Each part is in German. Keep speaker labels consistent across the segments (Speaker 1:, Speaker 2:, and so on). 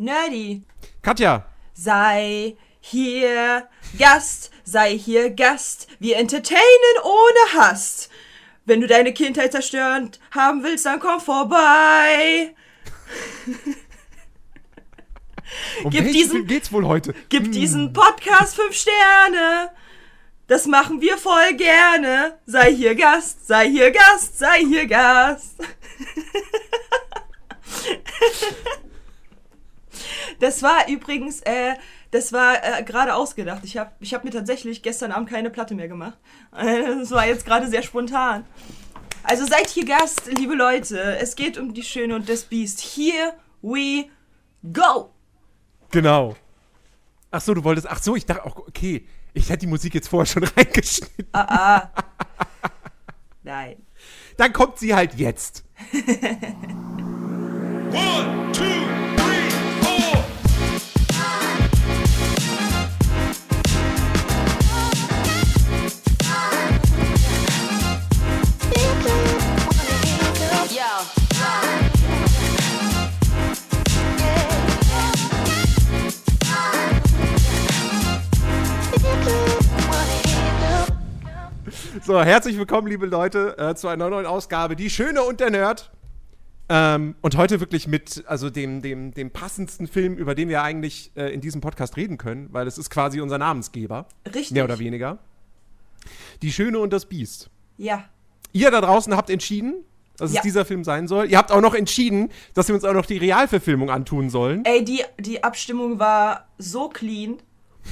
Speaker 1: Nerdy.
Speaker 2: Katja.
Speaker 1: Sei hier Gast, sei hier Gast. Wir entertainen ohne Hast. Wenn du deine Kindheit zerstört haben willst, dann komm vorbei.
Speaker 2: Um
Speaker 1: Gib diesen-
Speaker 2: geht's wohl heute?
Speaker 1: Gib
Speaker 2: Hm.
Speaker 1: diesem Podcast fünf Sterne. Das machen wir voll gerne. Sei hier Gast, sei hier Gast, sei hier Gast. Das war übrigens, äh, das war äh, gerade ausgedacht. Ich habe ich hab mir tatsächlich gestern Abend keine Platte mehr gemacht. Das war jetzt gerade sehr spontan. Also seid hier Gast, liebe Leute. Es geht um die Schöne und das Biest. Here we go.
Speaker 2: Genau. Ach so, du wolltest. Ach so, ich dachte auch, okay. Ich hätte die Musik jetzt vorher schon reingeschnitten.
Speaker 1: Ah, ah. Nein.
Speaker 2: Dann kommt sie halt jetzt.
Speaker 3: One, two,
Speaker 2: So, herzlich willkommen, liebe Leute, äh, zu einer neuen Ausgabe. Die Schöne und der Nerd. Ähm, und heute wirklich mit also dem, dem, dem passendsten Film, über den wir eigentlich äh, in diesem Podcast reden können, weil es ist quasi unser Namensgeber.
Speaker 1: Richtig.
Speaker 2: Mehr oder weniger. Die Schöne und das Biest.
Speaker 1: Ja.
Speaker 2: Ihr da draußen habt entschieden, dass
Speaker 1: Ja.
Speaker 2: es dieser Film sein soll. Ihr habt auch noch entschieden, dass wir uns auch noch die Realverfilmung antun sollen.
Speaker 1: Ey, die, die Abstimmung war so clean.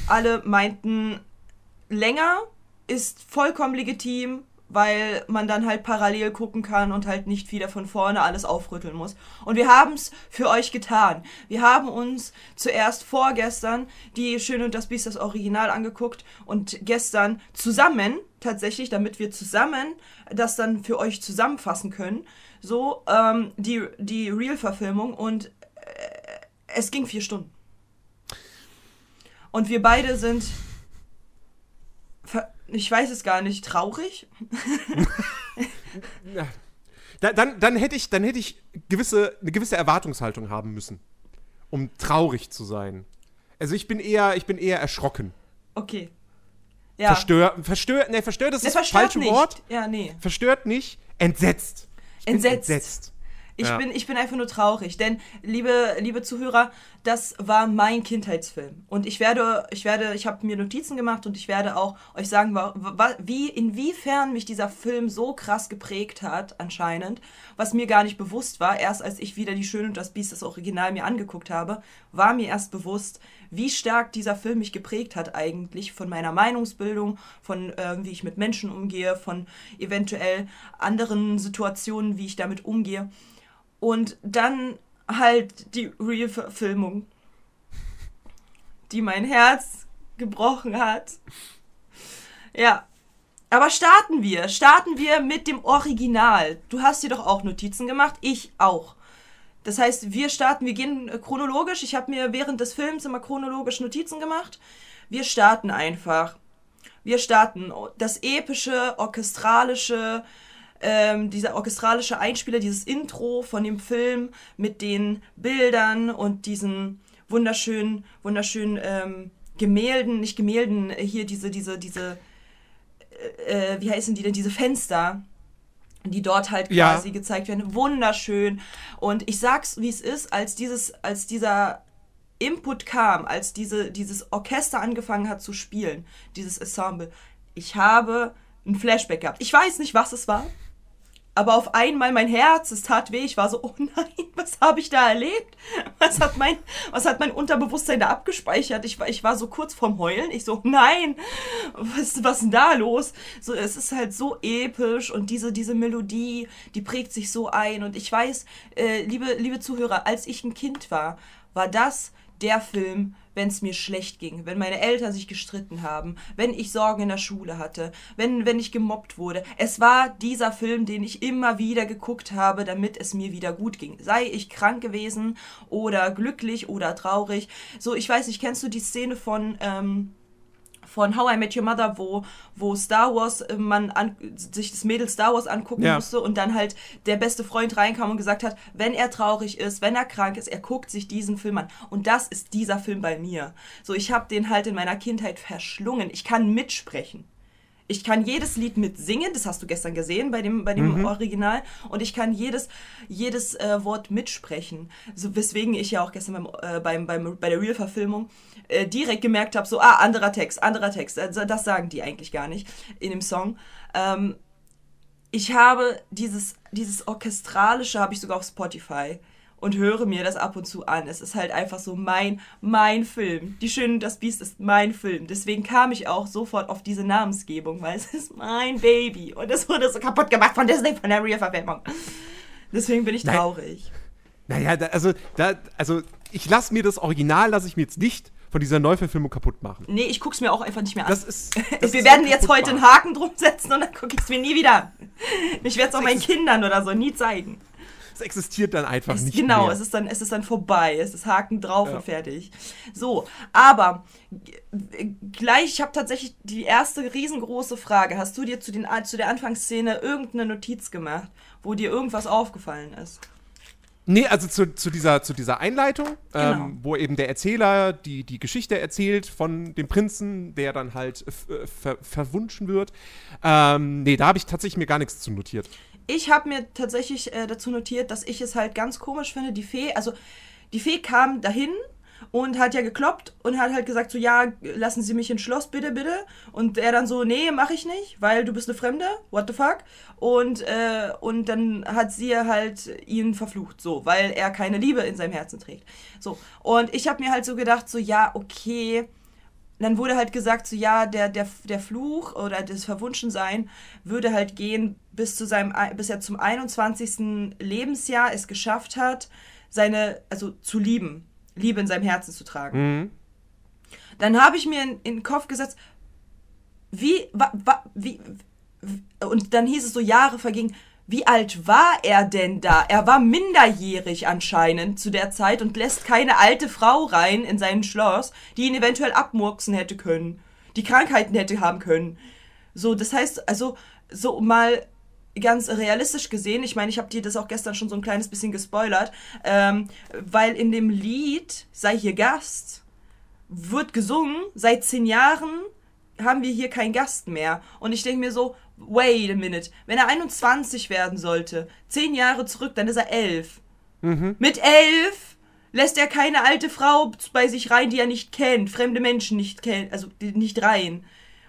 Speaker 1: Alle meinten, länger ist vollkommen legitim, weil man dann halt parallel gucken kann und halt nicht wieder von vorne alles aufrütteln muss. Und wir haben es für euch getan. Wir haben uns zuerst vorgestern die Schöne und das Biest das Original angeguckt und gestern zusammen, tatsächlich, damit wir zusammen das dann für euch zusammenfassen können, so ähm, die, die Real-Verfilmung und äh, es ging vier Stunden. Und wir beide sind, ich weiß es gar nicht, traurig?
Speaker 2: Da, dann, dann hätte ich, dann hätte ich gewisse, eine gewisse Erwartungshaltung haben müssen, um traurig zu sein. Also ich bin eher, ich bin eher erschrocken.
Speaker 1: Okay. Ja.
Speaker 2: Verstört, verstört, ne, verstört ist
Speaker 1: Das
Speaker 2: das
Speaker 1: verstört
Speaker 2: falsche
Speaker 1: nicht.
Speaker 2: Wort.
Speaker 1: Ja, nee.
Speaker 2: Verstört nicht, entsetzt. Ich
Speaker 1: Entsetzt.
Speaker 2: entsetzt.
Speaker 1: Ich,
Speaker 2: Ja.
Speaker 1: bin, ich bin einfach nur traurig, denn, liebe, liebe Zuhörer, das war mein Kindheitsfilm. Und ich werde, ich werde, ich habe mir Notizen gemacht und ich werde auch euch sagen, wie, inwiefern mich dieser Film so krass geprägt hat, anscheinend, was mir gar nicht bewusst war. Erst als ich wieder Die Schöne und das Biest, das Original, mir angeguckt habe, war mir erst bewusst, wie stark dieser Film mich geprägt hat eigentlich von meiner Meinungsbildung, von äh, wie ich mit Menschen umgehe, von eventuell anderen Situationen, wie ich damit umgehe. Und dann halt die Real-Verfilmung, die mein Herz gebrochen hat. Ja. Aber starten wir. Starten wir mit dem Original. Du hast dir doch auch Notizen gemacht, ich auch. Das heißt, wir starten, wir gehen äh, chronologisch. Ich habe mir während des Films immer chronologisch Notizen gemacht. Wir starten einfach. Wir starten das epische, orchestralische, ähm, dieser orchestralische Einspieler, dieses Intro von dem Film mit den Bildern und diesen wunderschönen, wunderschönen ähm, Gemälden, nicht Gemälden, äh, hier diese, diese, diese, äh, wie heißen die denn, diese Fenster, die dort halt
Speaker 2: Ja.
Speaker 1: quasi gezeigt werden. Wunderschön. Und ich sag's, wie es ist, als dieses, als dieser Input kam, als diese, dieses Orchester angefangen hat zu spielen, dieses Ensemble, ich habe ein Flashback gehabt. Ich weiß nicht, was es war, aber auf einmal mein Herz, es tat weh. Ich war so, oh nein, was habe ich da erlebt? Was hat mein, was hat mein Unterbewusstsein da abgespeichert? Ich war, ich war so kurz vorm Heulen. Ich so, nein, was, was ist denn da los? So, es ist halt so episch und diese, diese Melodie, die prägt sich so ein. Und ich weiß, äh, liebe, liebe Zuhörer, als ich ein Kind war, war das der Film, wenn es mir schlecht ging, wenn meine Eltern sich gestritten haben, wenn ich Sorgen in der Schule hatte, wenn, wenn ich gemobbt wurde. Es war dieser Film, den ich immer wieder geguckt habe, damit es mir wieder gut ging. Sei ich krank gewesen oder glücklich oder traurig. So, ich weiß nicht, kennst du die Szene von, ähm, von How I Met Your Mother, wo, wo Star Wars, äh, man an, sich das Mädel Star Wars angucken
Speaker 2: Ja.
Speaker 1: musste und dann halt der beste Freund reinkam und gesagt hat, wenn er traurig ist, wenn er krank ist, er guckt sich diesen Film an. Und das ist dieser Film bei mir. So, ich habe den halt in meiner Kindheit verschlungen. Ich kann mitsprechen. Ich kann jedes Lied mitsingen, das hast du gestern gesehen bei dem, bei dem Original. Und ich kann jedes, jedes äh, Wort mitsprechen. So, weswegen ich ja auch gestern beim, äh, beim, beim, bei der Real-Verfilmung äh, direkt gemerkt habe, so, ah, anderer Text, anderer Text. Also, das sagen die eigentlich gar nicht in dem Song. Ähm, ich habe dieses, dieses Orchestralische habe ich sogar auf Spotify und höre mir das ab und zu an. Es ist halt einfach so mein, mein Film. Die Schöne und das Biest ist mein Film. Deswegen kam ich auch sofort auf diese Namensgebung, weil es ist mein Baby. Und es wurde so kaputt gemacht von Disney, von der Real-Verfilmung. Deswegen bin ich
Speaker 2: Nein.
Speaker 1: traurig.
Speaker 2: Naja, da, also, da, also ich lasse mir das Original, lasse ich mir jetzt nicht von dieser Neuverfilmung kaputt machen.
Speaker 1: Nee, ich guck's mir auch einfach nicht mehr an.
Speaker 2: Das ist. Das
Speaker 1: Wir
Speaker 2: ist
Speaker 1: werden jetzt heute einen
Speaker 2: kaputtbar.
Speaker 1: Haken drum setzen und dann gucke ich es mir nie wieder an. Ich werde es auch meinen Kindern oder so nie zeigen.
Speaker 2: Es existiert dann einfach
Speaker 1: Es,
Speaker 2: nicht
Speaker 1: genau,
Speaker 2: mehr.
Speaker 1: es ist dann, es ist dann vorbei. Es ist Haken drauf
Speaker 2: Ja.
Speaker 1: und fertig. So, aber g- gleich, ich habe tatsächlich die erste riesengroße Frage. Hast du dir zu, den, zu der Anfangsszene irgendeine Notiz gemacht, wo dir irgendwas aufgefallen ist?
Speaker 2: Nee, also zu, zu, dieser, zu dieser Einleitung,
Speaker 1: Genau.
Speaker 2: ähm, wo eben der Erzähler die, die Geschichte erzählt von dem Prinzen, der dann halt äh, ver, verwunschen wird. Ähm, nee, da habe ich tatsächlich mir gar nichts zu notiert.
Speaker 1: Ich habe mir tatsächlich äh, dazu notiert, dass ich es halt ganz komisch finde, die Fee, also die Fee kam dahin und hat ja gekloppt und hat halt gesagt so, ja, lassen Sie mich ins Schloss, bitte, bitte. Und er dann so, nee, mache ich nicht, weil du bist eine Fremde, what the fuck. Und, äh, und dann hat sie halt ihn verflucht, so, weil er keine Liebe in seinem Herzen trägt. So, und ich habe mir halt so gedacht, so, ja, okay, dann wurde halt gesagt, so ja, der, der, der Fluch oder das Verwunschensein würde halt gehen, bis, zu seinem, ein- bis er zum 21. Lebensjahr es geschafft hat, seine, also zu lieben, Liebe in seinem Herzen zu tragen. Dann habe ich mir in, in den Kopf gesetzt, wie, wa, wa, wie, und dann hieß es so, Jahre vergingen. Wie alt war er denn da? Er war minderjährig anscheinend zu der Zeit und lässt keine alte Frau rein in sein Schloss, die ihn eventuell abmurksen hätte können, die Krankheiten hätte haben können. So, das heißt, also, so mal ganz realistisch gesehen, ich meine, ich habe dir das auch gestern schon so ein kleines bisschen gespoilert, ähm, weil in dem Lied Sei hier Gast wird gesungen, seit zehn Jahren haben wir hier keinen Gast mehr. Und ich denke mir so, wait a minute, wenn er 21 werden sollte, zehn Jahre zurück, dann ist er elf. Mit elf lässt er keine alte Frau bei sich rein, die er nicht kennt, fremde Menschen nicht kennt, also nicht rein.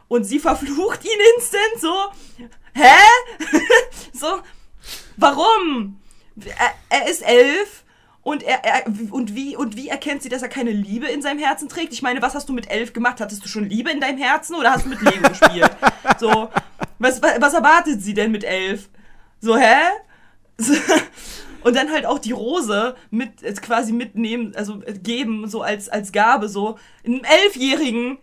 Speaker 1: Und sie verflucht ihn instant so. Hä? so, warum? Er, er ist elf und er, er und wie und wie erkennt sie, dass er keine Liebe in seinem Herzen trägt? Ich meine, was hast du mit elf gemacht? Hattest du schon Liebe in deinem Herzen oder hast du mit Lego gespielt? So, was, was, erwartet sie denn mit elf? So, hä? Und dann halt auch die Rose mit äh, quasi mitnehmen, also äh, geben, so als, als Gabe, so. Einem Elfjährigen,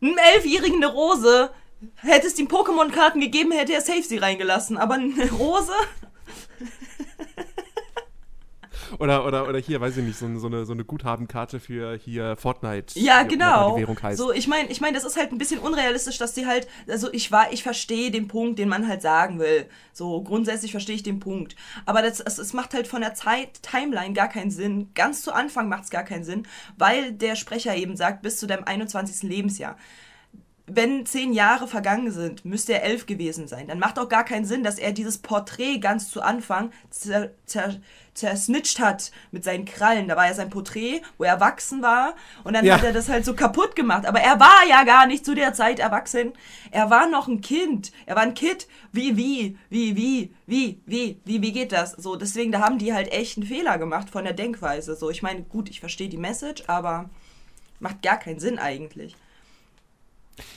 Speaker 1: einem Elfjährigen eine Rose. Hätte es ihm Pokémon-Karten gegeben, hätte er safe sie reingelassen. Aber eine Rose?
Speaker 2: Oder, oder, oder hier, weiß ich nicht, so, eine- so, eine, so eine Guthabenkarte für hier Fortnite.
Speaker 1: Ja, genau.
Speaker 2: Die Währung heißt.
Speaker 1: So, ich meine, ich meine, das ist halt ein bisschen unrealistisch, dass sie halt, also ich war, ich verstehe den Punkt, den man halt sagen will. So, grundsätzlich verstehe ich den Punkt. Aber das, es, es macht halt von der Zeit, Timeline gar keinen Sinn. Ganz zu Anfang macht es gar keinen Sinn, weil der Sprecher eben sagt, bis zu deinem 21. Lebensjahr. Wenn zehn Jahre vergangen sind, müsste er elf gewesen sein. Dann macht auch gar keinen Sinn, dass er dieses Porträt ganz zu Anfang zer, zer, zersnitcht hat mit seinen Krallen. Da war ja sein Porträt, wo er erwachsen war. Und dann
Speaker 2: Ja.
Speaker 1: hat er das halt so kaputt gemacht. Aber er war ja gar nicht zu der Zeit erwachsen. Er war noch ein Kind. Er war ein Kind. Wie, wie, wie, wie, wie, wie, wie, wie geht das? So, deswegen, da haben die halt echt einen Fehler gemacht von der Denkweise. So, ich meine, gut, ich verstehe die Message, aber macht gar keinen Sinn eigentlich.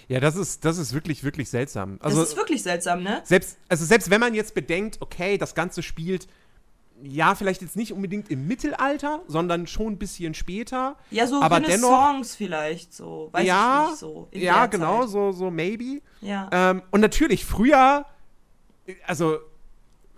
Speaker 2: Ja, das ist, das ist wirklich, wirklich seltsam.
Speaker 1: Das
Speaker 2: Also,
Speaker 1: ist wirklich seltsam, ne?
Speaker 2: selbst, also selbst wenn man jetzt bedenkt, okay, das Ganze spielt, ja, vielleicht jetzt nicht unbedingt im Mittelalter, sondern schon ein bisschen später.
Speaker 1: Ja, so
Speaker 2: aber dennoch,
Speaker 1: vielleicht so. Weiß
Speaker 2: ja,
Speaker 1: ich nicht so. in
Speaker 2: ja, genau,
Speaker 1: Zeit.
Speaker 2: so, so maybe.
Speaker 1: Ja.
Speaker 2: Ähm, und natürlich, früher, also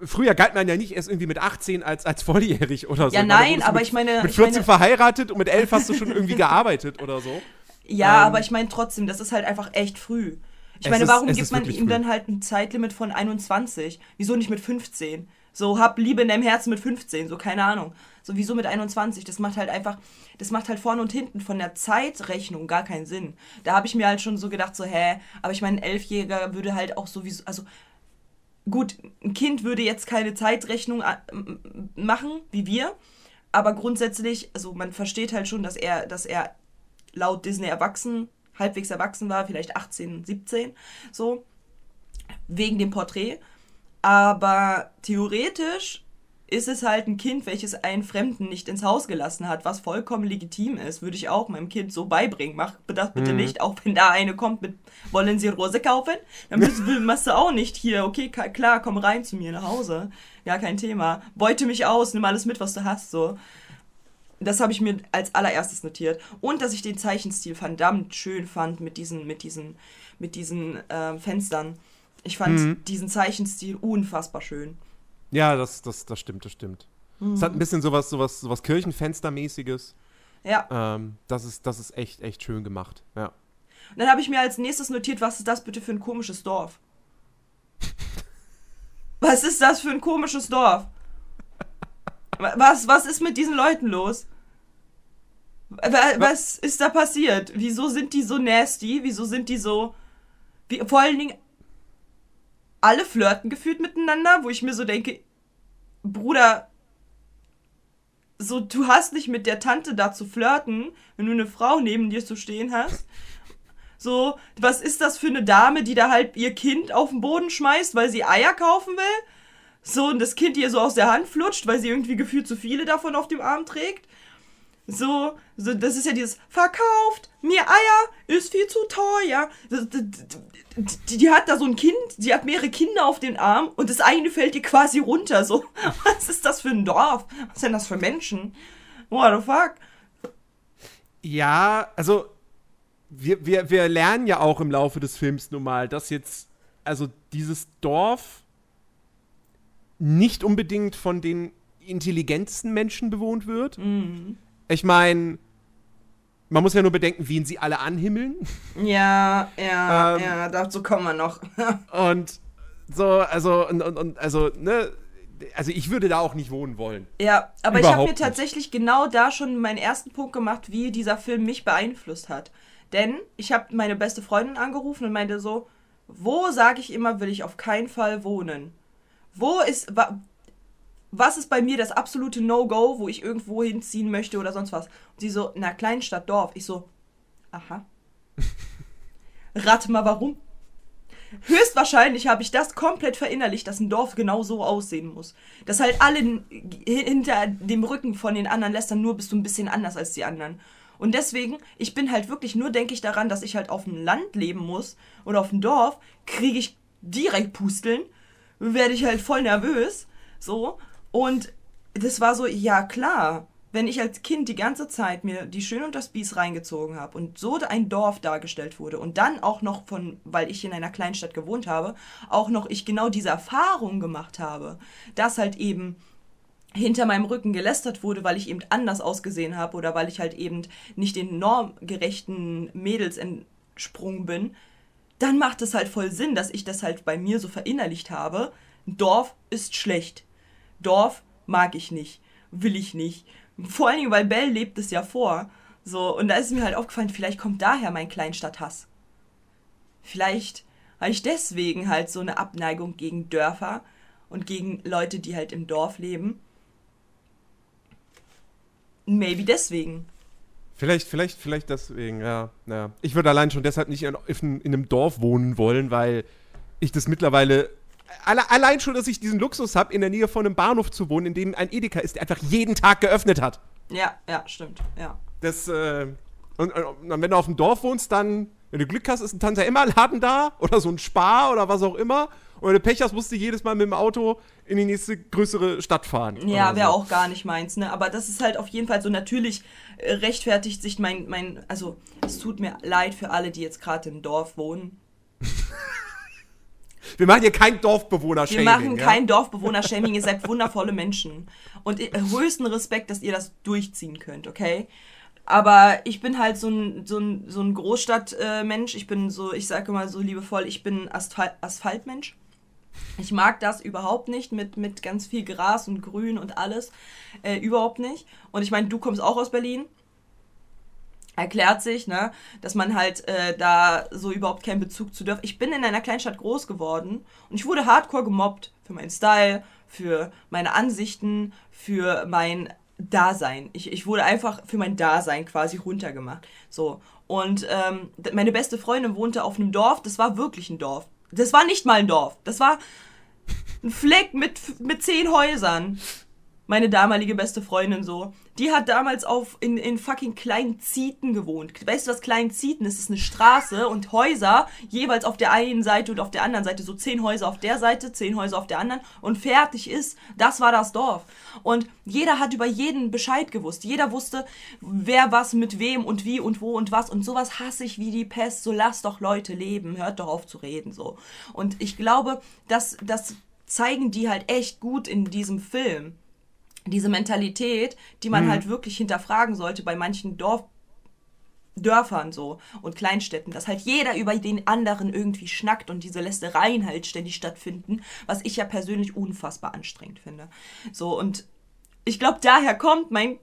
Speaker 2: früher galt man ja nicht erst irgendwie mit 18 als, als volljährig oder so.
Speaker 1: Ja, nein, aber
Speaker 2: mit,
Speaker 1: ich meine-
Speaker 2: Mit
Speaker 1: ich
Speaker 2: 14
Speaker 1: meine-
Speaker 2: verheiratet und mit 11 hast du schon irgendwie gearbeitet oder so.
Speaker 1: Ja,
Speaker 2: Ähm,
Speaker 1: aber ich meine trotzdem, das ist halt einfach echt früh. Ich meine,
Speaker 2: ist-
Speaker 1: warum gibt man ihm
Speaker 2: früh.
Speaker 1: dann halt ein Zeitlimit von 21? Wieso nicht mit 15? So, hab Liebe in deinem Herzen mit 15, so keine Ahnung. So, wieso mit 21? Das macht halt einfach, das macht halt vorne und hinten von der Zeitrechnung gar keinen Sinn. Da habe ich mir halt schon so gedacht, so, hä, aber ich meine, ein Elfjähriger würde halt auch sowieso, also gut, ein Kind würde jetzt keine Zeitrechnung äh, machen, wie wir, aber grundsätzlich, also man versteht halt schon, dass er, dass er laut Disney erwachsen, halbwegs erwachsen war, vielleicht 18, 17, so, wegen dem Porträt. Aber theoretisch ist es halt ein Kind, welches einen Fremden nicht ins Haus gelassen hat, was vollkommen legitim ist, würde ich auch meinem Kind so beibringen. Mach das bitte nicht, auch wenn da eine kommt mit, wollen Sie Rose kaufen? Dann müssen, machst du auch nicht hier, okay, ka- klar, komm rein zu mir nach Hause. Ja, kein Thema. Beute mich aus, nimm alles mit, was du hast, so. Das habe ich mir als allererstes notiert. Und dass ich den Zeichenstil verdammt schön fand mit diesen, mit diesen, mit diesen ähm, Fenstern. Ich fand diesen Zeichenstil unfassbar schön.
Speaker 2: Ja, das, das, das stimmt, das stimmt. Es hat ein bisschen sowas, sowas, sowas Kirchenfenstermäßiges.
Speaker 1: Ja.
Speaker 2: Ähm, das, ist, das ist echt, echt schön gemacht. Ja.
Speaker 1: Und dann habe ich mir als nächstes notiert, was ist das bitte für ein komisches Dorf? Was ist das für ein komisches Dorf? Wa- Was, was ist mit diesen Leuten los? Wa- Was ist da passiert? Wieso sind die so nasty? Wieso sind die so. Wie, vor allen Dingen, alle flirten gefühlt miteinander, wo ich mir so denke, Bruder, so, du hast nicht mit der Tante da zu flirten, wenn du eine Frau neben dir zu stehen hast. So, was ist das für eine Dame, die da halt ihr Kind auf den Boden schmeißt, weil sie Eier kaufen will? So, und das Kind ihr so aus der Hand flutscht, weil sie irgendwie gefühlt zu viele davon auf dem Arm trägt? So, so das ist ja dieses verkauft mir Eier ist viel zu teuer. Die, die hat da so ein Kind, die hat mehrere Kinder auf den Arm und das eine fällt ihr quasi runter. So, was ist das für ein Dorf? Was sind das für Menschen? What the fuck?
Speaker 2: Ja, also wir, wir, wir lernen ja auch im Laufe des Films nun mal, dass jetzt, also dieses Dorf nicht unbedingt von den intelligentesten Menschen bewohnt wird. Ich meine, man muss ja nur bedenken, wen sie alle anhimmeln.
Speaker 1: Ja, ja,
Speaker 2: Ähm.
Speaker 1: ja, dazu kommen wir noch.
Speaker 2: Und so, also, und, und, und also, ne, also ich würde da auch nicht wohnen wollen.
Speaker 1: Ja, aber ich habe
Speaker 2: Überhaupt
Speaker 1: mir
Speaker 2: nicht.
Speaker 1: tatsächlich genau da schon meinen ersten Punkt gemacht, wie dieser Film mich beeinflusst hat. Denn ich habe meine beste Freundin angerufen und meinte so, wo sage ich immer, will ich auf keinen Fall wohnen? Wo ist, was ist bei mir das absolute No-Go, wo ich irgendwo hinziehen möchte oder sonst was? Und sie so, na, Kleinstadt, Dorf. Ich so, aha. Rate mal warum. Höchstwahrscheinlich habe ich das komplett verinnerlicht, dass ein Dorf genau so aussehen muss. Dass halt alle hinter dem Rücken von den anderen lästern, nur bist du ein bisschen anders als die anderen. Und deswegen, ich bin halt wirklich nur, denke ich daran, dass ich halt auf dem Land leben muss oder auf dem Dorf, kriege ich direkt Pusteln, werde ich halt voll nervös, so. Und das war so, ja klar, wenn ich als Kind die ganze Zeit mir die Schön und das Biest reingezogen habe und so ein Dorf dargestellt wurde und dann auch noch von, weil ich in einer Kleinstadt gewohnt habe, auch noch ich genau diese Erfahrung gemacht habe, dass halt eben hinter meinem Rücken gelästert wurde, weil ich eben anders ausgesehen habe oder weil ich halt eben nicht den normgerechten Mädels entsprungen bin, dann macht es halt voll Sinn, dass ich das halt bei mir so verinnerlicht habe. Dorf ist schlecht. Dorf mag ich nicht. Will ich nicht. Vor allen Dingen, weil Belle lebt es ja vor. So, und da ist mir halt aufgefallen, vielleicht kommt daher mein Kleinstadthass. Vielleicht habe ich deswegen halt so eine Abneigung gegen Dörfer und gegen Leute, die halt im Dorf leben. Maybe deswegen.
Speaker 2: Vielleicht, vielleicht, vielleicht deswegen, ja. ja. Ich würde allein schon deshalb nicht in, in einem Dorf wohnen wollen, weil ich das mittlerweile. Alle, allein schon, dass ich diesen Luxus habe, in der Nähe von einem Bahnhof zu wohnen, in dem ein Edeka ist, der einfach jeden Tag geöffnet hat.
Speaker 1: Ja, ja, stimmt. Ja.
Speaker 2: Das, äh, und, und wenn du auf dem Dorf wohnst, dann, wenn du Glück hast, ist ein Tante Emma Laden da oder so ein Spar oder was auch immer. Und wenn du Pech hast, musst du jedes Mal mit dem Auto in die nächste größere Stadt fahren.
Speaker 1: Ja, wäre
Speaker 2: so.
Speaker 1: auch gar nicht meins, ne? Aber das ist halt auf jeden Fall so natürlich äh, rechtfertigt sich mein, mein, also es tut mir leid für alle, die jetzt gerade im Dorf wohnen.
Speaker 2: Wir machen hier kein dorfbewohner
Speaker 1: Wir machen kein Dorfbewohner-Shaming, ihr seid wundervolle Menschen. Und höchsten Respekt, dass ihr das durchziehen könnt, okay? Aber ich bin halt so ein, so ein, so ein Großstadtmensch. ich bin so, ich sage immer so liebevoll, ich bin Asphalt, Asphaltmensch. Ich mag das überhaupt nicht mit, mit ganz viel Gras und Grün und alles. Äh, überhaupt nicht. Und ich meine, du kommst auch aus Berlin. Erklärt sich, ne, dass man halt äh, da so überhaupt keinen Bezug zu darf. Ich bin in einer Kleinstadt groß geworden und ich wurde hardcore gemobbt für meinen Style, für meine Ansichten, für mein Dasein. Ich, ich wurde einfach für mein Dasein quasi runtergemacht. So. Und ähm, meine beste Freundin wohnte auf einem Dorf, das war wirklich ein Dorf. Das war nicht mal ein Dorf. Das war ein Fleck mit, mit zehn Häusern. Meine damalige beste Freundin so. Die hat damals auf in, in fucking Kleinzieten gewohnt. Weißt du, was Kleinzieten ist? Es ist eine Straße und Häuser jeweils auf der einen Seite und auf der anderen Seite. So zehn Häuser auf der Seite, zehn Häuser auf der anderen und fertig ist. Das war das Dorf. Und jeder hat über jeden Bescheid gewusst. Jeder wusste, wer was mit wem und wie und wo und was. Und sowas hasse ich wie die Pest. So lasst doch Leute leben. Hört doch auf zu reden. So. Und ich glaube, das, das zeigen die halt echt gut in diesem Film diese Mentalität, die man halt wirklich hinterfragen sollte bei manchen Dorf Dörfern so und Kleinstädten, dass halt jeder über den anderen irgendwie schnackt und diese Lästereien halt ständig stattfinden, was ich ja persönlich unfassbar anstrengend finde. So und ich glaube, daher kommt mein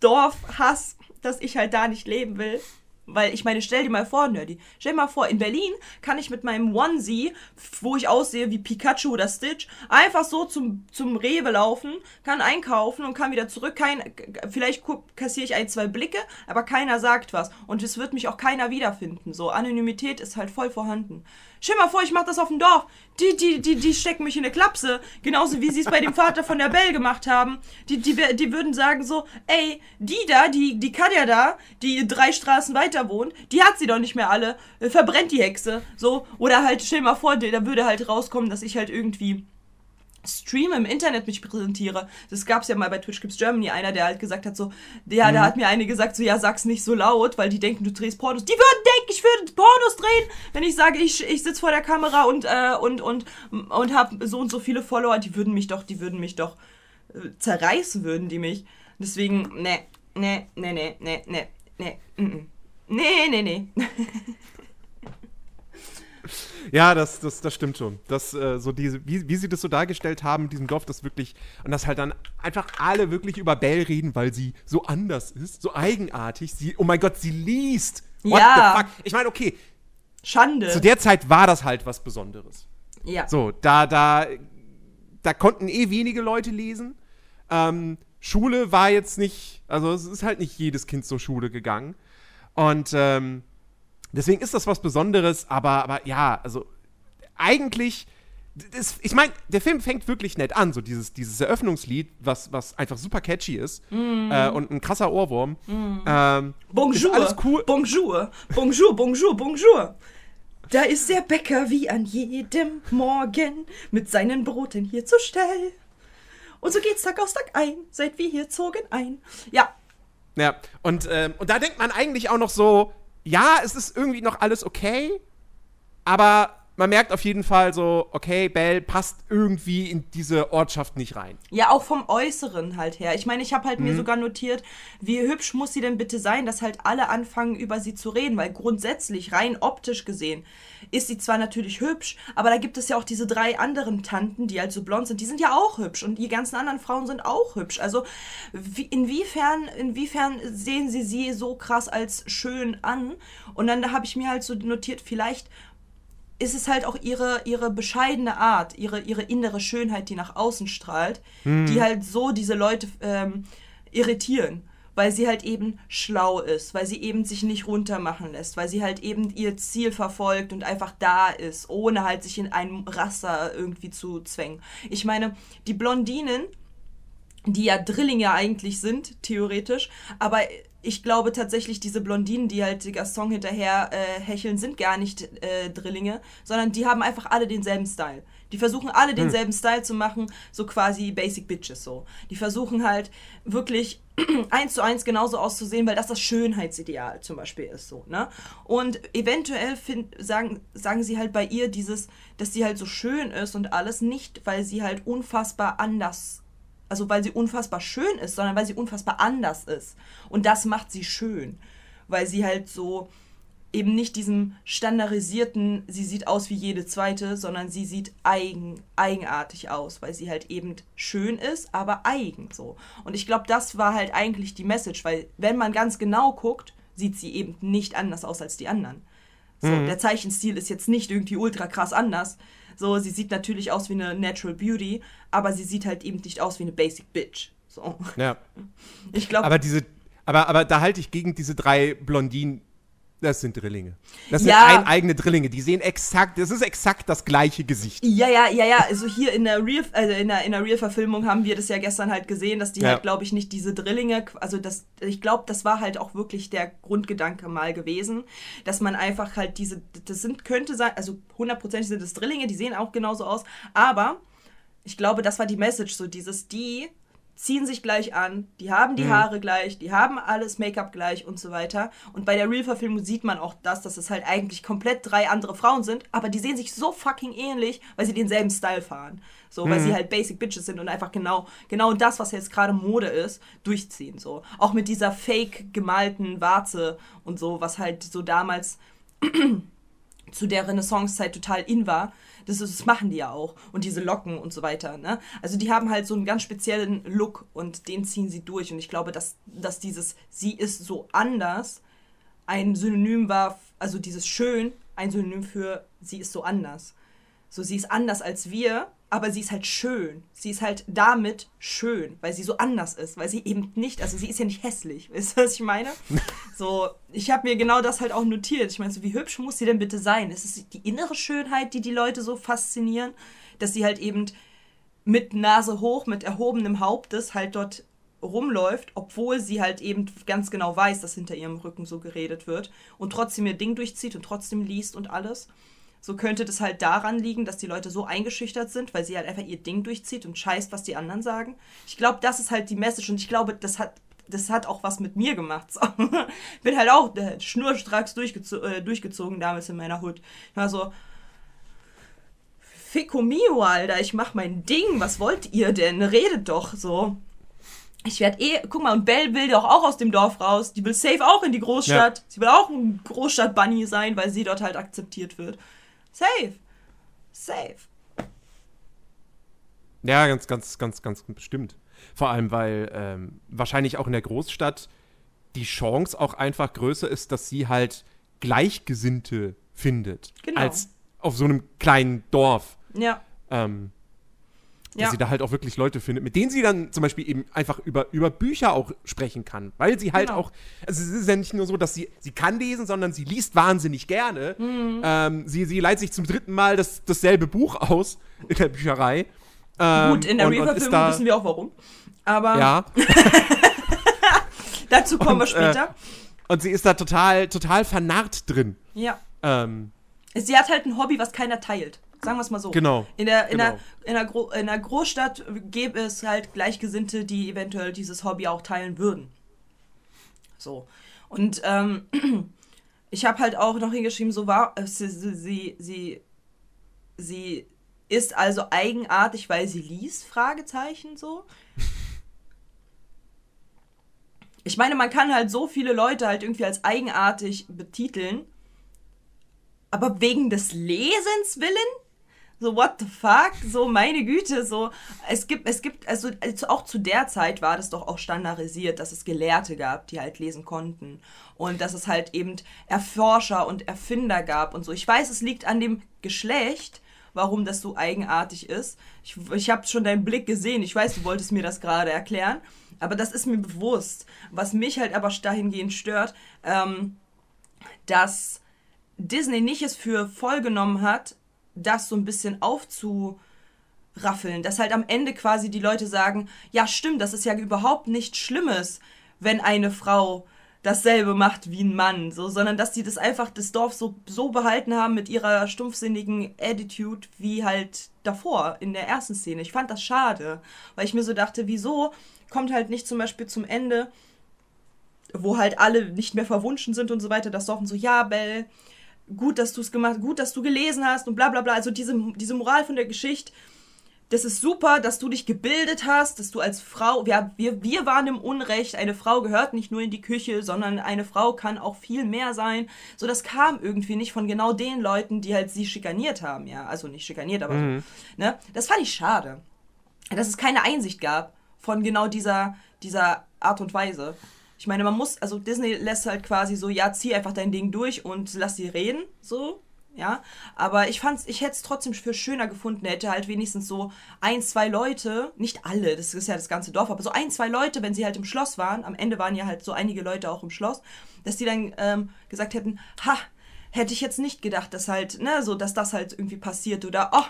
Speaker 1: Dorfhass, dass ich halt da nicht leben will. Weil ich meine, stell dir mal vor, Nerdy, stell dir mal vor, in Berlin kann ich mit meinem Onesie, wo ich aussehe wie Pikachu oder Stitch, einfach so zum, zum Rewe laufen, kann einkaufen und kann wieder zurück. Kein, vielleicht kassiere ich ein, zwei Blicke, aber keiner sagt was. Und es wird mich auch keiner wiederfinden. So, Anonymität ist halt voll vorhanden. Stell mal vor, ich mach das auf dem Dorf. Die, die, die, die stecken mich in eine Klapse. Genauso wie sie es bei dem Vater von der Belle gemacht haben. Die, die, die würden sagen so, ey, die da, die, die Katja da, die drei Straßen weiter wohnt, die hat sie doch nicht mehr alle. Äh, Verbrennt die Hexe. So. Oder halt, stell mal vor, da würde halt rauskommen, dass ich halt irgendwie streame im Internet mich präsentiere. Das gab's ja mal bei Twitch Gips Germany, einer, der halt gesagt hat so, der, da hat mir eine gesagt so, ja, sag's nicht so laut, weil die denken, du drehst Pornos. Die würden denken, ich würde Pornos drehen, wenn ich sage, ich, ich sitze vor der Kamera und, äh, und, und, und habe so und so viele Follower, die würden mich doch, die würden mich doch äh, zerreißen, würden die mich. Deswegen, ne, ne, ne, ne, ne, ne, ne, mm. nee, nee, nee.
Speaker 2: Ja, das, das, das stimmt schon. Das, äh, so diese, wie, wie sie das so dargestellt haben, in diesem Dorf, das wirklich, und dass halt dann einfach alle wirklich über Belle reden, weil sie so anders ist, so eigenartig. Sie, oh mein Gott, sie liest. What
Speaker 1: Ja.
Speaker 2: the fuck? Ich meine, okay,
Speaker 1: Schande.
Speaker 2: zu der Zeit war das halt was Besonderes.
Speaker 1: ja.
Speaker 2: So, da, da, da konnten eh wenige Leute lesen. Ähm, Schule war jetzt nicht, also es ist halt nicht jedes Kind zur Schule gegangen. Und ähm, deswegen ist das was Besonderes, aber, aber ja, also eigentlich, das, ich meine, der Film fängt wirklich nett an, so dieses, dieses Eröffnungslied, was, was einfach super catchy ist äh, und ein krasser Ohrwurm. Ähm,
Speaker 1: Bonjour.
Speaker 2: Alles cool.
Speaker 1: Bonjour. Bonjour, bonjour, bonjour. Da ist der Bäcker wie an jedem Morgen mit seinen Broten hier zur Stell. Und so geht's Tag aus Tag ein, seit wir hier zogen ein. Ja,
Speaker 2: Ja, und, ähm, und da denkt man eigentlich auch noch so, ja, es ist irgendwie noch alles okay, aber man merkt auf jeden Fall so, okay, Belle passt irgendwie in diese Ortschaft nicht rein.
Speaker 1: Ja, auch vom Äußeren halt her. Ich meine, ich habe halt mir sogar notiert, wie hübsch muss sie denn bitte sein, dass halt alle anfangen, über sie zu reden, weil grundsätzlich, rein optisch gesehen, ist sie zwar natürlich hübsch, aber da gibt es ja auch diese drei anderen Tanten, die halt so blond sind, die sind ja auch hübsch und die ganzen anderen Frauen sind auch hübsch. Also wie, inwiefern, inwiefern sehen sie sie so krass als schön an? Und dann da habe ich mir halt so notiert, vielleicht ist es halt auch ihre, ihre bescheidene Art, ihre, ihre innere Schönheit, die nach außen strahlt, die halt so diese Leute ähm, irritieren. Weil sie halt eben schlau ist, weil sie eben sich nicht runtermachen lässt, weil sie halt eben ihr Ziel verfolgt und einfach da ist, ohne halt sich in einem Raster irgendwie zu zwängen. Ich meine, die Blondinen, die ja Drillinge eigentlich sind, theoretisch, aber ich glaube tatsächlich, diese Blondinen, die halt Gaston hinterher äh, hecheln, sind gar nicht äh, Drillinge, sondern die haben einfach alle denselben Style. Die versuchen alle denselben Style zu machen, so quasi Basic Bitches so. Die versuchen halt wirklich eins zu eins genauso auszusehen, weil das das Schönheitsideal zum Beispiel ist so, ne? Und eventuell find, sagen, sagen sie halt bei ihr dieses, dass sie halt so schön ist und alles, nicht weil sie halt unfassbar anders also weil sie unfassbar schön ist, sondern weil sie unfassbar anders ist. Und das macht sie schön, weil sie halt so eben nicht diesem standardisierten, sie sieht aus wie jede zweite, sondern sie sieht eigen, eigenartig aus, weil sie halt eben schön ist, aber eigen so. Und ich glaube, das war halt eigentlich die Message, weil wenn man ganz genau guckt, sieht sie eben nicht anders aus als die anderen. So, der Zeichenstil ist jetzt nicht irgendwie ultra krass anders. So, sie sieht natürlich aus wie eine Natural Beauty, aber sie sieht halt eben nicht aus wie eine Basic Bitch. So.
Speaker 2: Ja.
Speaker 1: Ich glaube,
Speaker 2: Aber diese, aber, aber da halte ich gegen diese drei Blondinen. Das sind Drillinge. Das sind
Speaker 1: Ja.
Speaker 2: ein eigene Drillinge. Die sehen exakt, das ist exakt das gleiche Gesicht.
Speaker 1: Ja, ja, ja, ja. Also hier in der Real, also in der, in der Real-Verfilmung haben wir das ja gestern halt gesehen, dass die
Speaker 2: Ja.
Speaker 1: halt, glaube ich, nicht diese Drillinge, also das, ich glaube, das war halt auch wirklich der Grundgedanke mal gewesen, dass man einfach halt diese, das sind, könnte sein, also hundertprozentig sind es Drillinge, die sehen auch genauso aus, aber ich glaube, das war die Message, so dieses, die ziehen sich gleich an, die haben die Haare gleich, die haben alles Make-up gleich und so weiter. Und bei der Real-Verfilmung sieht man auch das, dass es halt eigentlich komplett drei andere Frauen sind, aber die sehen sich so fucking ähnlich, weil sie denselben Style fahren. So, weil sie halt Basic Bitches sind und einfach genau, genau das, was jetzt gerade Mode ist, durchziehen. So. Auch mit dieser fake gemalten Warze und so, was halt so damals zu der Renaissance-Zeit total in war. Das, ist, das machen die ja auch. Und diese Locken und so weiter. Ne? Also die haben halt so einen ganz speziellen Look und den ziehen sie durch. Und ich glaube, dass, dass dieses Sie ist so anders ein Synonym war, also dieses Schön, ein Synonym für Sie ist so anders. So, sie ist anders als wir, aber sie ist halt schön. Sie ist halt damit schön, weil sie so anders ist, weil sie eben nicht, also sie ist ja nicht hässlich. Weißt du, was ich meine? So, ich habe mir genau das halt auch notiert. Ich meine, so, wie hübsch muss sie denn bitte sein? Ist es die innere Schönheit, die die Leute so faszinieren, dass sie halt eben mit Nase hoch, mit erhobenem Hauptes halt dort rumläuft, obwohl sie halt eben ganz genau weiß, dass hinter ihrem Rücken so geredet wird und trotzdem ihr Ding durchzieht und trotzdem liest und alles. So könnte das halt daran liegen, dass die Leute so eingeschüchtert sind, weil sie halt einfach ihr Ding durchzieht und scheißt, was die anderen sagen. Ich glaube, das ist halt die Message und ich glaube, das hat, das hat auch was mit mir gemacht. So. Bin halt auch äh, schnurstracks durchgezo äh, durchgezogen damals in meiner Hut. Ich war so, Fico mio, Alter, ich mach mein Ding, was wollt ihr denn? Redet doch so. Ich werde eh, guck mal, und Belle will doch auch aus dem Dorf raus. Die will safe auch in die Großstadt. Sie will auch ein Großstadt-Bunny sein, weil sie dort halt akzeptiert wird. Safe. Safe.
Speaker 2: Ja, ganz, ganz, ganz, ganz bestimmt. Vor allem, weil ähm, wahrscheinlich auch in der Großstadt die Chance auch einfach größer ist, dass sie halt Gleichgesinnte findet.
Speaker 1: Genau.
Speaker 2: Als auf so einem kleinen Dorf.
Speaker 1: Ja.
Speaker 2: Ähm, dass
Speaker 1: Ja.
Speaker 2: sie da halt auch wirklich Leute findet, mit denen sie dann zum Beispiel eben einfach über, über Bücher auch sprechen kann. Weil sie halt
Speaker 1: Genau.
Speaker 2: auch, also es ist ja nicht nur so, dass sie, sie kann lesen, sondern sie liest wahnsinnig gerne.
Speaker 1: Mhm.
Speaker 2: Ähm, sie, sie leiht sich zum dritten Mal das, dasselbe Buch aus in der Bücherei. Ähm,
Speaker 1: Gut, in der
Speaker 2: da-
Speaker 1: wissen wir auch warum. Aber
Speaker 2: Ja,
Speaker 1: dazu kommen wir
Speaker 2: Und, äh,
Speaker 1: später.
Speaker 2: und sie ist da total, total vernarrt drin.
Speaker 1: ja.
Speaker 2: Ähm,
Speaker 1: Sie hat halt ein Hobby, was keiner teilt. Sagen wir es mal so.
Speaker 2: Genau.
Speaker 1: In der, in,
Speaker 2: Genau.
Speaker 1: der, in, der Gro in der Großstadt gäbe es halt Gleichgesinnte, die eventuell dieses Hobby auch teilen würden. So. Und ähm, ich habe halt auch noch hingeschrieben, so war äh, sie, sie, sie, sie ist also eigenartig, weil sie liest, Fragezeichen so. Ich meine, man kann halt so viele Leute halt irgendwie als eigenartig betiteln, aber wegen des Lesens willen? So, what the fuck? So, meine Güte, so, es gibt, es gibt, also, also auch zu der Zeit war das doch auch standardisiert, dass es Gelehrte gab, die halt lesen konnten. Und dass es halt eben Erforscher und Erfinder gab und so. Ich weiß, es liegt an dem Geschlecht, warum das so eigenartig ist. Ich, ich habe schon deinen Blick gesehen. Ich weiß, du wolltest mir das gerade erklären. Aber das ist mir bewusst. Was mich halt aber dahingehend stört, ähm, dass Disney nicht es für voll genommen hat, das so ein bisschen aufzuraffeln. Dass halt am Ende quasi die Leute sagen, ja stimmt, das ist ja überhaupt nichts Schlimmes, wenn eine Frau dasselbe macht wie ein Mann, so, sondern dass die das einfach das Dorf so, so behalten haben mit ihrer stumpfsinnigen Attitude wie halt davor in der ersten Szene. Ich fand das schade, weil ich mir so dachte, wieso kommt halt nicht zum Beispiel zum Ende, wo halt alle nicht mehr verwunschen sind und so weiter, das Dorf und so, ja, Bell, gut, dass du es gemacht, gut, dass du gelesen hast und bla bla bla. Also diese, diese Moral von der Geschichte, das ist super, dass du dich gebildet hast, dass du als Frau, wir, wir, wir waren im Unrecht, eine Frau gehört nicht nur in die Küche, sondern eine Frau kann auch viel mehr sein. So, das kam irgendwie nicht von genau den Leuten, die halt sie schikaniert haben, ja. Also nicht schikaniert, aber so, ne? Das fand ich schade. Dass es keine Einsicht gab von genau dieser, dieser Art und Weise. Ich meine, man muss, also Disney lässt halt quasi so, ja, zieh einfach dein Ding durch und lass sie reden, so, ja. Aber ich fand's, ich hätte es trotzdem für schöner gefunden, hätte halt wenigstens so ein, zwei Leute, nicht alle, das ist ja das ganze Dorf, aber so ein, zwei Leute, wenn sie halt im Schloss waren, am Ende waren ja halt so einige Leute auch im Schloss, dass die dann ähm, gesagt hätten, ha, hätte ich jetzt nicht gedacht, dass halt, ne, so, dass das halt irgendwie passiert oder, oh,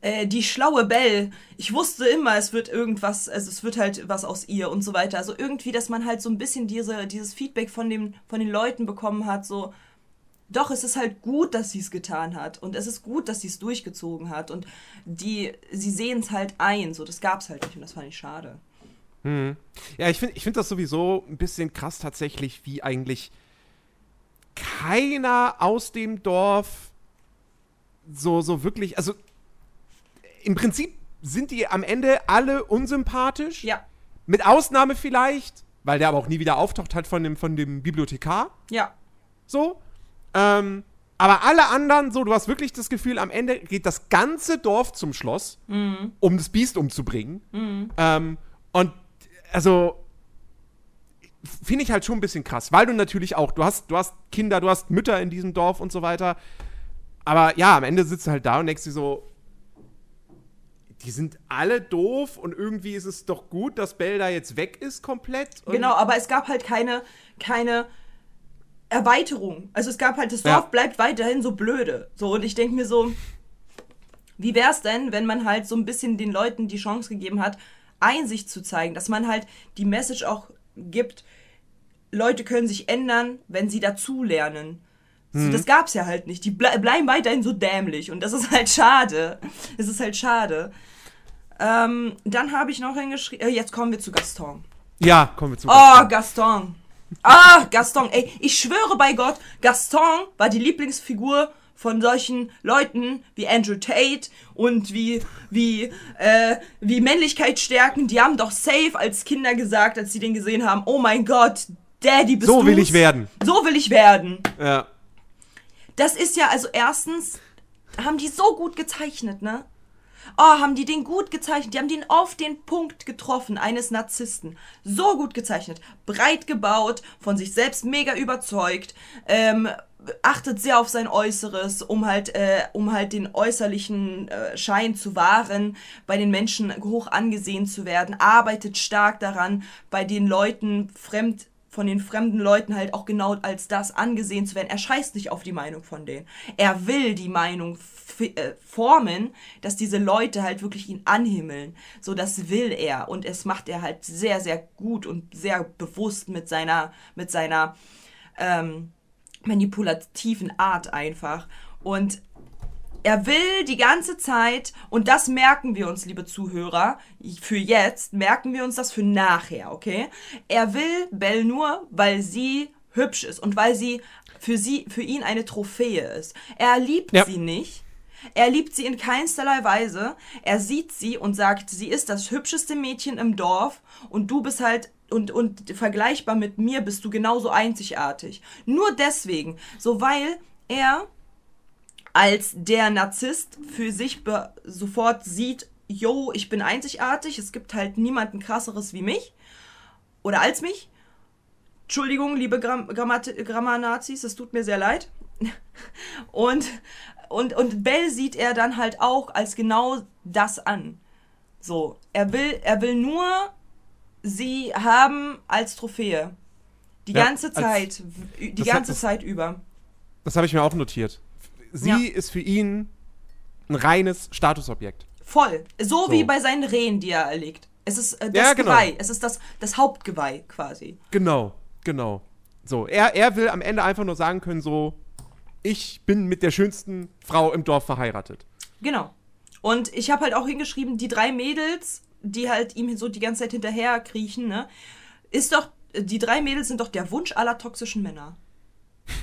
Speaker 1: äh, die schlaue Belle, ich wusste immer, es wird irgendwas, also es wird halt was aus ihr und so weiter. Also irgendwie, dass man halt so ein bisschen diese, dieses Feedback von, dem, von den Leuten bekommen hat, so, doch, es ist halt gut, dass sie es getan hat und es ist gut, dass sie es durchgezogen hat und die, sie sehen es halt ein, so, das gab's halt nicht und das fand ich schade.
Speaker 2: Ja, ich finde ich find das sowieso ein bisschen krass tatsächlich, wie eigentlich keiner aus dem Dorf so, so wirklich, also im Prinzip sind die am Ende alle unsympathisch.
Speaker 1: Ja,
Speaker 2: Mit Ausnahme vielleicht, weil der aber auch nie wieder auftaucht hat von dem, von dem Bibliothekar.
Speaker 1: ja,
Speaker 2: So. Ähm, aber alle anderen, so, du hast wirklich das Gefühl, am Ende geht das ganze Dorf zum Schloss, um das Biest umzubringen. Ähm, und also finde ich halt schon ein bisschen krass, weil du natürlich auch, du hast, du hast Kinder, du hast Mütter in diesem Dorf und so weiter. Aber ja, am Ende sitzt du halt da und denkst dir so, die sind alle doof und irgendwie ist es doch gut, dass Bell da jetzt weg ist komplett.
Speaker 1: Genau, aber es gab halt keine, keine Erweiterung. Also es gab halt, das
Speaker 2: Ja.
Speaker 1: Dorf bleibt weiterhin so blöde. So, und ich denke mir so, wie wär's denn, wenn man halt so ein bisschen den Leuten die Chance gegeben hat, Einsicht zu zeigen, dass man halt die Message auch gibt, Leute können sich ändern, wenn sie dazulernen. So, Das gab's ja halt nicht. Die ble bleiben weiterhin so dämlich und das ist halt schade. Das ist halt schade. Ähm, dann habe ich noch hingeschrieben, äh, jetzt kommen wir zu Gaston.
Speaker 2: Ja, kommen wir zu.
Speaker 1: Oh, Gaston. Ah, Gaston. Ey, ich schwöre bei Gott, Gaston war die Lieblingsfigur von solchen Leuten wie Andrew Tate und wie, wie, äh, wie Männlichkeit stärken. Die haben doch safe als Kinder gesagt, als sie den gesehen haben, oh mein Gott, Daddy, bist
Speaker 2: So will
Speaker 1: du's?
Speaker 2: ich werden.
Speaker 1: So will ich werden.
Speaker 2: Ja.
Speaker 1: Das ist ja, also erstens, haben die so gut gezeichnet, ne? Oh, haben die den gut gezeichnet. Die haben den auf den Punkt getroffen, eines Narzissten. So gut gezeichnet. Breit gebaut, von sich selbst mega überzeugt, ähm, achtet sehr auf sein Äußeres, um halt, äh, um halt den äußerlichen äh, Schein zu wahren, bei den Menschen hoch angesehen zu werden, arbeitet stark daran, bei den Leuten fremd von den fremden Leuten halt auch genau als das angesehen zu werden. Er scheißt nicht auf die Meinung von denen. Er will die Meinung äh, formen, dass diese Leute halt wirklich ihn anhimmeln. So, das will er. Und es macht er halt sehr, sehr gut und sehr bewusst mit seiner, mit seiner ähm, manipulativen Art einfach. Und er will die ganze Zeit, und das merken wir uns, liebe Zuhörer, für jetzt, merken wir uns das für nachher, okay? Er will Belle nur, weil sie hübsch ist und weil sie für sie, für ihn eine Trophäe ist. Er liebt
Speaker 2: Ja.
Speaker 1: sie nicht. Er liebt sie in keinsterlei Weise. Er sieht sie und sagt, sie ist das hübscheste Mädchen im Dorf und du bist halt und, und vergleichbar mit mir bist du genauso einzigartig. Nur deswegen, so weil er als der Narzisst für sich sofort sieht, yo, ich bin einzigartig, es gibt halt niemanden krasseres wie mich oder als mich. Entschuldigung, liebe Gram Grammat Grammar-Nazis, es tut mir sehr leid. Und, und, und Bell sieht er dann halt auch als genau das an. So, er will, er will nur sie haben als Trophäe. Die
Speaker 2: Ja,
Speaker 1: ganze
Speaker 2: als-
Speaker 1: Zeit, die
Speaker 2: das hat-
Speaker 1: ganze
Speaker 2: das-
Speaker 1: Zeit über.
Speaker 2: Das habe ich mir auch notiert. Sie
Speaker 1: Ja.
Speaker 2: ist für ihn ein reines Statusobjekt.
Speaker 1: Voll. So,
Speaker 2: So.
Speaker 1: wie bei seinen Rehen, die er erlegt. Es ist äh, das
Speaker 2: Ja, genau.
Speaker 1: Geweih. Es ist das, das Hauptgeweih quasi.
Speaker 2: Genau, genau. So, er, er will am Ende einfach nur sagen können, so, ich bin mit der schönsten Frau im Dorf verheiratet.
Speaker 1: Genau. Und ich habe halt auch hingeschrieben, die drei Mädels, die halt ihm so die ganze Zeit hinterher kriechen, ne? Ist doch, die drei Mädels sind doch der Wunsch aller toxischen Männer.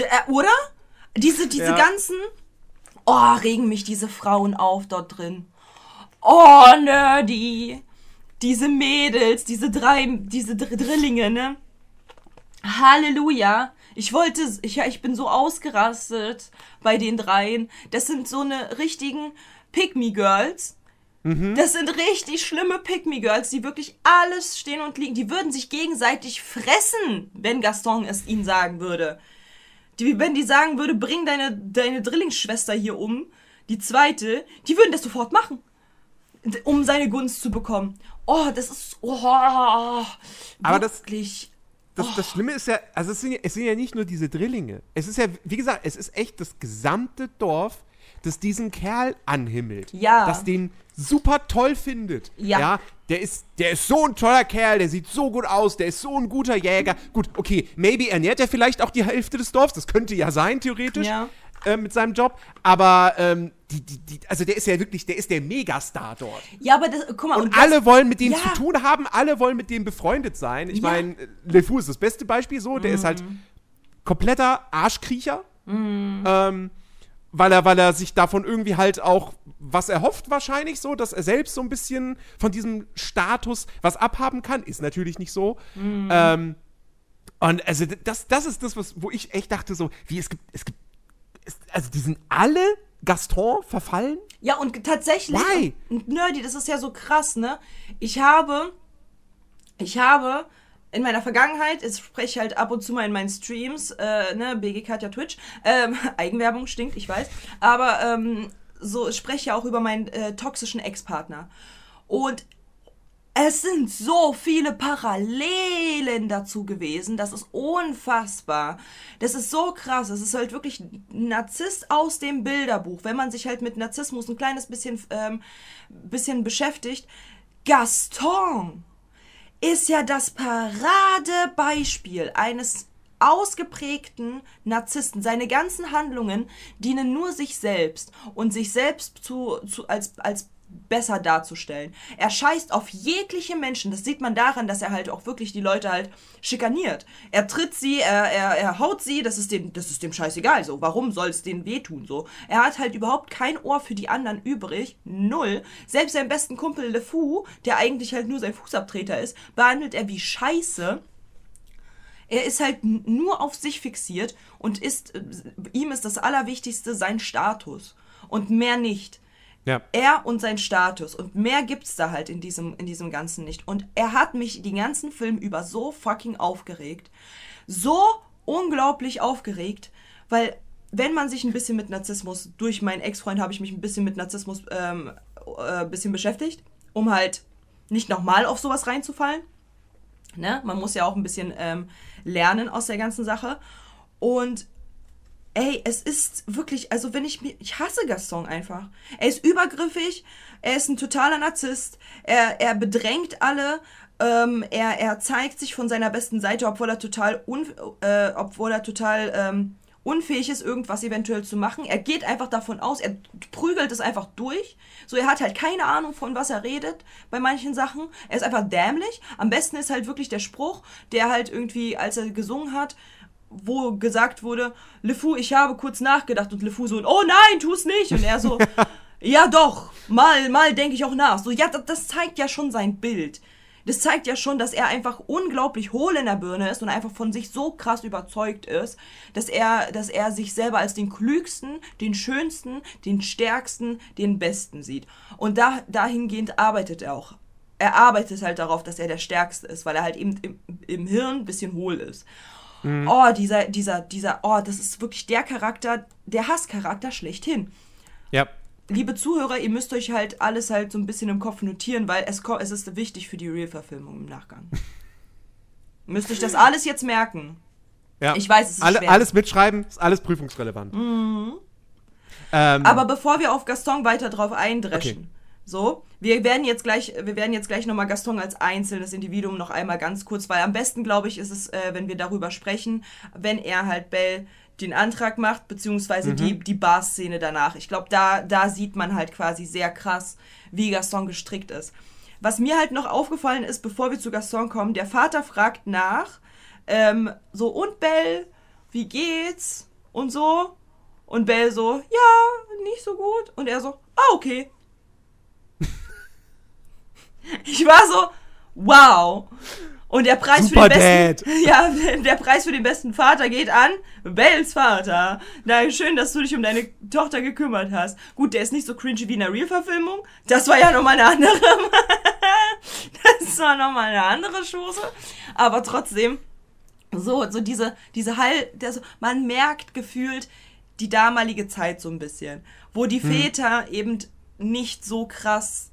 Speaker 1: Äh, oder? Diese, diese
Speaker 2: Ja.
Speaker 1: ganzen Oh, regen mich diese Frauen auf dort drin. Oh, nerdy. Diese Mädels, diese drei, diese Dr Drillinge, ne? Halleluja. Ich wollte, ich, ja, ich bin so ausgerastet bei den dreien. Das sind so eine richtigen Pick-Me-Girls. Das sind richtig schlimme Pick-Me-Girls, die wirklich alles stehen und liegen. Die würden sich gegenseitig fressen, wenn Gaston es ihnen sagen würde. Die, wenn die sagen würde, bring deine, deine Drillingsschwester hier um, die zweite, die würden das sofort machen. Um seine Gunst zu bekommen. Oh, das ist. Oh,
Speaker 2: Aber das- Das, das Schlimme ist ja, also es sind ja, es sind ja nicht nur diese Drillinge. Es ist ja, wie gesagt, es ist echt das gesamte Dorf, das diesen Kerl anhimmelt.
Speaker 1: Ja.
Speaker 2: Das den super toll findet.
Speaker 1: Ja.
Speaker 2: der ist, der ist so ein toller Kerl, der sieht so gut aus, der ist so ein guter Jäger. Gut, okay, maybe ernährt er vielleicht auch die Hälfte des Dorfs, das könnte ja sein, theoretisch.
Speaker 1: Ja.
Speaker 2: Äh, mit seinem Job. Aber ähm, die, die, die, also der ist ja wirklich, der ist der Megastar dort.
Speaker 1: Ja, aber das, guck mal.
Speaker 2: Und,
Speaker 1: das-
Speaker 2: alle wollen mit dem
Speaker 1: Ja.
Speaker 2: zu tun haben, alle wollen mit dem befreundet sein. Ich
Speaker 1: Ja.
Speaker 2: meine, LeFou ist das beste Beispiel so, der ist halt
Speaker 1: Mhm.
Speaker 2: kompletter Arschkriecher. Ähm, weil er, weil er sich davon irgendwie halt auch was erhofft, wahrscheinlich so, dass er selbst so ein bisschen von diesem Status was abhaben kann. Ist natürlich nicht so.
Speaker 1: Mhm.
Speaker 2: Ähm, und also das, das ist das, was, wo ich echt dachte, so, wie es gibt, es gibt, also die sind alle Gaston verfallen?
Speaker 1: Ja, und tatsächlich.
Speaker 2: Why?
Speaker 1: Und Nerdy, das ist ja so krass, ne? Ich habe. Ich habe in meiner Vergangenheit, ich spreche halt ab und zu mal in meinen Streams, äh, ne, BG Katja Twitch, ähm, Eigenwerbung stinkt, ich weiß, aber ähm, so ich spreche ja auch über meinen äh, toxischen Ex-Partner. Und es sind so viele Parallelen dazu gewesen. Das ist unfassbar. Das ist so krass. Es ist halt wirklich Narzisst aus dem Bilderbuch. Wenn man sich halt mit Narzissmus ein kleines bisschen, ähm, bisschen beschäftigt. Gaston ist ja das Paradebeispiel eines ausgeprägten Narzissten. Seine ganzen Handlungen dienen nur sich selbst und sich selbst zu, zu, als, als besser darzustellen. Er scheißt auf jegliche Menschen. Das sieht man daran, dass er halt auch wirklich die Leute halt schikaniert. Er tritt sie, er, er, er haut sie, das ist dem, das ist dem scheißegal. So, warum soll es denen wehtun? So, er hat halt überhaupt kein Ohr für die anderen übrig. Null. Selbst seinen besten Kumpel LeFou, der eigentlich halt nur sein Fußabtreter ist, behandelt er wie Scheiße. Er ist halt nur auf sich fixiert und ist, äh, ihm ist das Allerwichtigste sein Status und mehr nicht.
Speaker 2: Ja.
Speaker 1: Er und sein Status und mehr gibt's da halt in diesem, in diesem Ganzen nicht. Und er hat mich den ganzen Film über so fucking aufgeregt. So unglaublich aufgeregt, weil wenn man sich ein bisschen mit Narzissmus, durch meinen Ex-Freund habe ich mich ein bisschen mit Narzissmus ähm, äh, bisschen beschäftigt, um halt nicht nochmal auf sowas reinzufallen. Ne? Man muss ja auch ein bisschen ähm, lernen aus der ganzen Sache. Und ey, es ist wirklich, also wenn ich mir, ich hasse Gaston einfach. Er ist übergriffig, er ist ein totaler Narzisst, er, er bedrängt alle, ähm, er, er zeigt sich von seiner besten Seite, obwohl er total, un, äh, obwohl er total ähm, unfähig ist, irgendwas eventuell zu machen. Er geht einfach davon aus, er prügelt es einfach durch. So, er hat halt keine Ahnung, von was er redet bei manchen Sachen. Er ist einfach dämlich. Am besten ist halt wirklich der Spruch, der halt irgendwie, als er gesungen hat, wo gesagt wurde, LeFou, ich habe kurz nachgedacht und LeFou so, oh nein, tu's nicht. Und er so, ja doch, mal, mal denke ich auch nach. So, ja, das, das zeigt ja schon sein Bild. Das zeigt ja schon, dass er einfach unglaublich hohl in der Birne ist und einfach von sich so krass überzeugt ist, dass er, dass er sich selber als den klügsten, den schönsten, den stärksten, den besten sieht. Und da, dahingehend arbeitet er auch. Er arbeitet halt darauf, dass er der Stärkste ist, weil er halt eben im, im Hirn ein bisschen hohl ist. Oh, dieser, dieser, dieser, oh, das ist wirklich der Charakter, der Hasscharakter schlechthin.
Speaker 2: Ja.
Speaker 1: Liebe Zuhörer, ihr müsst euch halt alles halt so ein bisschen im Kopf notieren, weil es, es ist wichtig für die Real-Verfilmung im Nachgang. müsst euch das alles jetzt merken.
Speaker 2: ja.
Speaker 1: Ich weiß, es ist
Speaker 2: Alle,
Speaker 1: schwer.
Speaker 2: Alles mitschreiben, ist alles prüfungsrelevant. Ähm,
Speaker 1: Aber bevor wir auf Gaston weiter drauf eindreschen,
Speaker 2: Okay.
Speaker 1: So, wir werden jetzt gleich, wir werden jetzt gleich nochmal Gaston als einzelnes Individuum noch einmal ganz kurz, weil am besten, glaube ich, ist es, äh, wenn wir darüber sprechen, wenn er halt Bell den Antrag macht, beziehungsweise die, die Bar-Szene danach. Ich glaube, da, da sieht man halt quasi sehr krass, wie Gaston gestrickt ist. Was mir halt noch aufgefallen ist, bevor wir zu Gaston kommen, der Vater fragt nach, ähm, so, und Bell, wie geht's? Und so. Und Belle so, ja, nicht so gut. Und er so, ah, okay. Ich war so, wow. Und der Preis
Speaker 2: Super
Speaker 1: für den besten, ja, der Preis für den besten Vater geht an Bells Vater. Na, schön, dass du dich um deine Tochter gekümmert hast. Gut, der ist nicht so cringy wie in der Real-Verfilmung. Das war ja nochmal eine andere. das war nochmal eine andere Chose. Aber trotzdem, so, so diese, diese Hall, der so, man merkt gefühlt die damalige Zeit so ein bisschen, wo die
Speaker 2: Hm.
Speaker 1: Väter eben nicht so krass,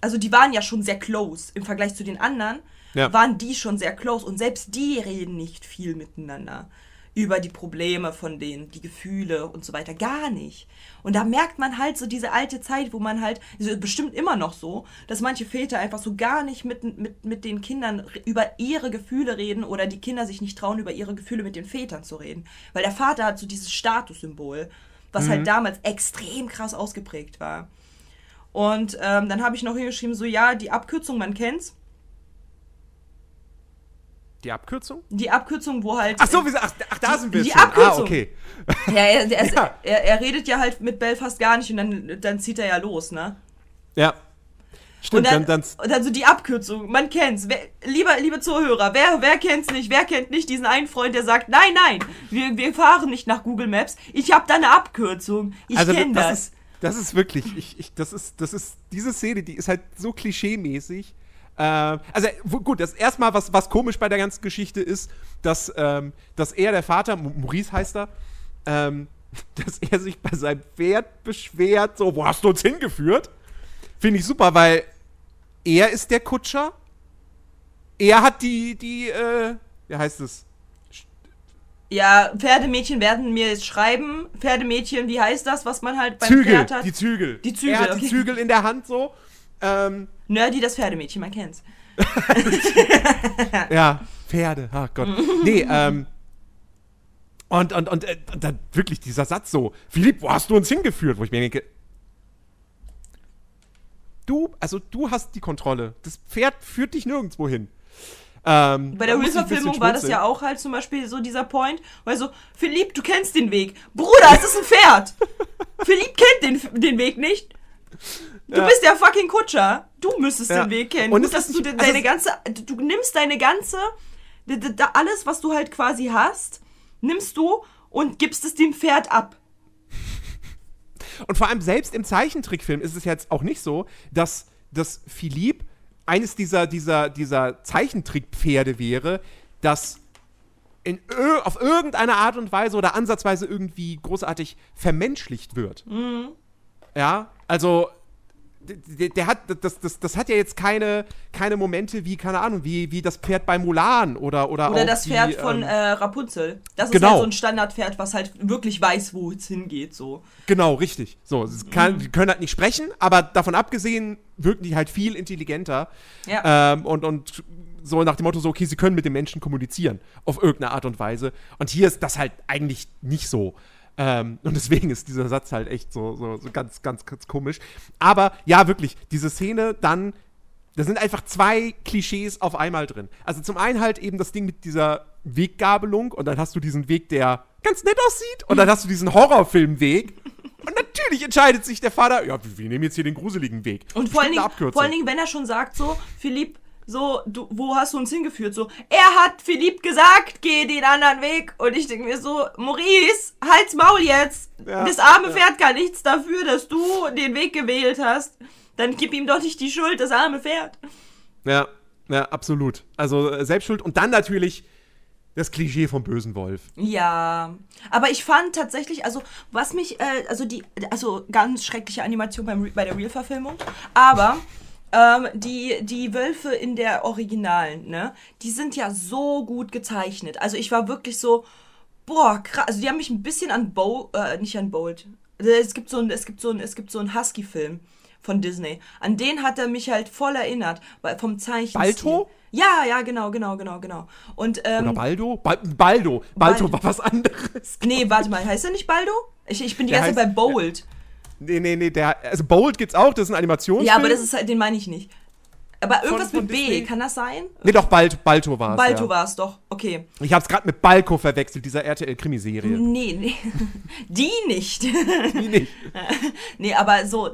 Speaker 1: also die waren ja schon sehr close im Vergleich zu den anderen,
Speaker 2: Ja.
Speaker 1: waren die schon sehr close und selbst die reden nicht viel miteinander über die Probleme von denen, die Gefühle und so weiter, gar nicht. Und da merkt man halt so diese alte Zeit, wo man halt, also bestimmt immer noch so, dass manche Väter einfach so gar nicht mit, mit, mit den Kindern über ihre Gefühle reden oder die Kinder sich nicht trauen, über ihre Gefühle mit den Vätern zu reden. Weil der Vater hat so dieses Statussymbol, was halt damals extrem krass ausgeprägt war. Und ähm, dann habe ich noch hingeschrieben, so ja, die Abkürzung, man kennt's.
Speaker 2: Die Abkürzung?
Speaker 1: Die Abkürzung, wo halt.
Speaker 2: Ach so, wie, ach, ach da sind wir
Speaker 1: die
Speaker 2: schon. Ah,
Speaker 1: Abkürzung.
Speaker 2: okay.
Speaker 1: Ja, er, er,
Speaker 2: Ja.
Speaker 1: Er, er redet ja halt mit Bell fast gar nicht und dann, dann zieht er ja los, ne?
Speaker 2: Ja. Stimmt,
Speaker 1: Und dann,
Speaker 2: dann, dann,
Speaker 1: dann so die Abkürzung, man kennt's. Wer, lieber, liebe Zuhörer, wer, wer kennt's nicht? Wer kennt nicht diesen einen Freund, der sagt, nein, nein, wir, wir fahren nicht nach Google Maps. Ich hab da eine Abkürzung. Ich
Speaker 2: also
Speaker 1: kenn
Speaker 2: das,
Speaker 1: das.
Speaker 2: Ist, das ist wirklich, ich, ich, das ist, das ist, diese Szene, die ist halt so klischee-mäßig. Ähm, also gut, das erstmal, was, was komisch bei der ganzen Geschichte ist, dass, ähm, dass er, der Vater, Maurice heißt er, ähm, dass er sich bei seinem Pferd beschwert, so, wo hast du uns hingeführt? Finde ich super, weil er ist der Kutscher. Er hat die, die, äh, wie heißt es?
Speaker 1: Ja, Pferdemädchen werden mir jetzt schreiben. Pferdemädchen, wie heißt das, was man halt beim
Speaker 2: Zügel,
Speaker 1: Pferd hat?
Speaker 2: die Zügel.
Speaker 1: Die Zügel,
Speaker 2: Er hat
Speaker 1: okay.
Speaker 2: die Zügel in der Hand so. Ähm,
Speaker 1: Nerdy, das Pferdemädchen, man kennt's.
Speaker 2: Ja, Pferde, ach Gott. Nee, ähm. Und, und, und, äh, und dann wirklich dieser Satz so, Philipp, wo hast du uns hingeführt? Wo ich mir denke, du, also du hast die Kontrolle. Das Pferd führt dich nirgendwo hin. Ähm,
Speaker 1: Bei der Real-Verfilmung war das ja auch halt zum Beispiel so dieser Point, weil so, Philipp, du kennst den Weg. Bruder, es ist ein Pferd. Philipp kennt den, den Weg nicht. Du
Speaker 2: Ja.
Speaker 1: bist der fucking Kutscher. Du müsstest
Speaker 2: Ja.
Speaker 1: den Weg kennen.
Speaker 2: Und
Speaker 1: Gut, dass du
Speaker 2: also
Speaker 1: deine
Speaker 2: es-
Speaker 1: ganze, du nimmst deine ganze, alles, was du halt quasi hast, nimmst du und gibst es dem Pferd ab.
Speaker 2: Und vor allem selbst im Zeichentrickfilm ist es jetzt auch nicht so, dass, dass Philipp eines dieser, dieser, dieser Zeichentrickpferde wäre, das in, auf irgendeine Art und Weise oder ansatzweise irgendwie großartig vermenschlicht wird. Ja, also der, der hat das, das, das hat ja jetzt keine, keine Momente wie, keine Ahnung, wie, wie das Pferd bei Mulan oder oder
Speaker 1: Oder das
Speaker 2: die,
Speaker 1: Pferd von
Speaker 2: ähm,
Speaker 1: äh, Rapunzel. Das ist
Speaker 2: genau.
Speaker 1: halt so ein Standardpferd, was halt wirklich weiß, wo es hingeht. So.
Speaker 2: Genau, richtig. So, kann, die können halt nicht sprechen, aber davon abgesehen wirken die halt viel intelligenter.
Speaker 1: Ja.
Speaker 2: Ähm, und, und so nach dem Motto, so, okay, sie können mit den Menschen kommunizieren. Auf irgendeine Art und Weise. Und hier ist das halt eigentlich nicht so. Ähm, und deswegen ist dieser Satz halt echt so, so, so ganz, ganz, ganz komisch. Aber ja, wirklich, diese Szene dann. Da sind einfach zwei Klischees auf einmal drin. Also zum einen halt eben das Ding mit dieser Weggabelung und dann hast du diesen Weg, der ganz nett aussieht und dann hast du diesen Horrorfilmweg und natürlich entscheidet sich der Vater, ja, wir nehmen jetzt hier den gruseligen Weg.
Speaker 1: Und vor allen, Dingen, vor allen Dingen, wenn er schon sagt, so, Philipp, so, du, wo hast du uns hingeführt? So, er hat Philipp gesagt, geh den anderen Weg. Und ich denke mir so, Maurice, halt's Maul jetzt.
Speaker 2: Ja,
Speaker 1: das arme
Speaker 2: ja.
Speaker 1: Pferd kann nichts dafür, dass du den Weg gewählt hast. Dann gib ihm doch nicht die Schuld, das arme Pferd.
Speaker 2: Ja, ja, absolut. Also äh, Selbstschuld und dann natürlich das Klischee vom bösen Wolf.
Speaker 1: Ja, aber ich fand tatsächlich, also was mich, äh, also die, also ganz schreckliche Animation beim, bei der Real-Verfilmung, aber ähm, die, die Wölfe in der Originalen, ne, die sind ja so gut gezeichnet. Also ich war wirklich so, boah, krass, also die haben mich ein bisschen an Bold, äh, nicht an Bold, es gibt so ein, es gibt so ein, es gibt so einen Husky-Film von Disney. An den hat er mich halt voll erinnert, weil vom Zeichenstil.
Speaker 2: Balto?
Speaker 1: Ja, ja, genau, genau, genau, genau. Und, ähm,
Speaker 2: Oder Baldo? Bal Baldo. Baldo
Speaker 1: Bal-
Speaker 2: war was anderes.
Speaker 1: Nee, warte mal, heißt er nicht Baldo? Ich, ich bin die
Speaker 2: Der
Speaker 1: ganze Zeit bei Bold.
Speaker 2: Nee, nee, nee, der, also Bold gibt's auch, das ist ein Animationsfilm.
Speaker 1: Ja, aber das ist halt, den meine ich nicht. Aber irgendwas
Speaker 2: von
Speaker 1: mit B,
Speaker 2: Disney?
Speaker 1: kann das sein?
Speaker 2: Nee, doch, Balt, Balto war es.
Speaker 1: Balto
Speaker 2: ja.
Speaker 1: war es doch, okay.
Speaker 2: Ich hab's gerade mit Balko verwechselt, dieser RTL-Krimiserie.
Speaker 1: Nee, nee. Die nicht.
Speaker 2: Die nicht.
Speaker 1: nee, aber so,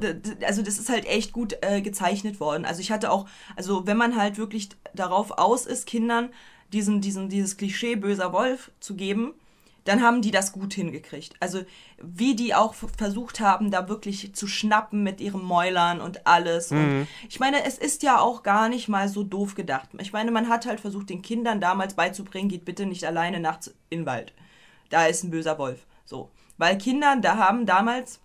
Speaker 1: also das ist halt echt gut äh, gezeichnet worden. Also ich hatte auch, also wenn man halt wirklich darauf aus ist, Kindern diesen, diesen, dieses Klischee böser Wolf zu geben, dann haben die das gut hingekriegt. Also wie die auch versucht haben, da wirklich zu schnappen mit ihren Mäulern und alles. Und ich meine, es ist ja auch gar nicht mal so doof gedacht. Ich meine, man hat halt versucht, den Kindern damals beizubringen, geht bitte nicht alleine nachts in den Wald. Da ist ein böser Wolf. So. Weil Kinder, da haben damals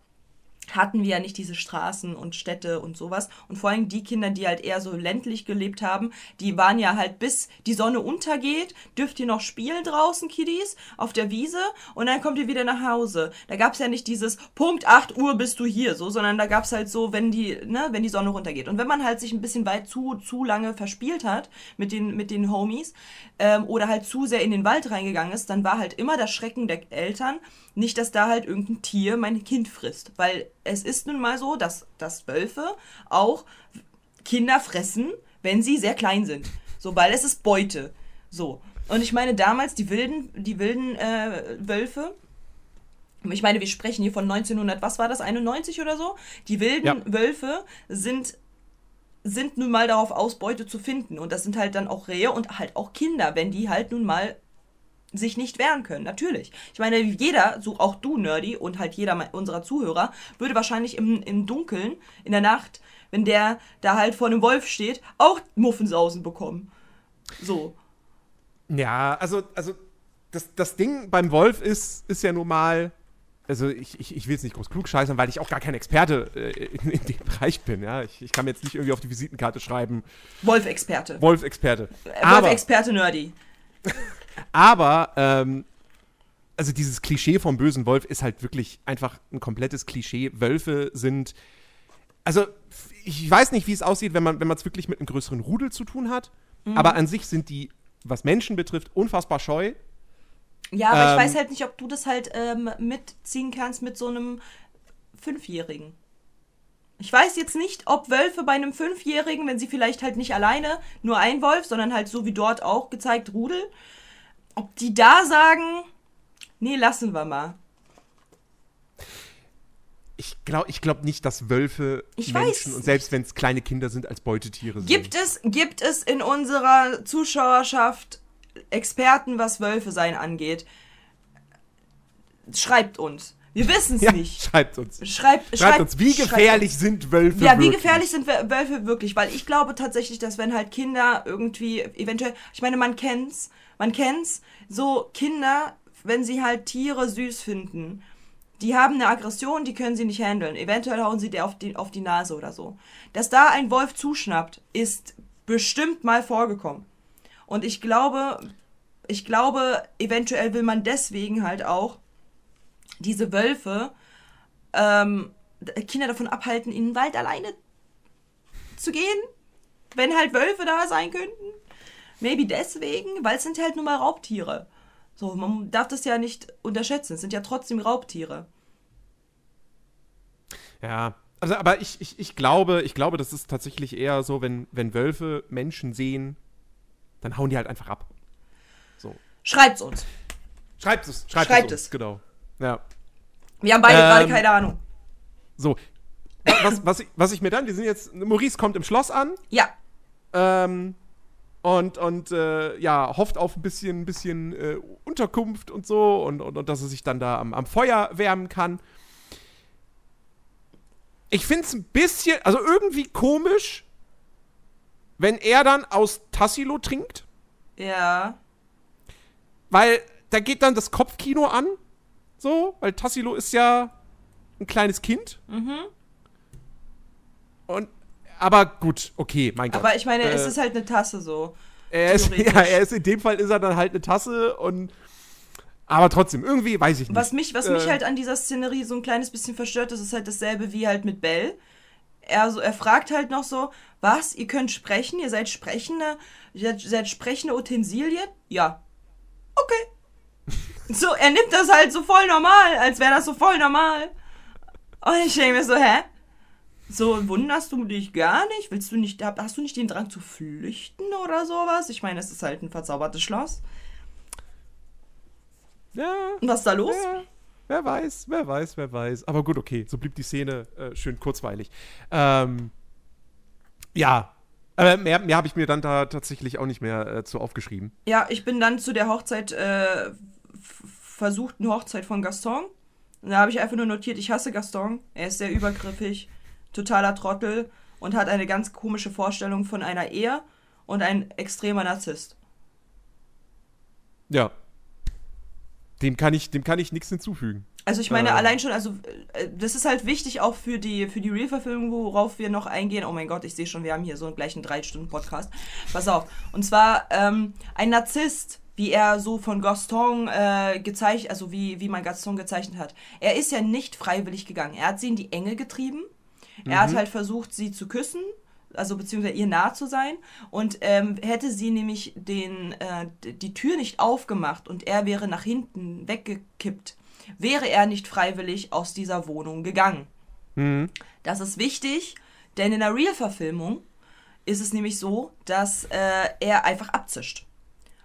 Speaker 1: hatten wir ja nicht diese Straßen und Städte und sowas. Und vor allem die Kinder, die halt eher so ländlich gelebt haben, die waren ja halt bis die Sonne untergeht, dürft ihr noch spielen draußen, Kiddies, auf der Wiese und dann kommt ihr wieder nach Hause. Da gab's ja nicht dieses Punkt 8 Uhr bist du hier, so, sondern da gab's halt so, wenn die, ne, wenn die Sonne runtergeht. Und wenn man halt sich ein bisschen weit zu, zu lange verspielt hat mit den, mit den Homies ähm, oder halt zu sehr in den Wald reingegangen ist, dann war halt immer das Schrecken der Eltern, nicht, dass da halt irgendein Tier mein Kind frisst. Weil es ist nun mal so, dass, dass Wölfe auch Kinder fressen, wenn sie sehr klein sind. So, weil es ist Beute. So. Und ich meine, damals die wilden, die wilden äh, Wölfe, ich meine, wir sprechen hier von 1900, was war das, 91 oder so? Die wilden
Speaker 2: Ja.
Speaker 1: Wölfe sind sind nun mal darauf aus, Beute zu finden. Und das sind halt dann auch Rehe und halt auch Kinder, wenn die halt nun mal sich nicht wehren können, natürlich. Ich meine, jeder, so auch du, Nerdy, und halt jeder unserer Zuhörer, würde wahrscheinlich im, im Dunkeln, in der Nacht, wenn der da halt vor einem Wolf steht, auch Muffensausen bekommen. So.
Speaker 2: Ja, also, also das, das Ding beim Wolf ist, ist ja nun mal, also ich, ich, ich will jetzt nicht groß klug scheißern, weil ich auch gar kein Experte äh, in, in dem Bereich bin. Ja? Ich, ich kann mir jetzt nicht irgendwie auf die Visitenkarte schreiben,
Speaker 1: Wolf-Experte.
Speaker 2: Wolf-Experte.
Speaker 1: Äh,
Speaker 2: Aber, ähm, also dieses Klischee vom bösen Wolf ist halt wirklich einfach ein komplettes Klischee. Wölfe sind, also ich weiß nicht, wie es aussieht, wenn man es wirklich mit einem größeren Rudel zu tun hat.
Speaker 1: Mhm.
Speaker 2: Aber an sich sind die, was Menschen betrifft, unfassbar scheu.
Speaker 1: Ja, aber ich
Speaker 2: Ähm,
Speaker 1: weiß halt nicht, ob du das halt ähm, mitziehen kannst mit so einem Fünfjährigen. Ich weiß jetzt nicht, ob Wölfe bei einem Fünfjährigen, wenn sie vielleicht halt nicht alleine nur ein Wolf, sondern halt so wie dort auch gezeigt Rudel, ob die da sagen, nee, lassen wir mal.
Speaker 2: Ich glaube ich glaub nicht, dass Wölfe
Speaker 1: Ich
Speaker 2: Menschen
Speaker 1: weiß
Speaker 2: und selbst wenn es kleine Kinder sind, als Beutetiere sind.
Speaker 1: Gibt es, gibt es in unserer Zuschauerschaft Experten, was Wölfe sein angeht? Schreibt uns. Wir wissen es
Speaker 2: ja,
Speaker 1: nicht.
Speaker 2: schreibt uns.
Speaker 1: Schreibt,
Speaker 2: Schreibt uns, wie
Speaker 1: schreibt
Speaker 2: gefährlich sind Wölfe
Speaker 1: Ja, wie
Speaker 2: wirklich?
Speaker 1: gefährlich sind Wö- Wölfe wirklich? Weil ich glaube tatsächlich, dass wenn halt Kinder irgendwie eventuell, ich meine, man kennt's, man kennt's, so Kinder, wenn sie halt Tiere süß finden, die haben eine Aggression, die können sie nicht handeln. Eventuell hauen sie dir auf die, auf die Nase oder so. Dass da ein Wolf zuschnappt, ist bestimmt mal vorgekommen. Und ich glaube, ich glaube, eventuell will man deswegen halt auch diese Wölfe ähm, Kinder davon abhalten, in den Wald alleine zu gehen, wenn halt Wölfe da sein könnten. Maybe deswegen, weil es sind halt nun mal Raubtiere. So, man darf das ja nicht unterschätzen. Es sind ja trotzdem Raubtiere.
Speaker 2: Ja, also aber ich, ich, ich glaube, ich glaube, das ist tatsächlich eher so, wenn, wenn Wölfe Menschen sehen, dann hauen die halt einfach ab. So.
Speaker 1: Schreibt's uns.
Speaker 2: Schreibt es, schreibt,
Speaker 1: Schreibt
Speaker 2: es.
Speaker 1: es.
Speaker 2: uns, Genau. Ja.
Speaker 1: Wir haben beide
Speaker 2: Ähm,
Speaker 1: gerade keine Ahnung.
Speaker 2: So. Was, was, ich, was ich mir dann, wir sind jetzt, Maurice kommt im Schloss an,
Speaker 1: Ja,
Speaker 2: ähm, und, und äh, ja, hofft auf ein bisschen, bisschen äh, Unterkunft und so und, und, und dass er sich dann da am, am Feuer wärmen kann. Ich finde es ein bisschen, also irgendwie komisch, wenn er dann aus Tassilo trinkt,
Speaker 1: ja.
Speaker 2: weil da geht dann das Kopfkino an, so, weil Tassilo ist ja ein kleines Kind. Und, aber gut, okay, mein Gott.
Speaker 1: Aber ich meine, es
Speaker 2: Äh,
Speaker 1: ist halt eine Tasse so.
Speaker 2: Er ist, ja, er ist in dem Fall ist er dann halt eine Tasse und aber trotzdem, irgendwie weiß ich nicht.
Speaker 1: Was mich, was mich
Speaker 2: Äh,
Speaker 1: halt an dieser Szenerie so ein kleines bisschen verstört, das ist halt dasselbe wie halt mit Bell. Er, so, er fragt halt noch so, was, ihr könnt sprechen, ihr seid sprechende, ihr seid sprechende Utensilien? Ja. Okay. So, er nimmt das halt so voll normal, als wäre das so voll normal. Und ich denke mir so, hä? So wunderst du dich gar nicht? Willst du nicht, hast du nicht den Drang zu flüchten oder sowas? Ich meine, es ist halt ein verzaubertes Schloss.
Speaker 2: Ja,
Speaker 1: Und was ist da los?
Speaker 2: ja, wer weiß, wer weiß, wer weiß. Aber gut, okay, so blieb die Szene äh, schön kurzweilig. Ähm, ja, aber mehr, mehr habe ich mir dann da tatsächlich auch nicht mehr äh, zu aufgeschrieben.
Speaker 1: Ja, ich bin dann zu der Hochzeit, äh, versuchten Hochzeit von Gaston. Und da habe ich einfach nur notiert, ich hasse Gaston. Er ist sehr übergriffig, totaler Trottel und hat eine ganz komische Vorstellung von einer Ehe und ein extremer Narzisst.
Speaker 2: Ja. Dem kann ich, dem kann ich nichts hinzufügen.
Speaker 1: Also ich meine,
Speaker 2: Ähm.
Speaker 1: allein schon, also äh, das ist halt wichtig auch für die, für die Real-Verfilmung, worauf wir noch eingehen. Oh mein Gott, ich sehe schon, wir haben hier so einen gleichen 3-Stunden-Podcast. Pass auf. Und zwar ähm, ein Narzisst, wie er so von Gaston äh, gezeichnet, also wie, wie man Gaston gezeichnet hat. Er ist ja nicht freiwillig gegangen. Er hat sie in die Enge getrieben. Er hat halt versucht, sie zu küssen, also beziehungsweise ihr nah zu sein. Und ähm, hätte sie nämlich den, äh, die Tür nicht aufgemacht und er wäre nach hinten weggekippt, wäre er nicht freiwillig aus dieser Wohnung gegangen. Das ist wichtig, denn in der Real-Verfilmung ist es nämlich so, dass äh, er einfach abzischt.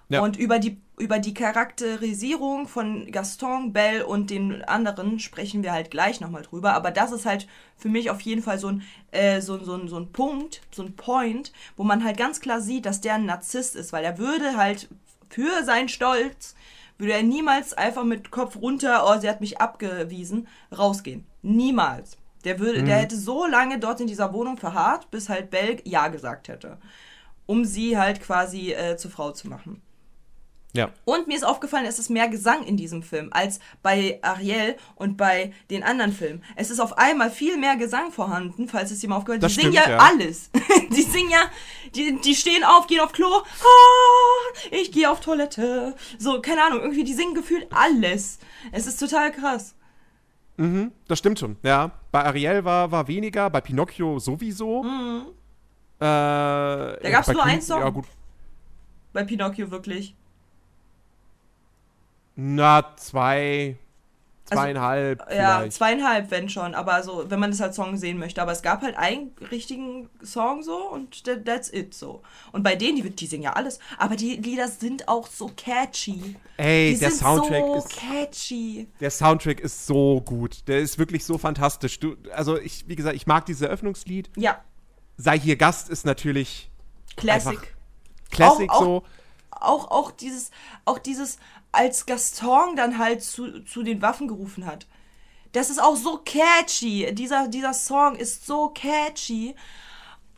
Speaker 2: Ja.
Speaker 1: Und über die, über die Charakterisierung von Gaston, Belle und den anderen sprechen wir halt gleich nochmal drüber. Aber das ist halt für mich auf jeden Fall so ein, äh, so, ein- so, ein, so ein Punkt, so ein Point, wo man halt ganz klar sieht, dass der ein Narzisst ist, weil er würde halt für seinen Stolz, würde er niemals einfach mit Kopf runter, oh, sie hat mich abgewiesen, rausgehen. Niemals. Der, würde, der hätte so lange dort in dieser Wohnung verharrt, bis halt Belle Ja gesagt hätte. Um sie halt quasi äh, zur Frau zu machen.
Speaker 2: Ja.
Speaker 1: Und mir ist aufgefallen, es ist mehr Gesang in diesem Film als bei Ariel und bei den anderen Filmen. Es ist auf einmal viel mehr Gesang vorhanden, falls es jemand aufgehört hat. Die singen
Speaker 2: stimmt,
Speaker 1: ja,
Speaker 2: ja.
Speaker 1: alles. die singen ja, die, die stehen auf, gehen auf Klo. Ah, ich gehe auf Toilette. So, keine Ahnung, irgendwie, die singen gefühlt alles. Es ist total krass.
Speaker 2: Das stimmt schon, ja. Bei Ariel war, war weniger, bei Pinocchio sowieso. Äh, da
Speaker 1: Mhm. gab's nur einen Song.
Speaker 2: Ja, gut.
Speaker 1: Bei Pinocchio wirklich.
Speaker 2: Na, zwei, zweieinhalb
Speaker 1: Also, Ja,
Speaker 2: vielleicht.
Speaker 1: zweieinhalb, wenn schon. Aber so, wenn man das als Song sehen möchte. Aber es gab halt einen richtigen Song so und that- that's it so. Und bei denen, die, die singen ja alles. Aber die Lieder sind auch so catchy.
Speaker 2: Ey,
Speaker 1: Die
Speaker 2: der Soundtrack
Speaker 1: so
Speaker 2: ist
Speaker 1: catchy.
Speaker 2: Der Soundtrack ist so gut. Der ist wirklich so fantastisch. Du, also ich, wie gesagt, ich mag dieses Eröffnungslied.
Speaker 1: Ja,
Speaker 2: Sei hier Gast ist natürlich
Speaker 1: Classic.
Speaker 2: Classic
Speaker 1: Auch- auch-
Speaker 2: so.
Speaker 1: Auch, auch dieses, auch dieses, als Gaston dann halt zu, zu den Waffen gerufen hat. Das ist auch so catchy. Dieser, dieser Song ist so catchy.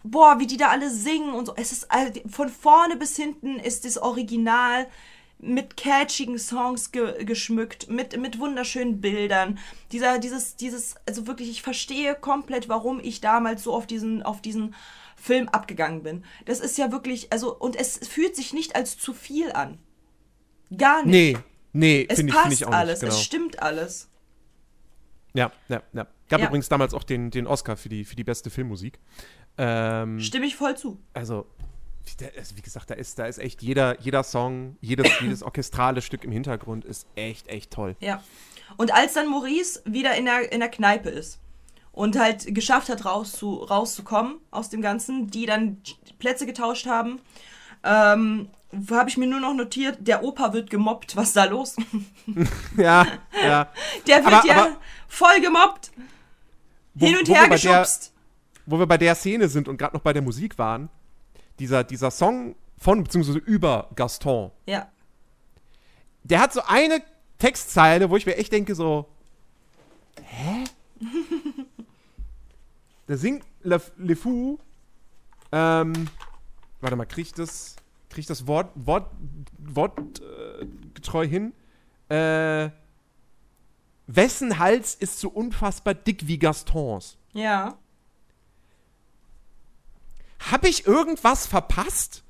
Speaker 1: Boah, wie die da alle singen und so. Es ist von vorne bis hinten ist das Original mit catchigen Songs ge geschmückt, mit, mit wunderschönen Bildern. Dieser, dieses, dieses, also wirklich, ich verstehe komplett, warum ich damals so auf diesen, auf diesen Film abgegangen bin. Das ist ja wirklich, also, und es fühlt sich nicht als zu viel an. Gar nicht.
Speaker 2: Nee, nee, finde ich, find
Speaker 1: passt
Speaker 2: ich auch
Speaker 1: alles,
Speaker 2: nicht. Genau.
Speaker 1: es stimmt alles.
Speaker 2: Ja, ja, ja. Gab
Speaker 1: Ja.
Speaker 2: übrigens damals auch den, den Oscar für die, für die beste Filmmusik. Ähm,
Speaker 1: Stimme ich voll zu.
Speaker 2: also, wie, also, gesagt, da ist, da ist echt jeder, jeder Song, jedes, jedes orchestrale Stück im Hintergrund ist echt, echt toll.
Speaker 1: Ja. Und als dann Maurice wieder in der, in der Kneipe ist und halt geschafft hat, rauszu, rauszukommen aus dem Ganzen, die dann Plätze getauscht haben, ähm, habe ich mir nur noch notiert, der Opa wird gemobbt. Was ist da los?
Speaker 2: Ja, ja.
Speaker 1: Der wird
Speaker 2: Aber-
Speaker 1: ja
Speaker 2: aber-
Speaker 1: voll gemobbt.
Speaker 2: Wo-
Speaker 1: Hin und her
Speaker 2: bei der-
Speaker 1: geschubst.
Speaker 2: wo wir bei der Szene sind und gerade noch bei der Musik waren, dieser, dieser Song von bzw. über Gaston,
Speaker 1: Ja.
Speaker 2: der hat so eine Textzeile, wo ich mir echt denke so, hä? da singt Le, Le Fou, ähm, warte mal, krieg ich das, krieg ich das Wort, Wort, Wort äh, getreu hin? Äh, wessen Hals ist so unfassbar dick wie Gastons?
Speaker 1: Ja.
Speaker 2: Habe ich irgendwas verpasst?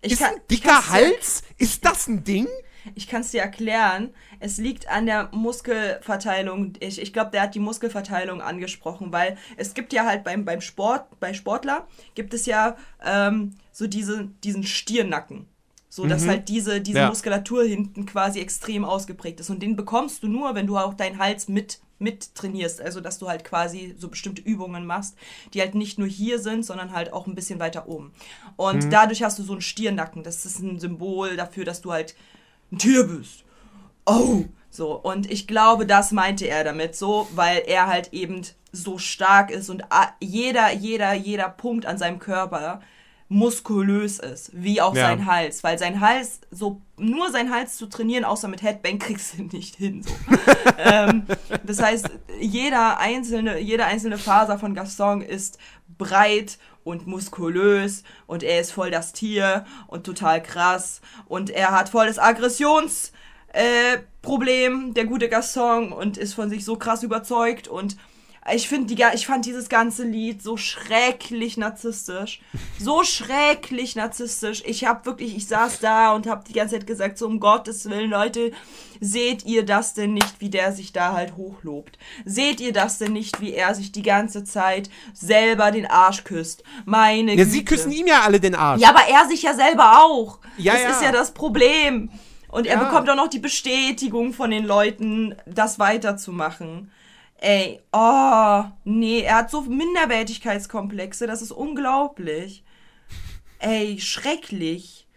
Speaker 1: Ich
Speaker 2: ist
Speaker 1: kann,
Speaker 2: ein dicker Hals? Ist das ein Ding?
Speaker 1: Ich kann es dir erklären. Es liegt an der Muskelverteilung. Ich, ich glaube, der hat die Muskelverteilung angesprochen, weil es gibt ja halt beim, beim Sport, bei Sportler, gibt es ja ähm, so diese, diesen Stirnnacken. So, dass halt diese, diese
Speaker 2: Ja.
Speaker 1: Muskulatur hinten quasi extrem ausgeprägt ist. Und den bekommst du nur, wenn du auch deinen Hals mit, mit trainierst. Also, dass du halt quasi so bestimmte Übungen machst, die halt nicht nur hier sind, sondern halt auch ein bisschen weiter oben. Und dadurch hast du so einen Stiernacken. Das ist ein Symbol dafür, dass du halt ein Tier bist. Oh, so. Und ich glaube, das meinte er damit so, weil er halt eben so stark ist und jeder, jeder, jeder Punkt an seinem Körper muskulös ist, wie auch
Speaker 2: Ja.
Speaker 1: sein Hals, weil sein Hals, so nur sein Hals zu trainieren, außer mit Headbang, kriegst du nicht hin. So. ähm, das heißt, jeder einzelne, jede einzelne Faser von Gaston ist breit und muskulös und er ist voll das Tier und total krass und er hat voll das Aggressions äh, der gute Gaston und ist von sich so krass überzeugt und ich finde die ich fand dieses ganze Lied so schrecklich narzisstisch. So schrecklich narzisstisch. Ich habe wirklich, ich saß da und habe die ganze Zeit gesagt, so um Gottes Willen, Leute, seht ihr das denn nicht, wie der sich da halt hochlobt? Seht ihr das denn nicht, wie er sich die ganze Zeit selber den Arsch küsst? Meine
Speaker 2: Ja,
Speaker 1: Güte.
Speaker 2: sie küssen ihm ja alle den Arsch.
Speaker 1: Ja, aber er sich ja selber auch.
Speaker 2: Ja,
Speaker 1: das
Speaker 2: ja.
Speaker 1: ist ja das Problem. Und er
Speaker 2: Ja.
Speaker 1: bekommt auch noch die Bestätigung von den Leuten, das weiterzumachen. Ey, oh, nee, er hat so Minderwertigkeitskomplexe, das ist unglaublich. Ey, schrecklich.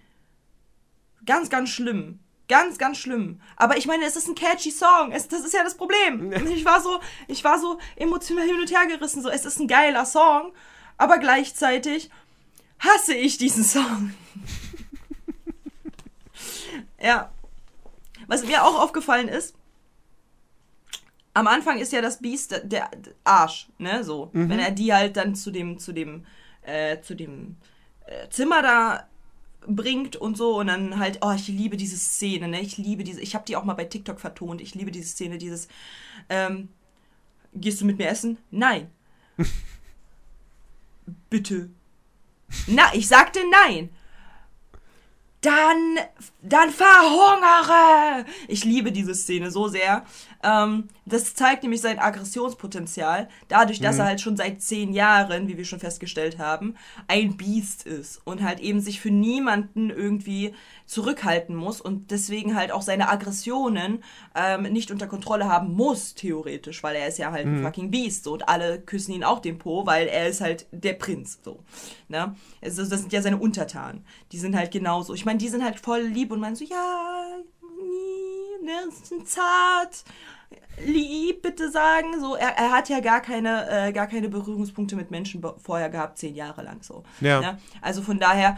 Speaker 1: Ganz, ganz schlimm. Ganz, ganz schlimm. Aber ich meine, es ist ein catchy Song. Es, das ist ja das Problem. Ich war so, ich war so emotional hin und her gerissen. So, es ist ein geiler Song, aber gleichzeitig hasse ich diesen Song. ja. Was mir auch aufgefallen ist, am Anfang ist ja das Biest der, Arsch, ne, so. Wenn er die halt dann zu dem, zu dem, äh, zu dem äh, Zimmer da bringt und so und dann halt, oh, ich liebe diese Szene, ne, ich liebe diese, ich habe die auch mal bei TikTok vertont, ich liebe diese Szene, dieses, ähm, gehst du mit mir essen? Nein. Bitte. Na, ich sagte nein. Dann, dann verhungere! Ich liebe diese Szene so sehr. Ähm, das zeigt nämlich sein Aggressionspotenzial, dadurch, dass er halt schon seit zehn Jahren, wie wir schon festgestellt haben, ein Biest ist und halt eben sich für niemanden irgendwie zurückhalten muss und deswegen halt auch seine Aggressionen ähm, nicht unter Kontrolle haben muss, theoretisch, weil er ist ja halt ein fucking Biest so, und alle küssen ihn auch den Po, weil er ist halt der Prinz so. Ne? Also das sind ja seine Untertanen. Die sind halt genauso. Ich meine, die sind halt voll lieb und meinen so, ja, nie, ne, sind zart, lieb, bitte sagen. So, er, er hat ja gar keine, äh, gar keine Berührungspunkte mit Menschen vorher gehabt, zehn Jahre lang so.
Speaker 2: Ja.
Speaker 1: Ne? Also von daher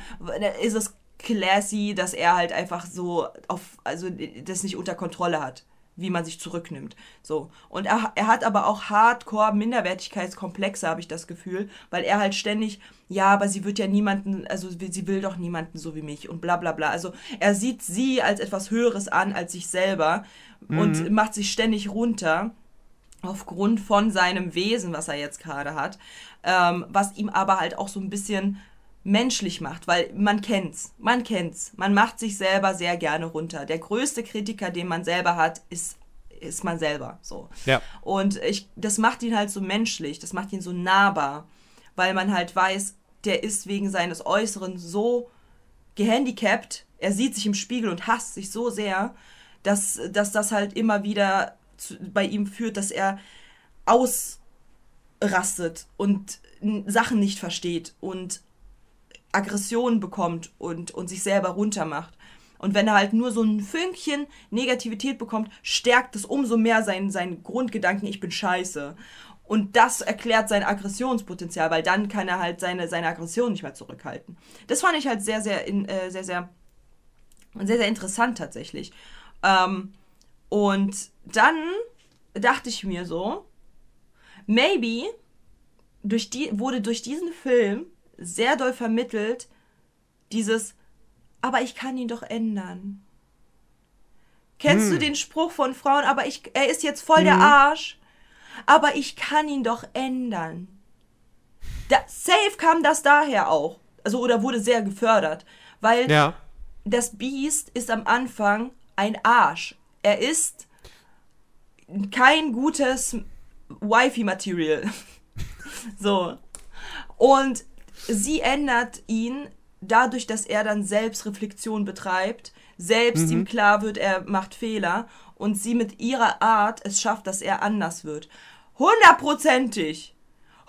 Speaker 1: ist es classy, dass er halt einfach so auf, also das nicht unter Kontrolle hat, wie man sich zurücknimmt. So. Und er, er hat aber auch hardcore Minderwertigkeitskomplexe, habe ich das Gefühl, weil er halt ständig, ja, aber sie wird ja niemanden, also sie will doch niemanden so wie mich und bla bla bla. Also er sieht sie als etwas Höheres an als sich selber und macht sich ständig runter aufgrund von seinem Wesen, was er jetzt gerade hat, ähm, was ihm aber halt auch so ein bisschen menschlich macht, weil man kennt's, man kennt's, man macht sich selber sehr gerne runter. Der größte Kritiker, den man selber hat, ist ist man selber so.
Speaker 2: Ja.
Speaker 1: Und ich, das macht ihn halt so menschlich, das macht ihn so nahbar, weil man halt weiß, der ist wegen seines Äußeren so gehandicapt, er sieht sich im Spiegel und hasst sich so sehr, dass, dass das halt immer wieder zu, bei ihm führt, dass er ausrastet und Sachen nicht versteht und Aggressionen bekommt und, und sich selber runtermacht. Und wenn er halt nur so ein Fünkchen Negativität bekommt, stärkt es umso mehr seinen, seinen Grundgedanken, ich bin scheiße. Und das erklärt sein Aggressionspotenzial, weil dann kann er halt seine, seine Aggression nicht mehr zurückhalten. Das fand ich halt sehr, sehr, in, äh, sehr, sehr, sehr, sehr interessant tatsächlich. Ähm, und dann dachte ich mir so, maybe durch die, wurde durch diesen Film sehr doll vermittelt, dieses, aber ich kann ihn doch ändern. Kennst du den Spruch von Frauen, aber ich, er ist jetzt voll der Arsch, aber ich kann ihn doch ändern. Da, safe kam das daher auch. Also, oder wurde sehr gefördert. Weil
Speaker 2: Ja.
Speaker 1: das Biest ist am Anfang ein Arsch. Er ist kein gutes Wifi-Material. so. Und sie ändert ihn dadurch, dass er dann Selbstreflexion betreibt, selbst ihm klar wird, er macht Fehler und sie mit ihrer Art es schafft, dass er anders wird. Hundertprozentig.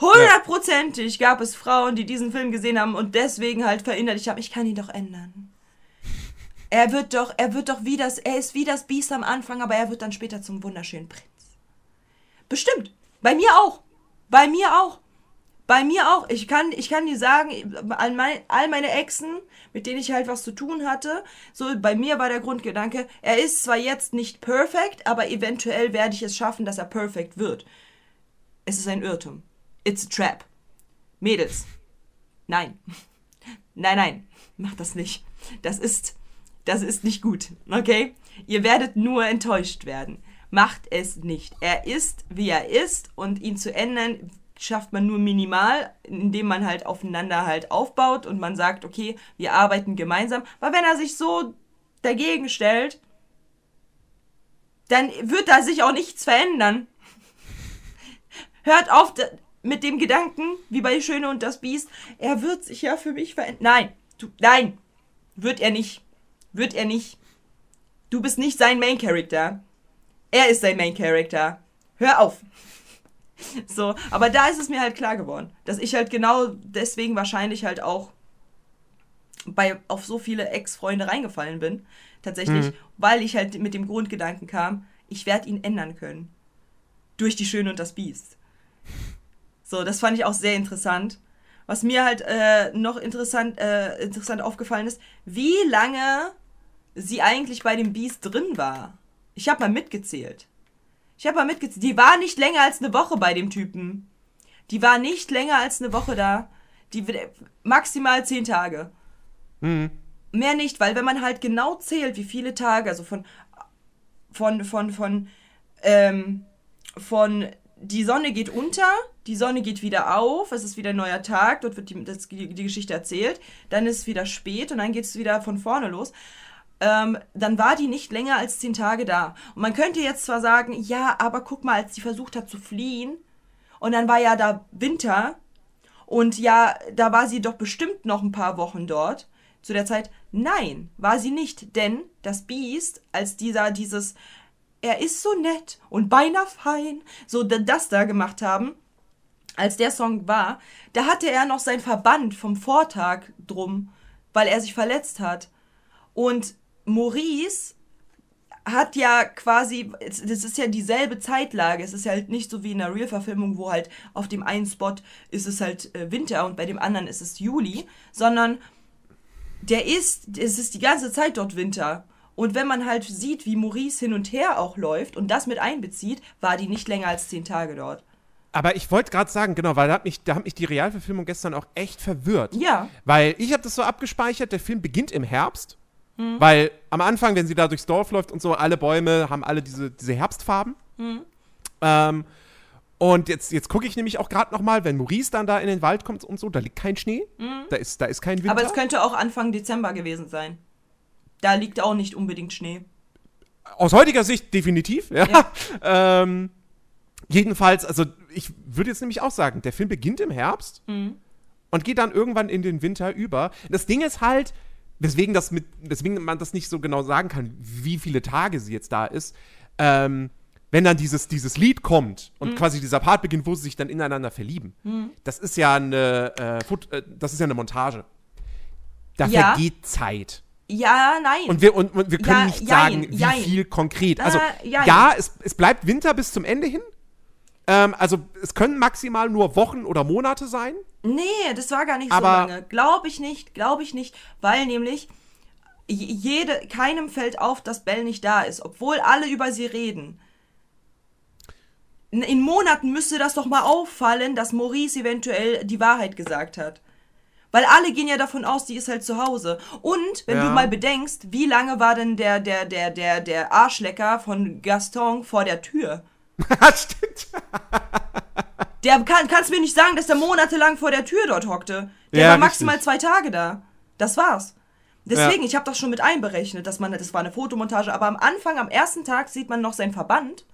Speaker 1: Hundertprozentig gab es Frauen, die diesen Film gesehen haben und deswegen halt verinnerlicht haben, ich kann ihn doch ändern. Er wird doch, er wird doch wie das, er ist wie das Biest am Anfang, aber er wird dann später zum wunderschönen Prinz. Bestimmt. Bei mir auch. Bei mir auch. Bei mir auch. Ich kann, ich kann dir sagen, all, mein, all meine Exen, mit denen ich halt was zu tun hatte, so bei mir war der Grundgedanke, er ist zwar jetzt nicht perfekt, aber eventuell werde ich es schaffen, dass er perfekt wird. Es ist ein Irrtum. It's a trap. Mädels. Nein. Nein, nein. Macht das nicht. Das ist, das ist nicht gut. Okay? Ihr werdet nur enttäuscht werden. Macht es nicht. Er ist, wie er ist und ihn zu ändern schafft man nur minimal, indem man halt aufeinander halt aufbaut und man sagt, okay, wir arbeiten gemeinsam. Weil wenn er sich so dagegen stellt, dann wird da sich auch nichts verändern. Hört auf mit dem Gedanken, wie bei Schöne und das Biest, er wird sich ja für mich verändern. Nein, du, nein, wird er nicht. Wird er nicht. Du bist nicht sein Main Character. Er ist sein Main Character. Hör auf. So, aber da ist es mir halt klar geworden, dass ich halt genau deswegen wahrscheinlich halt auch bei auf so viele Ex-Freunde reingefallen bin. Tatsächlich, weil ich halt mit dem Grundgedanken kam, ich werde ihn ändern können. Durch die Schöne und das Biest. So, das fand ich auch sehr interessant. Was mir halt äh, noch interessant, äh, interessant aufgefallen ist, wie lange sie eigentlich bei dem Biest drin war. Ich habe mal mitgezählt. Ich habe mal mitgezählt. Die war nicht länger als eine Woche bei dem Typen. Die war nicht länger als eine Woche da. Die maximal zehn Tage. Mehr nicht, weil wenn man halt genau zählt, wie viele Tage, also von von von von ähm, von die Sonne geht unter, die Sonne geht wieder auf, es ist wieder ein neuer Tag, dort wird die, das, die, die Geschichte erzählt, dann ist es wieder spät und dann geht es wieder von vorne los. Ähm, dann war die nicht länger als zehn Tage da. Und man könnte jetzt zwar sagen, ja, aber guck mal, als sie versucht hat zu fliehen, und dann war ja da Winter, und ja, da war sie doch bestimmt noch ein paar Wochen dort. Zu der Zeit, nein, war sie nicht, denn das Biest, als dieser, dieses, er ist so nett und beinahe fein, so das da gemacht haben, als der Song war, da hatte er noch sein Verband vom Vortag drum, weil er sich verletzt hat. Und Maurice hat ja quasi, das ist ja dieselbe Zeitlage. Es ist halt nicht so wie in einer Real-Verfilmung, wo halt auf dem einen Spot ist es halt äh, Winter und bei dem anderen ist es Juli, sondern der ist, es ist die ganze Zeit dort Winter. Und wenn man halt sieht, wie Maurice hin und her auch läuft und das mit einbezieht, war die nicht länger als zehn Tage dort.
Speaker 2: Aber ich wollte gerade sagen, genau, weil da hat, mich, da hat mich die Realverfilmung gestern auch echt verwirrt.
Speaker 1: Ja.
Speaker 2: Weil ich habe das so abgespeichert, der Film beginnt im Herbst.
Speaker 1: Hm.
Speaker 2: Weil am Anfang, wenn sie da durchs Dorf läuft und so, alle Bäume haben alle diese, diese Herbstfarben.
Speaker 1: Hm.
Speaker 2: Ähm, und jetzt, jetzt gucke ich nämlich auch gerade noch mal, wenn Maurice dann da in den Wald kommt und so, da liegt kein Schnee, da, ist, da ist kein Winter.
Speaker 1: Aber es könnte auch Anfang Dezember gewesen sein. Da liegt auch nicht unbedingt Schnee.
Speaker 2: Aus heutiger Sicht definitiv, ja.
Speaker 1: Ja.
Speaker 2: ähm, jedenfalls, also ich würde jetzt nämlich auch sagen, der Film beginnt im Herbst und geht dann irgendwann in den Winter über. Das Ding ist halt, weswegen, das mit, weswegen man das nicht so genau sagen kann, wie viele Tage sie jetzt da ist, ähm, wenn dann dieses, dieses Lied kommt und quasi dieser Part beginnt, wo sie sich dann ineinander verlieben. Das ist ja eine, äh, äh, das ist ja eine Montage. Da
Speaker 1: Ja.
Speaker 2: vergeht Zeit.
Speaker 1: Ja, nein.
Speaker 2: Und wir, und, und wir können
Speaker 1: Ja,
Speaker 2: nicht
Speaker 1: jein,
Speaker 2: sagen, wie
Speaker 1: jein.
Speaker 2: viel konkret. Also,
Speaker 1: jein.
Speaker 2: ja, es, es bleibt Winter bis zum Ende hin. Ähm, also, es können maximal nur Wochen oder Monate sein.
Speaker 1: Nee, das war gar nicht so lange. Glaube ich nicht, glaube ich nicht, weil nämlich jede, keinem fällt auf, dass Belle nicht da ist, obwohl alle über sie reden. In, in Monaten müsste das doch mal auffallen, dass Maurice eventuell die Wahrheit gesagt hat. Weil alle gehen ja davon aus, die ist halt zu Hause. Und wenn
Speaker 2: Ja.
Speaker 1: du mal bedenkst, wie lange war denn der, der, der, der, der Arschlecker von Gaston vor der Tür?
Speaker 2: Stimmt.
Speaker 1: Der kann, kannst mir nicht sagen, dass der monatelang vor der Tür dort hockte. Der
Speaker 2: Ja,
Speaker 1: war maximal
Speaker 2: richtig.
Speaker 1: zwei Tage da. Das war's. Deswegen, ich habe das schon mit einberechnet, dass man, das war eine Fotomontage, aber am Anfang, am ersten Tag sieht man noch sein Verband.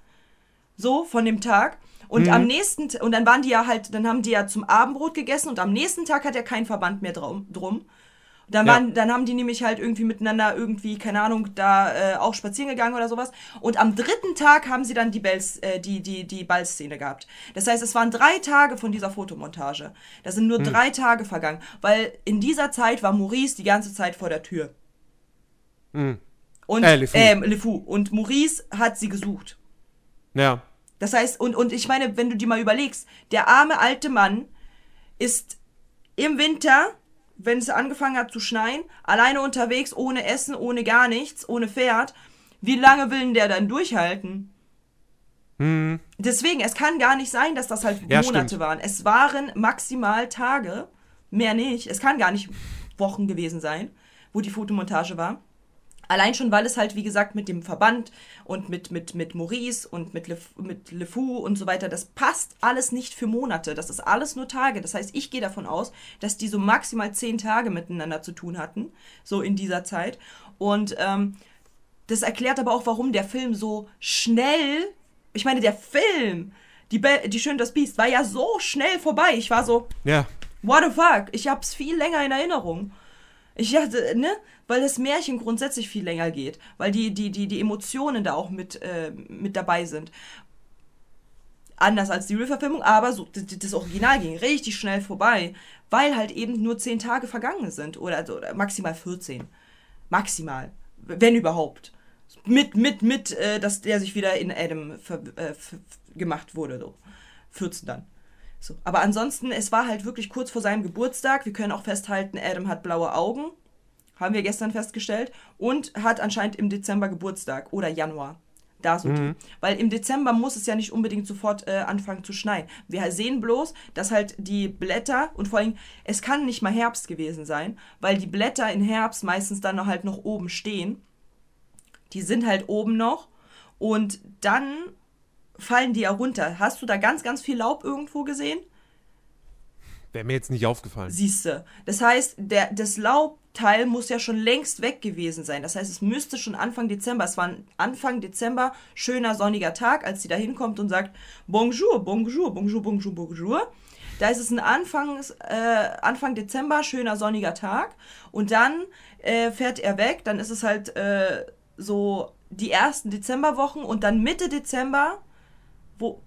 Speaker 1: So, von dem Tag. Und
Speaker 2: Mhm.
Speaker 1: am nächsten, und dann waren die ja halt, dann haben die ja zum Abendbrot gegessen und am nächsten Tag hat er keinen Verband mehr drum. Dann,
Speaker 2: Ja.
Speaker 1: waren, dann haben die nämlich halt irgendwie miteinander irgendwie, keine Ahnung, da äh, auch spazieren gegangen oder sowas. Und am dritten Tag haben sie dann die, Bells, äh, die, die, die Ballszene gehabt. Das heißt, es waren drei Tage von dieser Fotomontage. Da sind
Speaker 2: Hm.
Speaker 1: nur drei Tage vergangen, weil in dieser Zeit war Maurice die ganze Zeit vor der Tür. Und,
Speaker 2: Äh, Le Fou.
Speaker 1: Le Fou. Und Maurice hat sie gesucht.
Speaker 2: Ja.
Speaker 1: Das heißt, und, und ich meine, wenn du dir mal überlegst, der arme alte Mann ist im Winter, wenn es angefangen hat zu schneien, alleine unterwegs, ohne Essen, ohne gar nichts, ohne Pferd. Wie lange will denn der dann durchhalten? Deswegen, es kann gar nicht sein, dass das halt
Speaker 2: Ja,
Speaker 1: Monate
Speaker 2: stimmt.
Speaker 1: waren. Es waren maximal Tage, mehr nicht. Es kann gar nicht Wochen gewesen sein, wo die Fotomontage war. Allein schon, weil es halt, wie gesagt, mit dem Verband und mit, mit, mit Maurice und mit Le, mit Le Fou und so weiter, das passt alles nicht für Monate. Das ist alles nur Tage. Das heißt, ich gehe davon aus, dass die so maximal zehn Tage miteinander zu tun hatten, so in dieser Zeit. Und ähm, das erklärt aber auch, warum der Film so schnell. Ich meine, der Film, die, Be die Schön das Biest, war ja so schnell vorbei. Ich war so,
Speaker 2: Ja.
Speaker 1: What the fuck? Ich hab's viel länger in Erinnerung. Ich dachte, ne? Weil das Märchen grundsätzlich viel länger geht. Weil die, die, die, die Emotionen da auch mit, äh, mit dabei sind. Anders als die Real-Verfilmung, aber so, das, Original ging richtig schnell vorbei. Weil halt eben nur 10 Tage vergangen sind. Oder, oder maximal 14. Maximal. Wenn überhaupt. Mit, mit, mit, äh, dass der sich wieder in Adam äh, gemacht wurde. So. 14 dann. So. Aber ansonsten, es war halt wirklich kurz vor seinem Geburtstag. Wir können auch festhalten, Adam hat blaue Augen. Haben wir gestern festgestellt. Und hat anscheinend im Dezember Geburtstag oder Januar. Da so die. Weil im Dezember muss es ja nicht unbedingt sofort äh, anfangen zu schneien. Wir sehen bloß, dass halt die Blätter und vor allem, es kann nicht mal Herbst gewesen sein, weil die Blätter in Herbst meistens dann noch halt noch oben stehen. Die sind halt oben noch. Und dann fallen die ja runter. Hast du da ganz, ganz viel Laub irgendwo gesehen?
Speaker 2: Wäre mir jetzt nicht aufgefallen.
Speaker 1: Siehste. Das heißt, der, das Laubteil muss ja schon längst weg gewesen sein. Das heißt, es müsste schon Anfang Dezember, es war Anfang Dezember, schöner sonniger Tag, als sie da hinkommt und sagt, Bonjour, bonjour, bonjour, bonjour, bonjour. Da ist es ein Anfangs, äh, Anfang Dezember, schöner sonniger Tag. Und dann äh, fährt er weg. Dann ist es halt äh, so die ersten Dezemberwochen und dann Mitte Dezember, wo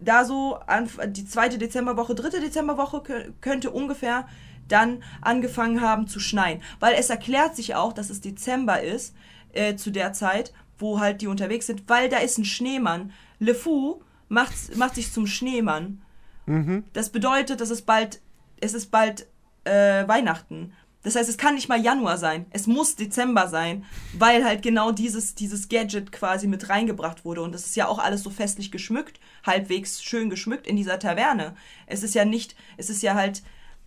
Speaker 1: da so anf die zweite Dezemberwoche, dritte Dezemberwoche kö- könnte ungefähr dann angefangen haben zu schneien. Weil es erklärt sich auch, dass es Dezember ist, äh, zu der Zeit, wo halt die unterwegs sind, weil da ist ein Schneemann. Le Fou macht, macht sich zum Schneemann. Das bedeutet, dass es bald, es ist bald äh, Weihnachten. Das heißt, es kann nicht mal Januar sein. Es muss Dezember sein, weil halt genau dieses, dieses Gadget quasi mit reingebracht wurde. Und das ist ja auch alles so festlich geschmückt, halbwegs schön geschmückt in dieser Taverne. Es ist ja nicht, es ist ja halt,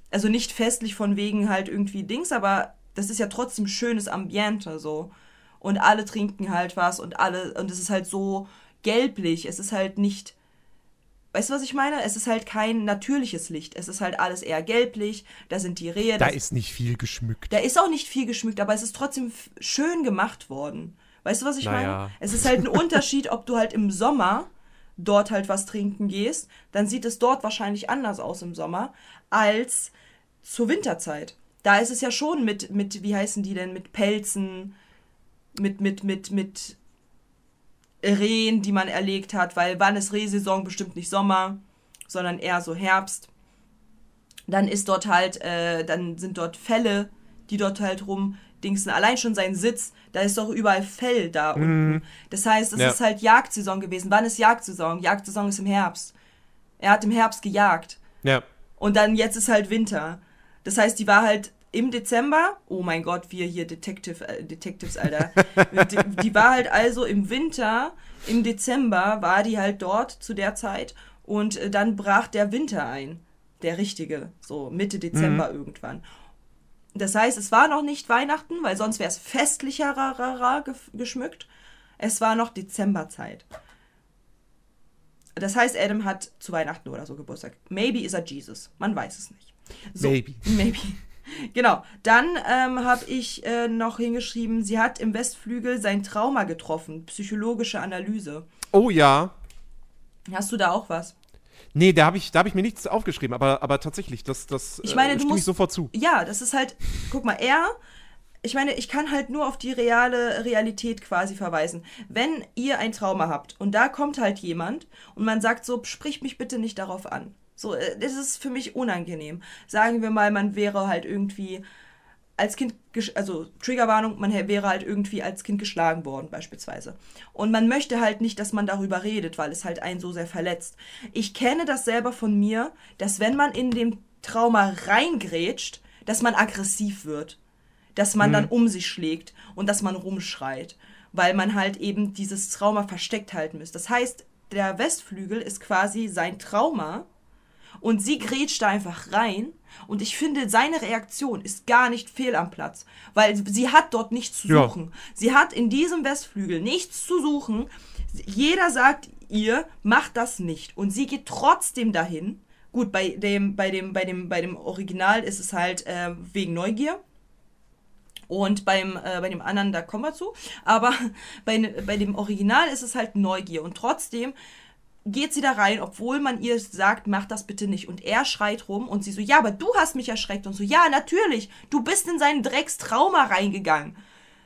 Speaker 1: also nicht festlich von wegen halt irgendwie Dings, aber das ist ja trotzdem schönes Ambiente so. Und alle trinken halt was und alle, und es ist halt so gelblich. Es ist halt nicht, Weißt du, was ich meine? Es ist halt kein natürliches Licht. Es ist halt alles eher gelblich. Da sind die Rehe.
Speaker 2: Da ist nicht viel geschmückt.
Speaker 1: da ist auch nicht viel geschmückt, aber es ist trotzdem schön gemacht worden. Weißt du, was ich
Speaker 2: Naja.
Speaker 1: meine? Es ist halt ein Unterschied, ob du halt im Sommer dort halt was trinken gehst, dann sieht es dort wahrscheinlich anders aus im Sommer als zur Winterzeit. Da ist es ja schon mit, mit wie heißen die denn, mit Pelzen, mit, mit, mit, mit Rehen, die man erlegt hat, weil wann ist Rehsaison? Bestimmt nicht Sommer, sondern eher so Herbst. Dann ist dort halt, äh, dann sind dort Fälle, die dort halt rumdingsen. Allein schon sein Sitz, da ist doch überall Fell da unten. Das heißt, es
Speaker 2: Ja.
Speaker 1: ist halt Jagdsaison gewesen. Wann ist Jagdsaison? Jagdsaison ist im Herbst. Er hat im Herbst gejagt.
Speaker 2: Ja.
Speaker 1: Und dann jetzt ist halt Winter. Das heißt, die war halt im Dezember. Oh mein Gott, wir hier Detective, äh, Detectives, Alter. die, die war halt also im Winter, im Dezember war die halt dort zu der Zeit und äh, dann brach der Winter ein. Der richtige, so Mitte Dezember irgendwann. Das heißt, es war noch nicht Weihnachten, weil sonst wäre es festlicher geschmückt. Es war noch Dezemberzeit. Das heißt, Adam hat zu Weihnachten oder so Geburtstag. Maybe is er Jesus. Man weiß es nicht. So,
Speaker 2: Maybe.
Speaker 1: Maybe. Genau. Dann ähm, habe ich äh, noch hingeschrieben, sie hat im Westflügel sein Trauma getroffen. Psychologische Analyse.
Speaker 2: Oh ja.
Speaker 1: Hast du da auch was?
Speaker 2: Nee, da habe ich, da hab ich mir nichts aufgeschrieben, aber, aber tatsächlich, das, das
Speaker 1: Ich meine,
Speaker 2: äh,
Speaker 1: du
Speaker 2: stimme ich
Speaker 1: musst-
Speaker 2: sofort zu.
Speaker 1: Ja, das ist halt, guck mal, er, ich meine, ich kann halt nur auf die reale Realität quasi verweisen. Wenn ihr ein Trauma habt und da kommt halt jemand und man sagt so, sprich mich bitte nicht darauf an. So, äh, das ist für mich unangenehm. Sagen wir mal, man wäre halt irgendwie als Kind, also Triggerwarnung, man wäre halt irgendwie als Kind geschlagen worden beispielsweise. Und man möchte halt nicht, dass man darüber redet, weil es halt einen so sehr verletzt. Ich kenne das selber von mir, dass wenn man in dem Trauma reingrätscht, dass man aggressiv wird. Dass man dann um sich schlägt und dass man rumschreit. Weil man halt eben dieses Trauma versteckt halten muss. Das heißt, der Westflügel ist quasi sein Trauma und sie grätscht da einfach rein. Und ich finde, seine Reaktion ist gar nicht fehl am Platz. Weil sie hat dort nichts zu
Speaker 2: Ja.
Speaker 1: suchen. Sie hat in diesem Westflügel nichts zu suchen. Jeder sagt ihr, mach das nicht. Und sie geht trotzdem dahin. Gut, bei dem, bei dem, bei dem, bei dem Original ist es halt äh, wegen Neugier. Und beim, äh, bei dem anderen, da kommen wir zu. Aber bei, bei dem Original ist es halt Neugier. Und trotzdem geht sie da rein, obwohl man ihr sagt, mach das bitte nicht. Und er schreit rum und sie so, ja, aber du hast mich erschreckt. Und so, ja, natürlich, du bist in seinen Dreckstrauma reingegangen.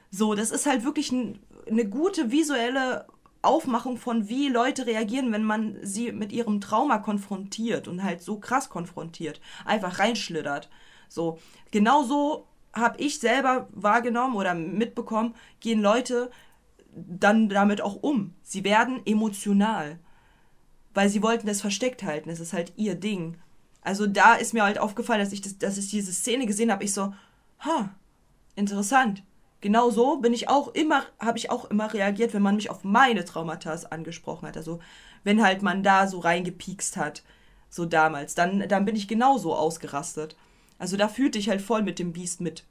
Speaker 1: So, das ist halt wirklich ein, eine gute visuelle Aufmachung von, wie Leute reagieren, wenn man sie mit ihrem Trauma konfrontiert und halt so krass konfrontiert. Einfach reinschlittert. So, genau so habe ich selber wahrgenommen oder mitbekommen, gehen Leute dann damit auch um. Sie werden emotional weil sie wollten das versteckt halten. Es ist halt ihr Ding. Also da ist mir halt aufgefallen, dass ich, das, dass ich diese Szene gesehen habe. Ich so, ha, interessant. Genau so bin ich auch immer, habe ich auch immer reagiert, wenn man mich auf meine Traumata angesprochen hat. Also wenn halt man da so reingepiekst hat, so damals, dann, dann bin ich genauso ausgerastet. Also da fühlte ich halt voll mit dem Biest mit.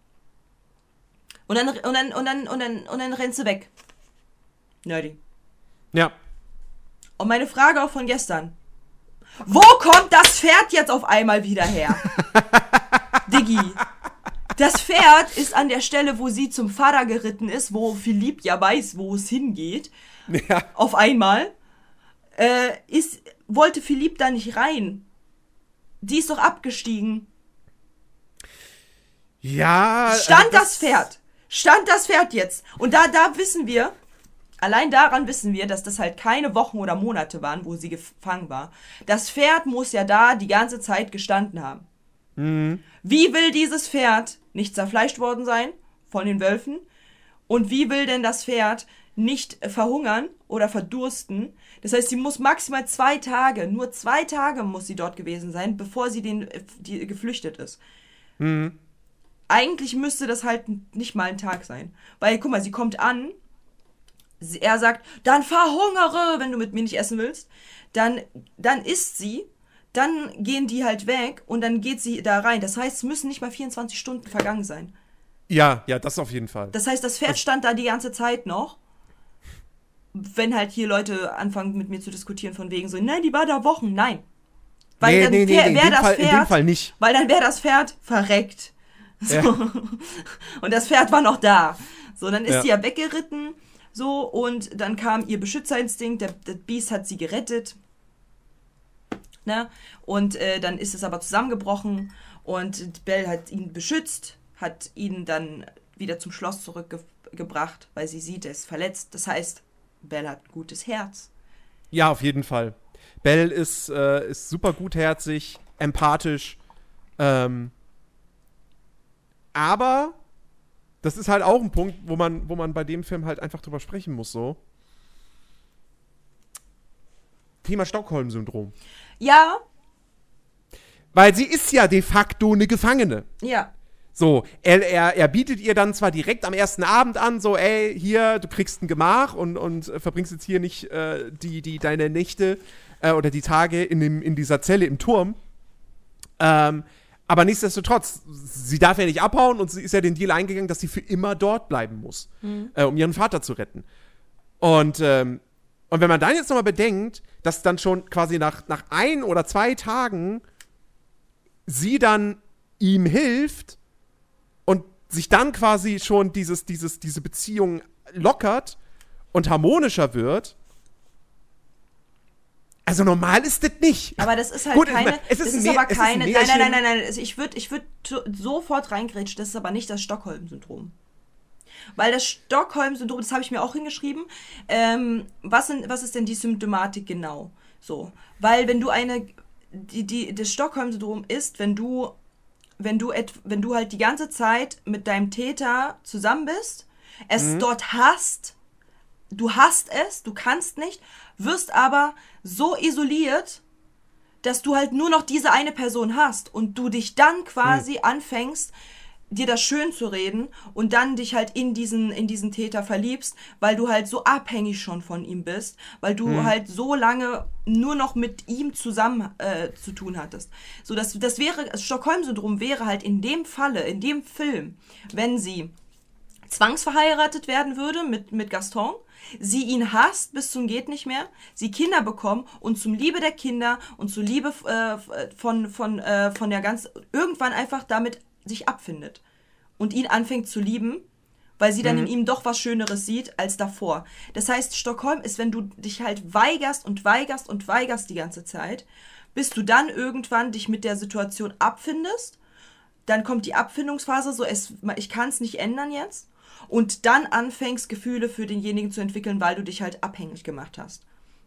Speaker 1: Und dann, und dann, und dann, und dann, und dann rennt sie weg. Nerdy.
Speaker 2: Ja.
Speaker 1: Und meine Frage auch von gestern. Wo kommt das Pferd jetzt auf einmal wieder her? Diggi. Das Pferd ist an der Stelle, wo sie zum Vater geritten ist, wo Philipp ja weiß, wo es hingeht.
Speaker 2: Ja.
Speaker 1: Auf einmal. Äh, ist, wollte Philipp da nicht rein. Die ist doch abgestiegen.
Speaker 2: Ja. äh,
Speaker 1: Stand das Pferd. Stand das Pferd jetzt. Und da, da wissen wir, allein daran wissen wir, dass das halt keine Wochen oder Monate waren, wo sie gefangen war. Das Pferd muss ja da die ganze Zeit gestanden haben. Wie will dieses Pferd nicht zerfleischt worden sein von den Wölfen? Und wie will denn das Pferd nicht verhungern oder verdursten? Das heißt, sie muss maximal zwei Tage, nur zwei Tage muss sie dort gewesen sein, bevor sie den, die, geflüchtet ist eigentlich müsste das halt nicht mal ein Tag sein. Weil, guck mal, sie kommt an, er sagt, dann verhungere, wenn du mit mir nicht essen willst. Dann, dann isst sie, dann gehen die halt weg und dann geht sie da rein. Das heißt, es müssen nicht mal 24 Stunden vergangen sein.
Speaker 2: Ja, ja, das auf jeden Fall.
Speaker 1: Das heißt, das Pferd stand da die ganze Zeit noch. Wenn halt hier Leute anfangen mit mir zu diskutieren von wegen so, nein, die war da Wochen. Nein. Weil
Speaker 2: Nee,
Speaker 1: dann
Speaker 2: nee, nee,
Speaker 1: wär,
Speaker 2: in
Speaker 1: wär
Speaker 2: dem
Speaker 1: das
Speaker 2: Fall- in
Speaker 1: Pferd,
Speaker 2: dem Fall nicht.
Speaker 1: Weil dann wäre das Pferd verreckt. So.
Speaker 2: Ja.
Speaker 1: Und das Pferd war noch da. So, dann ist
Speaker 2: Ja.
Speaker 1: sie ja weggeritten. So, und dann kam ihr Beschützerinstinkt. Der, der Biest hat sie gerettet. Ne? Und äh, dann ist es aber zusammengebrochen. Und Belle hat ihn beschützt, hat ihn dann wieder zum Schloss zurückgebracht, weil sie sieht, er ist verletzt. Das heißt, Belle hat ein gutes Herz.
Speaker 2: Ja, auf jeden Fall. Belle ist, äh, ist super gutherzig, empathisch. Ähm, aber das ist halt auch ein Punkt, wo man, wo man bei dem Film halt einfach drüber sprechen muss, so. Thema Stockholm-Syndrom.
Speaker 1: Ja,
Speaker 2: Weil sie ist ja de facto eine Gefangene.
Speaker 1: ja.
Speaker 2: So, er, er, er bietet ihr dann zwar direkt am ersten Abend an, so, ey, hier, du kriegst ein Gemach und, und verbringst jetzt hier nicht äh, die, die, deine Nächte äh, oder die Tage in, dem, in dieser Zelle im Turm. Ähm, aber nichtsdestotrotz, sie darf ja nicht abhauen und sie ist ja den Deal eingegangen, dass sie für immer dort bleiben muss, äh, um ihren Vater zu retten. Und, ähm, und wenn man dann jetzt nochmal bedenkt, dass dann schon quasi nach, nach ein oder zwei Tagen sie dann ihm hilft und sich dann quasi schon dieses, dieses, diese Beziehung lockert und harmonischer wird, Also normal ist das nicht.
Speaker 1: Aber das ist halt
Speaker 2: Gut,
Speaker 1: keine.
Speaker 2: es ist
Speaker 1: das ist aber
Speaker 2: es ist ein
Speaker 1: keine. Nein, nein, nein, nein, nein. Ich würde ich würd sofort reingrätschen. Das ist aber nicht das Stockholm-Syndrom. Weil das Stockholm-Syndrom, das habe ich mir auch hingeschrieben. Ähm, was, sind, was ist denn die Symptomatik genau? So. Weil wenn du eine. Die, die, das Stockholm-Syndrom ist, wenn du. Wenn du, et, wenn du halt die ganze Zeit mit deinem Täter zusammen bist, es
Speaker 2: Mhm.
Speaker 1: dort hast, du hast es, du kannst nicht, wirst aber so isoliert, dass du halt nur noch diese eine Person hast und du dich dann quasi
Speaker 2: Hm.
Speaker 1: anfängst, dir das schön zu reden und dann dich halt in diesen, in diesen Täter verliebst, weil du halt so abhängig schon von ihm bist, weil du
Speaker 2: Hm.
Speaker 1: halt so lange nur noch mit ihm zusammen äh, zu tun hattest. So, das, das wäre, das Stockholm-Syndrom wäre halt in dem Falle, in dem Film, wenn sie zwangsverheiratet werden würde mit, mit Gaston, sie ihn hasst bis zum geht nicht mehr, sie Kinder bekommen und zum Liebe der Kinder und zur Liebe äh, von, von, äh, von der ganz, irgendwann einfach damit sich abfindet und ihn anfängt zu lieben, weil sie dann in ihm doch was Schöneres sieht als davor. Das heißt, Stockholm ist, wenn du dich halt weigerst und weigerst und weigerst die ganze Zeit, bis du dann irgendwann dich mit der Situation abfindest dann kommt die Abfindungsphase, so es, ich kann es nicht ändern jetzt. Und dann anfängst, Gefühle für denjenigen zu entwickeln, weil du dich halt abhängig gemacht hast.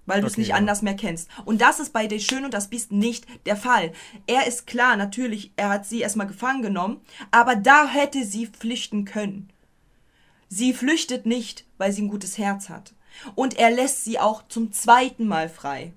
Speaker 1: Weil du es
Speaker 2: Okay,
Speaker 1: nicht
Speaker 2: ja.
Speaker 1: anders mehr kennst. Und das ist bei Der Schön und das Biest nicht der Fall. Er ist klar, natürlich, er hat sie erstmal gefangen genommen, aber da hätte sie flüchten können. Sie flüchtet nicht, weil sie ein gutes Herz hat. Und er lässt sie auch zum zweiten Mal frei.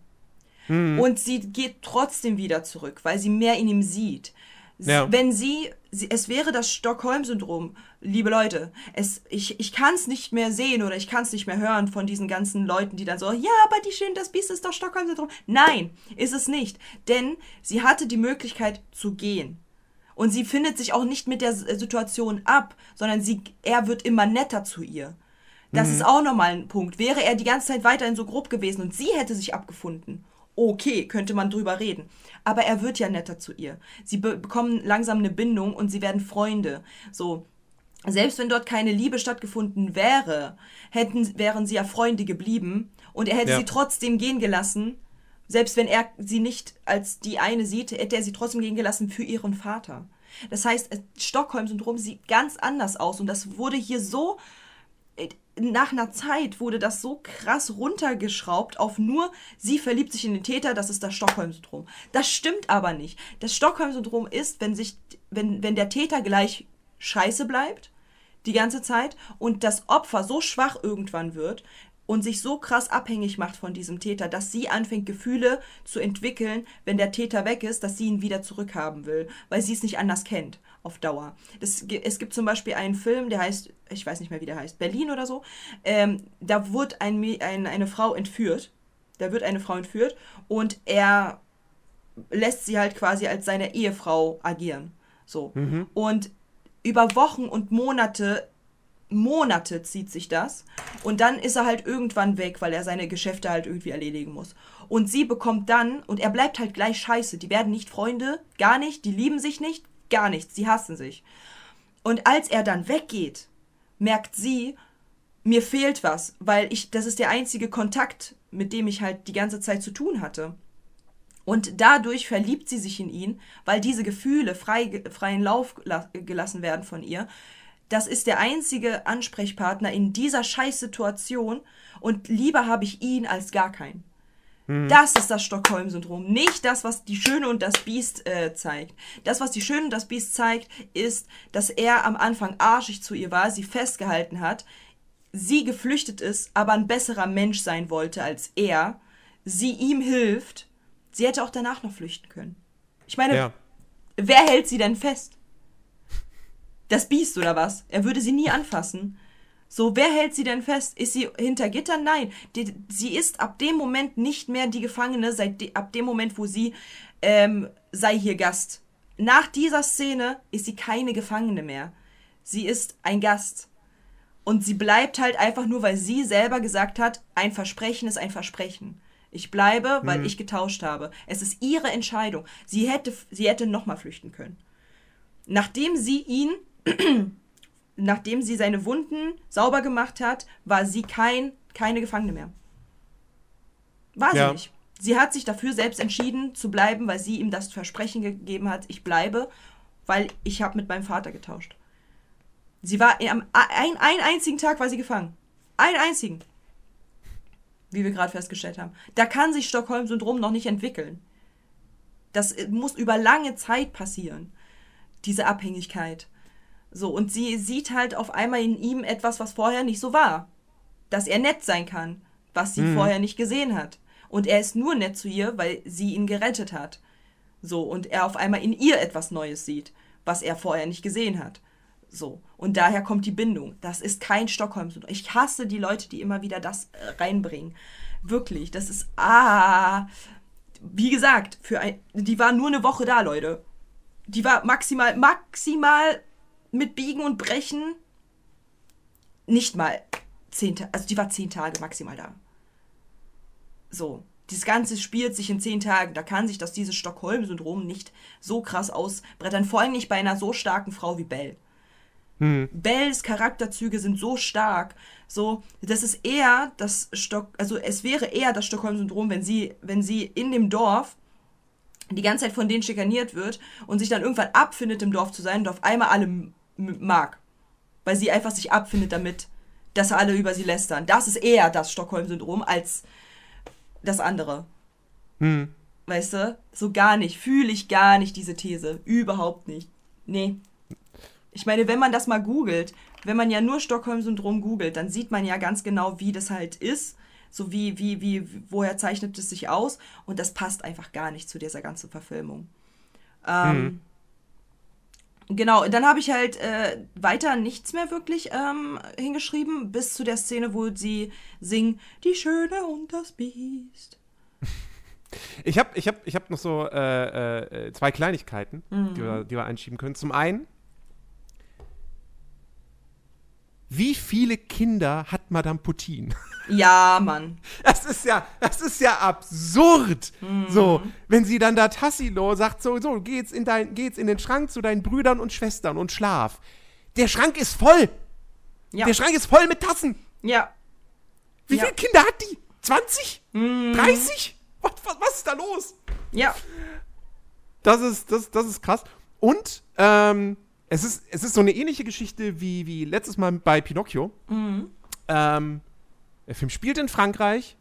Speaker 1: Und sie geht trotzdem wieder zurück, weil sie mehr in ihm sieht.
Speaker 2: Ja.
Speaker 1: Wenn sie, sie, es wäre das Stockholm-Syndrom, liebe Leute, es, ich, ich kann es nicht mehr sehen oder ich kann es nicht mehr hören von diesen ganzen Leuten, die dann so, ja, aber die schön, das Biest ist doch Stockholm-Syndrom. Nein, ist es nicht. Denn sie hatte die Möglichkeit zu gehen. Und sie findet sich auch nicht mit der Situation ab, sondern sie, er wird immer netter zu ihr. Das ist auch nochmal ein Punkt. Wäre er die ganze Zeit weiterhin so grob gewesen und sie hätte sich abgefunden, okay, könnte man drüber reden. Aber er wird ja netter zu ihr. Sie be bekommen langsam eine Bindung und sie werden Freunde. So. Selbst wenn dort keine Liebe stattgefunden wäre, hätten, wären sie ja Freunde geblieben und er hätte
Speaker 2: Ja.
Speaker 1: sie trotzdem gehen gelassen. Selbst wenn er sie nicht als die eine sieht, hätte er sie trotzdem gehen gelassen für ihren Vater. Das heißt, das Stockholm-Syndrom sieht ganz anders aus und das wurde hier so nach einer Zeit wurde das so krass runtergeschraubt auf nur, sie verliebt sich in den Täter, das ist das Stockholm-Syndrom. Das stimmt aber nicht. Das Stockholm-Syndrom ist, wenn sich, wenn, wenn der Täter gleich scheiße bleibt, die ganze Zeit, und das Opfer so schwach irgendwann wird und sich so krass abhängig macht von diesem Täter, dass sie anfängt, Gefühle zu entwickeln, wenn der Täter weg ist, dass sie ihn wieder zurückhaben will, weil sie es nicht anders kennt auf Dauer. Das, es gibt zum Beispiel einen Film, der heißt, ich weiß nicht mehr, wie der heißt, Berlin oder so. Ähm, da wird ein, ein, eine Frau entführt. Da wird eine Frau entführt und er lässt sie halt quasi als seine Ehefrau agieren. So. Und über Wochen und Monate, Monate zieht sich das. Und dann ist er halt irgendwann weg, weil er seine Geschäfte halt irgendwie erledigen muss. Und sie bekommt dann, und er bleibt halt gleich scheiße. Die werden nicht Freunde, gar nicht, die lieben sich nicht, gar nichts, sie hassen sich. Und als er dann weggeht, merkt sie, mir fehlt was, weil ich, das ist der einzige Kontakt, mit dem ich halt die ganze Zeit zu tun hatte. Und dadurch verliebt sie sich in ihn, weil diese Gefühle frei, freien Lauf la- gelassen werden von ihr. Das ist der einzige Ansprechpartner in dieser Scheißsituation und lieber habe ich ihn als gar keinen. Das ist das Stockholm-Syndrom, nicht das, was die Schöne und das Biest äh, zeigt. Das, was die Schöne und das Biest zeigt, ist, dass er am Anfang arschig zu ihr war, sie festgehalten hat, sie geflüchtet ist, aber ein besserer Mensch sein wollte als er, sie ihm hilft. Sie hätte auch danach noch flüchten können. Ich meine,
Speaker 2: Ja.
Speaker 1: wer hält sie denn fest? Das Biest oder was? Er würde sie nie anfassen. So, wer hält sie denn fest? Ist sie hinter Gittern? Nein. Die, sie ist ab dem Moment nicht mehr die Gefangene, seit de, ab dem Moment, wo sie ähm, sei hier Gast. Nach dieser Szene ist sie keine Gefangene mehr. Sie ist ein Gast. Und sie bleibt halt einfach nur, weil sie selber gesagt hat, ein Versprechen ist ein Versprechen. Ich bleibe, weil ich getauscht habe. Es ist ihre Entscheidung. Sie hätte, sie hätte nochmal flüchten können. Nachdem sie ihn, nachdem sie seine Wunden sauber gemacht hat, war sie kein, keine Gefangene mehr. War sie
Speaker 2: Ja.
Speaker 1: nicht. Sie hat sich dafür selbst entschieden zu bleiben, weil sie ihm das Versprechen gegeben hat, ich bleibe, weil ich habe mit meinem Vater getauscht. Sie war am ein, einen einzigen Tag war sie gefangen. Einen einzigen. Wie wir gerade festgestellt haben. Da kann sich Stockholm-Syndrom noch nicht entwickeln. Das muss über lange Zeit passieren. Diese Abhängigkeit. So, und sie sieht halt auf einmal in ihm etwas, was vorher nicht so war. Dass er nett sein kann, was sie vorher nicht gesehen hat. Und er ist nur nett zu ihr, weil sie ihn gerettet hat. So, und er auf einmal in ihr etwas Neues sieht, was er vorher nicht gesehen hat. So, und daher kommt die Bindung. Das ist kein Stockholm-Syndrom. Ich hasse die Leute, die immer wieder das äh, reinbringen. Wirklich, das ist, ah, wie gesagt, für ein, die war nur eine Woche da, Leute. Die war maximal, maximal mit Biegen und Brechen nicht mal zehn Tage, also die war zehn Tage maximal da. So. Dieses Ganze spielt sich in zehn Tagen. Da kann sich das dieses Stockholm-Syndrom nicht so krass ausbrettern. Vor allem nicht bei einer so starken Frau wie Belle. Bells Charakterzüge sind so stark, so, das ist eher das Stock, also es wäre eher das Stockholm-Syndrom, wenn sie, wenn sie in dem Dorf die ganze Zeit von denen schikaniert wird und sich dann irgendwann abfindet, im Dorf zu sein und auf einmal alle mag. Weil sie einfach sich abfindet damit, dass alle über sie lästern. Das ist eher das Stockholm-Syndrom als das andere. Weißt du? So gar nicht. Fühle ich gar nicht diese These. Überhaupt nicht. Nee. Ich meine, wenn man das mal googelt, wenn man ja nur Stockholm-Syndrom googelt, dann sieht man ja ganz genau, wie das halt ist. So wie, wie, wie, woher zeichnet es sich aus? Und das passt einfach gar nicht zu dieser ganzen Verfilmung. Ähm, Genau, dann habe ich halt äh, weiter nichts mehr wirklich ähm, hingeschrieben, bis zu der Szene, wo sie singen, die Schöne und das Biest.
Speaker 2: Ich habe ich hab, ich hab noch so äh, äh, zwei Kleinigkeiten,
Speaker 1: Mhm.
Speaker 2: die, wir, die wir einschieben können. Zum einen, wie viele Kinder hat Madame Putin?
Speaker 1: Ja, Mann.
Speaker 2: Das ist ja, das ist ja absurd.
Speaker 1: Mhm.
Speaker 2: So, wenn sie dann da Tassilo sagt, so, so, geh jetzt, in dein, geh jetzt in den Schrank zu deinen Brüdern und Schwestern und schlaf. Der Schrank ist voll.
Speaker 1: Ja.
Speaker 2: Der Schrank ist voll mit Tassen.
Speaker 1: Ja.
Speaker 2: Wie
Speaker 1: Ja. Mhm.
Speaker 2: viele Kinder hat die? 20? 30? Was, was, was ist da los?
Speaker 1: Ja.
Speaker 2: Das ist, das, das ist krass. Und ähm, es, ist, es ist so eine ähnliche Geschichte wie, wie letztes Mal bei Pinocchio. Ähm, der Film spielt in Frankreich.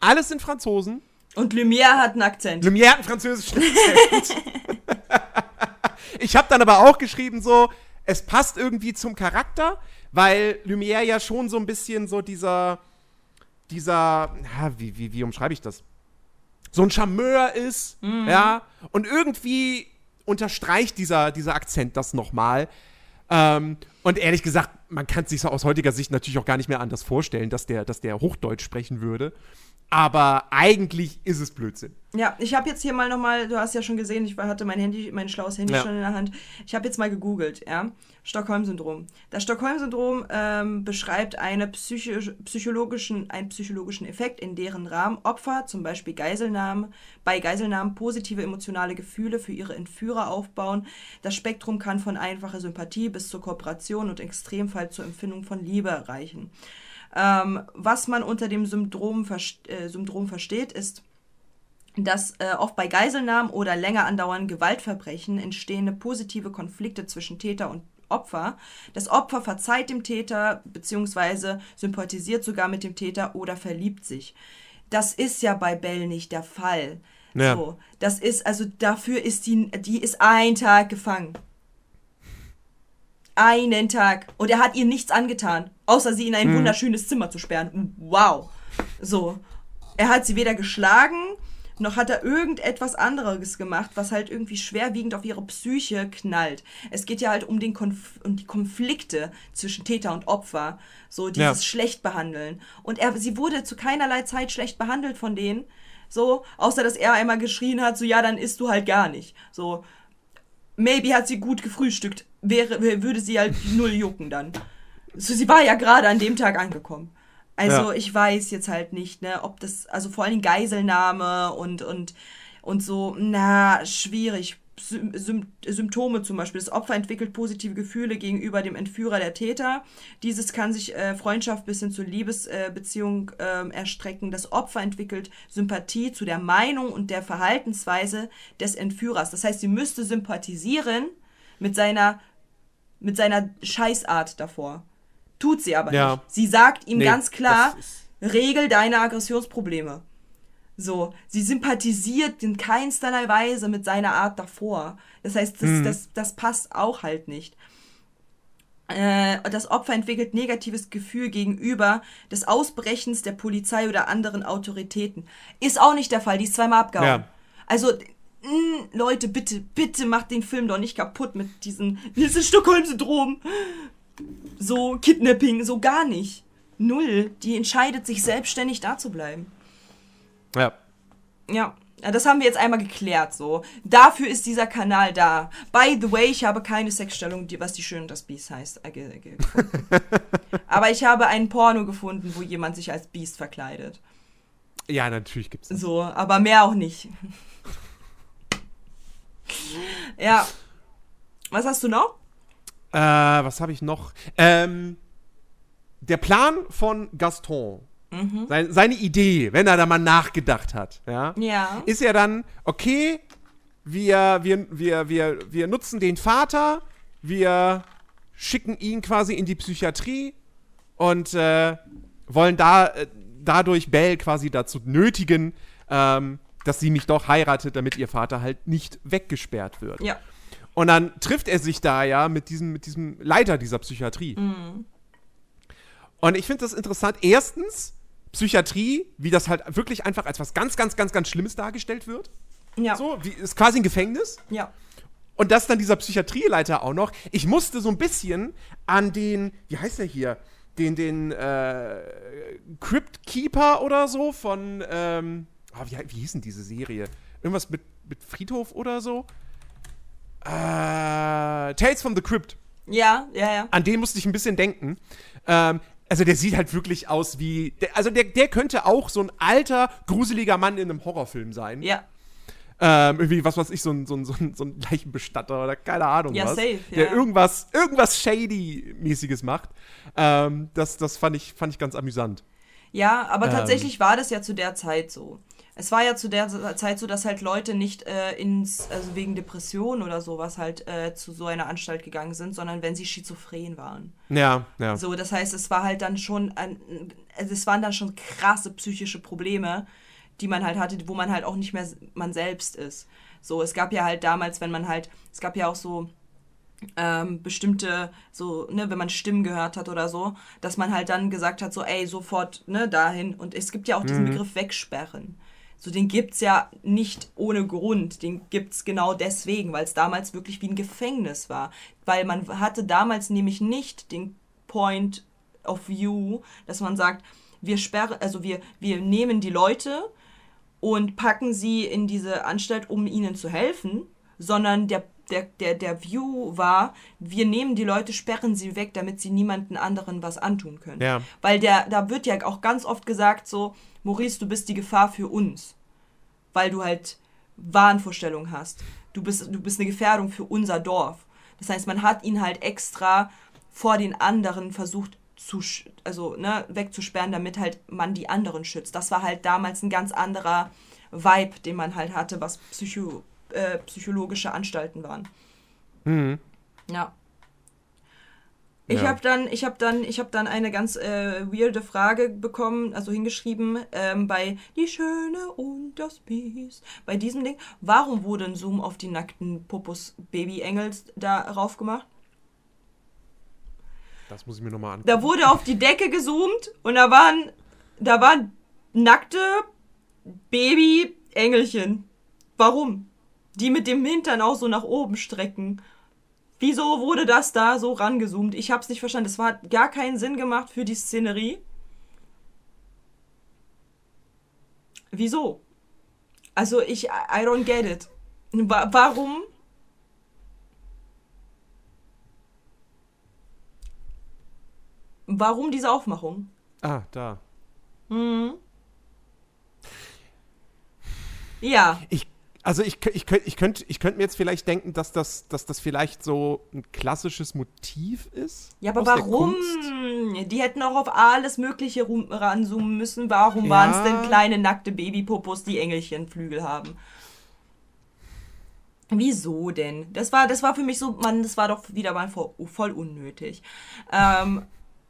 Speaker 2: Alles sind Franzosen.
Speaker 1: Und Lumière hat einen Akzent.
Speaker 2: Lumière hat einen französischen Akzent. ich habe dann aber auch geschrieben so, es passt irgendwie zum Charakter, weil Lumière ja schon so ein bisschen so dieser, dieser, ja, wie, wie, wie umschreibe ich das? So ein Charmeur ist, ja, und irgendwie unterstreicht dieser, dieser Akzent das nochmal. Ähm, und ehrlich gesagt, man kann es sich so aus heutiger Sicht natürlich auch gar nicht mehr anders vorstellen, dass der, dass der Hochdeutsch sprechen würde. Aber eigentlich ist es Blödsinn.
Speaker 1: Ja, ich habe jetzt hier mal nochmal, du hast ja schon gesehen, ich hatte mein Handy, mein schlaues Handy
Speaker 2: Ja.
Speaker 1: schon in der Hand. Ich habe jetzt mal gegoogelt, ja. Stockholm-Syndrom. Das Stockholm-Syndrom ähm, beschreibt eine psychisch, psychologischen, einen psychologischen Effekt, in deren Rahmen Opfer, zum Beispiel Geiselnahmen, bei Geiselnahmen positive emotionale Gefühle für ihre Entführer aufbauen. Das Spektrum kann von einfacher Sympathie bis zur Kooperation und Extremfall zur Empfindung von Liebe reichen. Ähm, was man unter dem Syndrom, verst- äh, Syndrom versteht, ist, dass äh, oft bei Geiselnahmen oder länger andauernden Gewaltverbrechen entstehende positive Konflikte zwischen Täter und Opfer. Das Opfer verzeiht dem Täter bzw. sympathisiert sogar mit dem Täter oder verliebt sich. Das ist ja bei Bell nicht der Fall.
Speaker 2: Ja.
Speaker 1: So, das ist also dafür ist die die ist ein Tag gefangen. Einen Tag und er hat ihr nichts angetan, außer sie in ein wunderschönes Zimmer zu sperren. Wow. So, er hat sie weder geschlagen, noch hat er irgendetwas anderes gemacht, was halt irgendwie schwerwiegend auf ihre Psyche knallt. Es geht ja halt um, den Konf um die Konflikte zwischen Täter und Opfer, so dieses
Speaker 2: Ja.
Speaker 1: schlecht behandeln. Und er, sie wurde zu keinerlei Zeit schlecht behandelt von denen, so, außer dass er einmal geschrien hat, so ja, dann isst du halt gar nicht. So, maybe hat sie gut gefrühstückt, wäre, würde sie halt null jucken dann. So, sie war ja gerade an dem Tag angekommen. Also
Speaker 2: Ja.
Speaker 1: ich weiß jetzt halt nicht, ne, ob das, also vor allem Geiselnahme und, und, und so, na, schwierig. Sym Sym Symptome zum Beispiel. Das Opfer entwickelt positive Gefühle gegenüber dem Entführer der Täter. Dieses kann sich äh, Freundschaft bis hin zur Liebesbeziehung ähm, erstrecken. Das Opfer entwickelt Sympathie zu der Meinung und der Verhaltensweise des Entführers. Das heißt, sie müsste sympathisieren mit seiner, mit seiner Scheißart davor. Tut sie aber
Speaker 2: Ja.
Speaker 1: nicht. Sie sagt ihm
Speaker 2: Nee,
Speaker 1: ganz klar, regel deine Aggressionsprobleme. So, sie sympathisiert in keinsterlei Weise mit seiner Art davor. Das heißt, das, das, das passt auch halt nicht. Äh, das Opfer entwickelt negatives Gefühl gegenüber des Ausbrechens der Polizei oder anderen Autoritäten. Ist auch nicht der Fall, die ist zweimal abgehauen.
Speaker 2: Ja.
Speaker 1: Also, Leute, bitte, bitte macht den Film doch nicht kaputt mit diesem, dieses Stockholm-Syndrom. So, Kidnapping, so gar nicht. Null. Die entscheidet sich selbstständig da zu bleiben.
Speaker 2: Ja.
Speaker 1: Ja, das haben wir jetzt einmal geklärt, so. Dafür ist dieser Kanal da. By the way, ich habe keine Sexstellung, was die Schön und das Biest heißt, äh, gefunden. Aber ich habe einen Porno gefunden, wo jemand sich als Biest verkleidet.
Speaker 2: Ja, natürlich gibt's das.
Speaker 1: So, aber mehr auch nicht. Ja. Was hast du noch?
Speaker 2: Äh, was habe ich noch? Ähm, der Plan von Gaston, sein, seine Idee, wenn er da mal nachgedacht hat, ja,
Speaker 1: Ja.
Speaker 2: ist ja dann, okay, wir, wir, wir, wir, wir nutzen den Vater, wir schicken ihn quasi in die Psychiatrie und äh, wollen da äh, dadurch Belle quasi dazu nötigen, ähm, dass sie mich doch heiratet, damit ihr Vater halt nicht weggesperrt wird.
Speaker 1: Ja.
Speaker 2: Und dann trifft er sich da ja mit diesem, mit diesem Leiter dieser Psychiatrie. Und ich finde das interessant. Erstens, Psychiatrie, wie das halt wirklich einfach als was ganz, ganz, ganz, ganz Schlimmes dargestellt wird.
Speaker 1: Ja.
Speaker 2: So, wie, ist quasi ein Gefängnis.
Speaker 1: Ja.
Speaker 2: Und dass dann dieser Psychiatrieleiter auch noch, ich musste so ein bisschen an den, wie heißt der hier? Den, den, äh, Crypt Keeper oder so von, ähm, ah, wie, wie hieß denn diese Serie? Irgendwas mit, mit Friedhof oder so? Äh, Tales from the Crypt.
Speaker 1: Ja, ja, ja.
Speaker 2: An den musste ich ein bisschen denken. Ähm, also der sieht halt wirklich aus wie, der, also der, der könnte auch so ein alter, gruseliger Mann in einem Horrorfilm sein.
Speaker 1: Ja.
Speaker 2: Ähm, irgendwie, was weiß ich, so ein, so ein, so ein, so ein Leichenbestatter oder keine Ahnung
Speaker 1: Ja,
Speaker 2: was.
Speaker 1: safe,
Speaker 2: der
Speaker 1: ja.
Speaker 2: irgendwas, irgendwas Shady-mäßiges macht. Ähm, das das fand, ich, fand ich ganz amüsant.
Speaker 1: Ja, aber
Speaker 2: Ähm.
Speaker 1: tatsächlich war das ja zu der Zeit so. Es war ja zu der Zeit so, dass halt Leute nicht äh, ins, also wegen Depression oder sowas halt äh, zu so einer Anstalt gegangen sind, sondern wenn sie schizophren waren.
Speaker 2: Ja, ja.
Speaker 1: So, das heißt, es war halt dann schon, ein, also es waren dann schon krasse psychische Probleme, die man halt hatte, wo man halt auch nicht mehr man selbst ist. So, es gab ja halt damals, wenn man halt, es gab ja auch so ähm, bestimmte, so, ne, wenn man Stimmen gehört hat oder so, dass man halt dann gesagt hat, so, ey, sofort, ne, dahin. Und es gibt ja auch diesen Begriff wegsperren. So, den gibt's ja nicht ohne Grund. Den gibt's genau deswegen, weil es damals wirklich wie ein Gefängnis war. Weil man hatte damals nämlich nicht den Point of View, dass man sagt, wir sperren, also wir, wir nehmen die Leute und packen sie in diese Anstalt, um ihnen zu helfen, sondern der, der, der, der View war, wir nehmen die Leute, sperren sie weg, damit sie niemanden anderen was antun können.
Speaker 2: Ja.
Speaker 1: Weil der, da wird ja auch ganz oft gesagt so, Maurice, du bist die Gefahr für uns. Weil du halt Wahnvorstellungen hast. Du bist, du bist eine Gefährdung für unser Dorf. Das heißt, man hat ihn halt extra vor den anderen versucht zu, also, ne, wegzusperren, damit halt man die anderen schützt. Das war halt damals ein ganz anderer Vibe, den man halt hatte, was Psycho, äh, psychologische Anstalten waren. Ja. Ich
Speaker 2: Ja.
Speaker 1: habe dann, ich habe dann, ich habe dann eine ganz äh, weirde Frage bekommen, also hingeschrieben ähm, bei Die Schöne und das Biest. Bei diesem Ding, warum wurde ein Zoom auf die nackten Popos Baby-Engels darauf gemacht?
Speaker 2: Das muss ich mir nochmal angucken.
Speaker 1: Da wurde auf die Decke gezoomt und da waren, da waren nackte Baby-Engelchen. Warum? Die mit dem Hintern auch so nach oben strecken. Wieso wurde das da so rangezoomt? Ich hab's nicht verstanden. Das war, hat gar keinen Sinn gemacht für die Szenerie. Wieso? Also ich, I don't get it. Wa warum? Warum diese Aufmachung?
Speaker 2: Ah, da.
Speaker 1: Ja,
Speaker 2: Ich, Also ich, kö- ich, könnte ich könnt, ich könnt mir jetzt vielleicht denken, dass das, dass das vielleicht so ein klassisches Motiv ist.
Speaker 1: Ja, aber warum? Die hätten auch auf alles Mögliche ranzoomen müssen. Warum
Speaker 2: Ja.
Speaker 1: waren es denn kleine nackte Babypopos, die Engelchenflügel haben? Wieso denn? Das war, das war für mich so, Mann, das war doch wieder mal voll, voll unnötig. Ähm,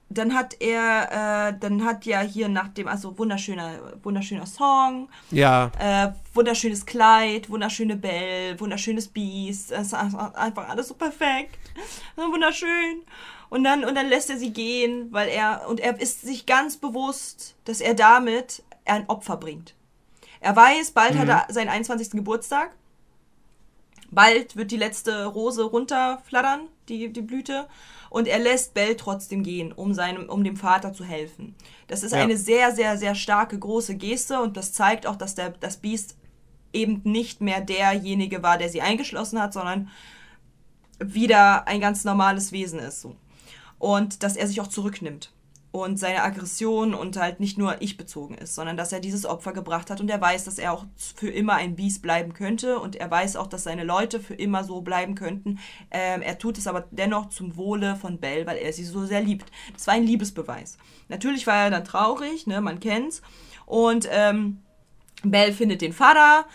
Speaker 1: dann hat er, äh, dann hat ja hier nach dem, also wunderschöner, wunderschöner Song,
Speaker 2: Ja,
Speaker 1: äh, wunderschönes Kleid, wunderschöne Belle, wunderschönes Biest. Es ist einfach alles so perfekt. Wunderschön. Und dann, und dann lässt er sie gehen, weil er, und er ist sich ganz bewusst, dass er damit ein Opfer bringt. Er weiß, bald hat er seinen 21. Geburtstag. Bald wird die letzte Rose runterflattern, die, die Blüte. Und er lässt Bell trotzdem gehen, um, seinem, um dem Vater zu helfen. Das ist
Speaker 2: Ja.
Speaker 1: eine sehr, sehr, sehr starke, große Geste und das zeigt auch, dass der, das Biest eben nicht mehr derjenige war, der sie eingeschlossen hat, sondern wieder ein ganz normales Wesen ist. So. Und dass er sich auch zurücknimmt und seine Aggression und halt nicht nur ich bezogen ist, sondern dass er dieses Opfer gebracht hat und er weiß, dass er auch für immer ein Biest bleiben könnte und er weiß auch, dass seine Leute für immer so bleiben könnten. Ähm, er tut es aber dennoch zum Wohle von Belle, weil er sie so sehr liebt. Das war ein Liebesbeweis. Natürlich war er dann traurig, ne, man kennt's. Und ähm, Belle findet den Vater,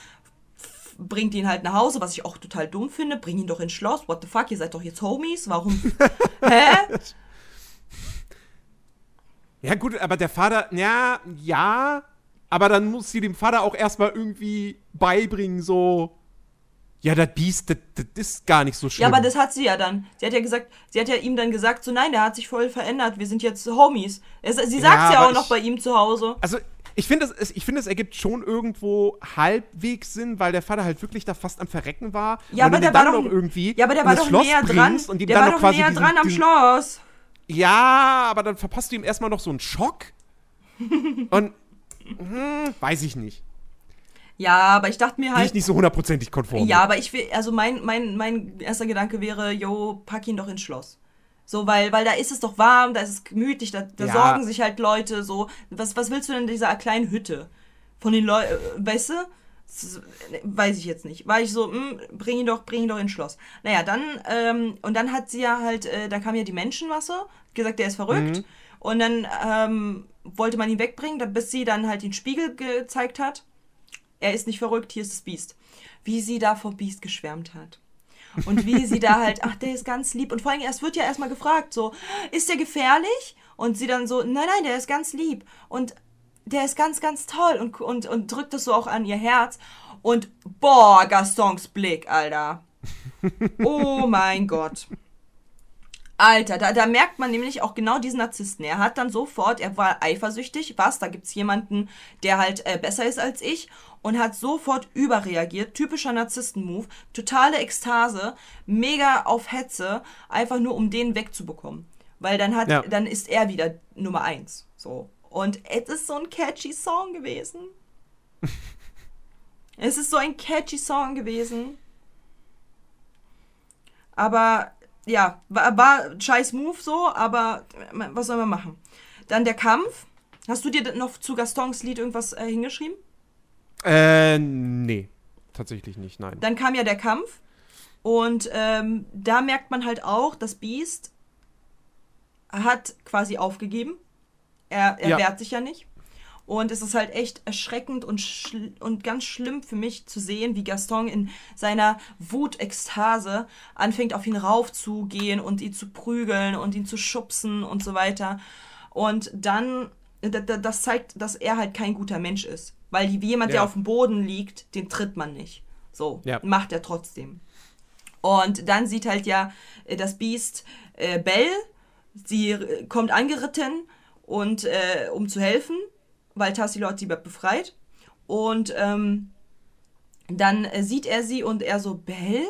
Speaker 1: bringt ihn halt nach Hause, was ich auch total dumm finde. Bring ihn doch ins Schloss. What the fuck, ihr seid doch jetzt Homies. Warum? Hä?
Speaker 2: Ja, gut, aber der Vater, ja, ja, aber dann muss sie dem Vater auch erstmal irgendwie beibringen, so. Ja, das Biest, das, das ist gar nicht so schlimm.
Speaker 1: Ja, aber das hat sie ja dann. Sie hat ja gesagt, sie hat ja ihm dann gesagt, so nein, der hat sich voll verändert. Wir sind jetzt Homies. Es, sie sagt
Speaker 2: Ja,
Speaker 1: ja, auch noch
Speaker 2: ich-
Speaker 1: bei ihm zu Hause.
Speaker 2: Also, ich finde, es, ich finde, es ergibt schon irgendwo halbwegs Sinn, weil der Vater halt wirklich da fast am Verrecken war.
Speaker 1: Ja, aber der war doch
Speaker 2: noch irgendwie
Speaker 1: Ja, aber der war doch
Speaker 2: Schloss
Speaker 1: näher dran.
Speaker 2: und
Speaker 1: Der war
Speaker 2: noch
Speaker 1: doch näher
Speaker 2: diesen,
Speaker 1: dran am Schloss.
Speaker 2: Ja, aber dann verpasst du ihm erstmal noch so einen Schock. und hm, weiß ich nicht.
Speaker 1: Ja, aber ich dachte mir
Speaker 2: Bin
Speaker 1: halt.
Speaker 2: ich nicht so hundertprozentig konform.
Speaker 1: Ja, aber ich will, also mein, mein, mein erster Gedanke wäre, yo, pack ihn doch ins Schloss. So, weil, weil da ist es doch warm, da ist es gemütlich, da, da
Speaker 2: Ja.
Speaker 1: sorgen sich halt Leute so. Was, was willst du denn in dieser kleinen Hütte? Von den Leuten, weißt du? Weiß ich jetzt nicht. War ich so, hm, bring ihn doch, bring ihn doch ins Schloss. Naja, dann, ähm, und dann hat sie ja halt, äh, da kam ja die Menschenmasse, gesagt, der ist verrückt. Und dann ähm, wollte man ihn wegbringen, da- bis sie dann halt den Spiegel gezeigt hat. Er ist nicht verrückt, hier ist das Biest. Wie sie da vom Biest geschwärmt hat. Und wie sie da halt, ach, der ist ganz lieb. Und vor allem, es wird ja erstmal gefragt, so, ist der gefährlich? Und sie dann so, nein, nein, der ist ganz lieb. Und der ist ganz, ganz toll. Und, und, und drückt das so auch an ihr Herz. Und boah, Gastons Blick, Alter. Oh mein Gott. Alter, da, da merkt man nämlich auch genau diesen Narzissten. Er hat dann sofort, er war eifersüchtig, was, da gibt's jemanden, der halt äh, besser ist als ich und hat sofort überreagiert. Typischer Narzissten-Move, totale Ekstase, mega auf Hetze, einfach nur um den wegzubekommen. Weil dann hat,
Speaker 2: Ja.
Speaker 1: dann ist er wieder Nummer eins. So. Und es ist so ein catchy Song gewesen. es ist so ein catchy Song gewesen. Aber ja, war, war scheiß Move so, aber was soll man machen? Dann der Kampf. Hast du dir noch zu Gastons Lied irgendwas äh, hingeschrieben?
Speaker 2: Äh, nee. Tatsächlich nicht, nein.
Speaker 1: Dann kam ja der Kampf. Und ähm, da merkt man halt auch, das Biest hat quasi aufgegeben. Er, er
Speaker 2: Ja.
Speaker 1: wehrt sich ja nicht. Und es ist halt echt erschreckend und, und ganz schlimm für mich zu sehen, wie Gaston in seiner Wutekstase anfängt, auf ihn raufzugehen und ihn zu prügeln und ihn zu schubsen und so weiter. Und dann, da- da- das zeigt, dass er halt kein guter Mensch ist. Weil jemand, der
Speaker 2: Ja.
Speaker 1: auf dem Boden liegt, den tritt man nicht. So,
Speaker 2: Ja.
Speaker 1: macht er trotzdem. Und dann sieht halt ja äh, das Biest äh, Belle, sie äh, kommt angeritten und äh, um zu helfen, weil Tassilot sie befreit. Und ähm, dann äh, sieht er sie und er so, Belle?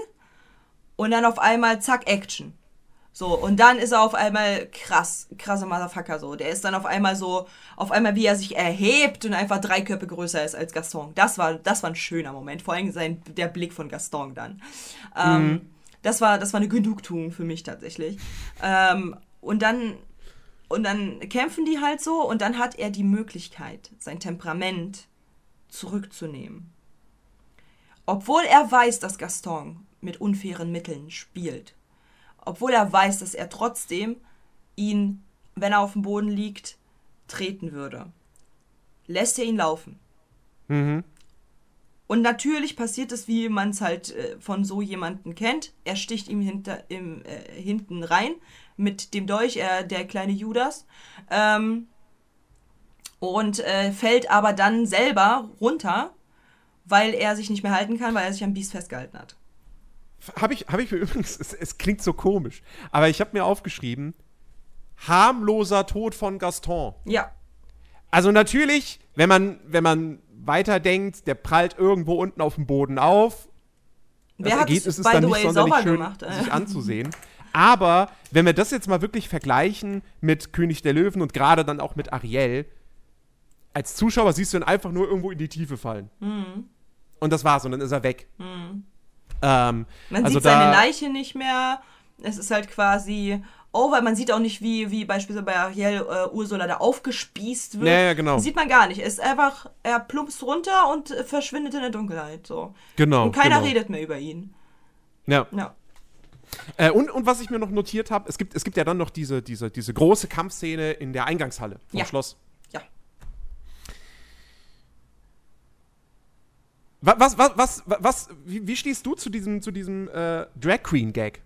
Speaker 1: Und dann auf einmal, zack, Action. So, und dann ist er auf einmal krass, krasser Motherfucker so. Der ist dann auf einmal so, auf einmal wie er sich erhebt und einfach drei Köpfe größer ist als Gaston. Das war, das war ein schöner Moment. Vor allem sein, der Blick von Gaston dann. Ähm, das, war, das war eine Genugtuung für mich tatsächlich. Ähm, und dann, und dann kämpfen die halt so und dann hat er die Möglichkeit, sein Temperament zurückzunehmen. obwohl er weiß, dass Gaston mit unfairen Mitteln spielt, obwohl er weiß, dass er trotzdem ihn, wenn er auf dem Boden liegt, treten würde, lässt er ihn laufen. Und natürlich passiert es, wie man es halt äh, von so jemanden kennt. Er sticht ihm hinter, im, äh, hinten rein mit dem Dolch, er, der kleine Judas. Ähm, und äh, fällt aber dann selber runter, weil er sich nicht mehr halten kann, weil er sich am Biest festgehalten hat.
Speaker 2: Habe ich, hab ich mir übrigens, es, es klingt so komisch, aber ich habe mir aufgeschrieben, harmloser Tod von Gaston.
Speaker 1: Ja,
Speaker 2: Also natürlich, wenn man, wenn man weiterdenkt, der prallt irgendwo unten auf dem Boden auf. Das
Speaker 1: Wer hat
Speaker 2: Ergebnis
Speaker 1: es,
Speaker 2: ist dann nicht
Speaker 1: way, sauber
Speaker 2: schön
Speaker 1: gemacht? äh?
Speaker 2: sich anzusehen. Aber wenn wir das jetzt mal wirklich vergleichen mit König der Löwen und gerade dann auch mit Ariel, als Zuschauer siehst du ihn einfach nur irgendwo in die Tiefe fallen.
Speaker 1: Mhm.
Speaker 2: Und das war's und dann ist er weg. Ähm,
Speaker 1: Man
Speaker 2: also
Speaker 1: sieht seine Leiche nicht mehr. Es ist halt quasi over. Man sieht auch nicht, wie, wie beispielsweise bei Ariel äh, Ursula da aufgespießt wird.
Speaker 2: Ja, ja, genau.
Speaker 1: Sieht man gar nicht. Es ist einfach, er plumpst runter und verschwindet in der Dunkelheit. So.
Speaker 2: Genau.
Speaker 1: und keiner
Speaker 2: genau.
Speaker 1: redet mehr über ihn.
Speaker 2: Ja.
Speaker 1: Ja.
Speaker 2: Äh, und, und was ich mir noch notiert habe, es gibt, es gibt ja dann noch diese, diese, diese große Kampfszene in der Eingangshalle vom
Speaker 1: Ja.
Speaker 2: Schloss.
Speaker 1: Ja.
Speaker 2: Was, was, was, was, was wie, wie stehst du zu diesem, zu diesem äh, Drag Queen Gag?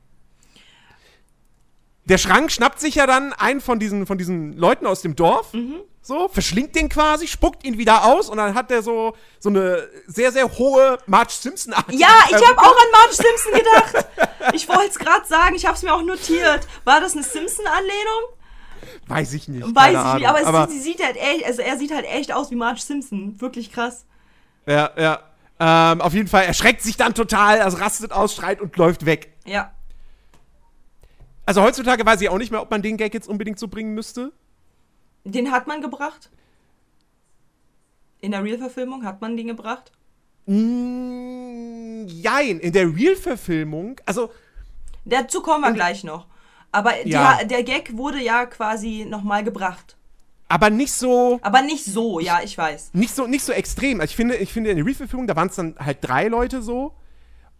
Speaker 2: Der Schrank schnappt sich ja dann einen von diesen, von diesen Leuten aus dem Dorf,
Speaker 1: Mhm.
Speaker 2: so, verschlingt den quasi, spuckt ihn wieder aus und dann hat der so, so eine sehr, sehr hohe Marge simpson art
Speaker 1: Ja, ich habe auch an Marge Simpson gedacht. Ich wollte es gerade sagen, ich habe es mir auch notiert. War das eine Simpson-Anlehnung?
Speaker 2: Weiß ich nicht.
Speaker 1: Weiß ich nicht, aber, es, sie sieht halt echt, also er sieht halt echt aus wie Marge Simpson. Wirklich krass.
Speaker 2: Ja, ja. Ähm, auf jeden Fall erschreckt sich dann total, also rastet aus, schreit und läuft weg.
Speaker 1: Ja.
Speaker 2: Also heutzutage weiß ich auch nicht mehr, ob man den Gag jetzt unbedingt so bringen müsste.
Speaker 1: Den hat man gebracht. In der Real-Verfilmung hat man den gebracht.
Speaker 2: Mm, jein, in der Real-Verfilmung, also
Speaker 1: Dazu kommen wir gleich noch. Aber
Speaker 2: Ja.
Speaker 1: der, der Gag wurde ja quasi nochmal gebracht.
Speaker 2: aber nicht so,
Speaker 1: Aber nicht so, ja, ich weiß.
Speaker 2: nicht so, nicht so extrem. Also ich finde, ich finde in der Real-Verfilmung, da waren es dann halt drei Leute so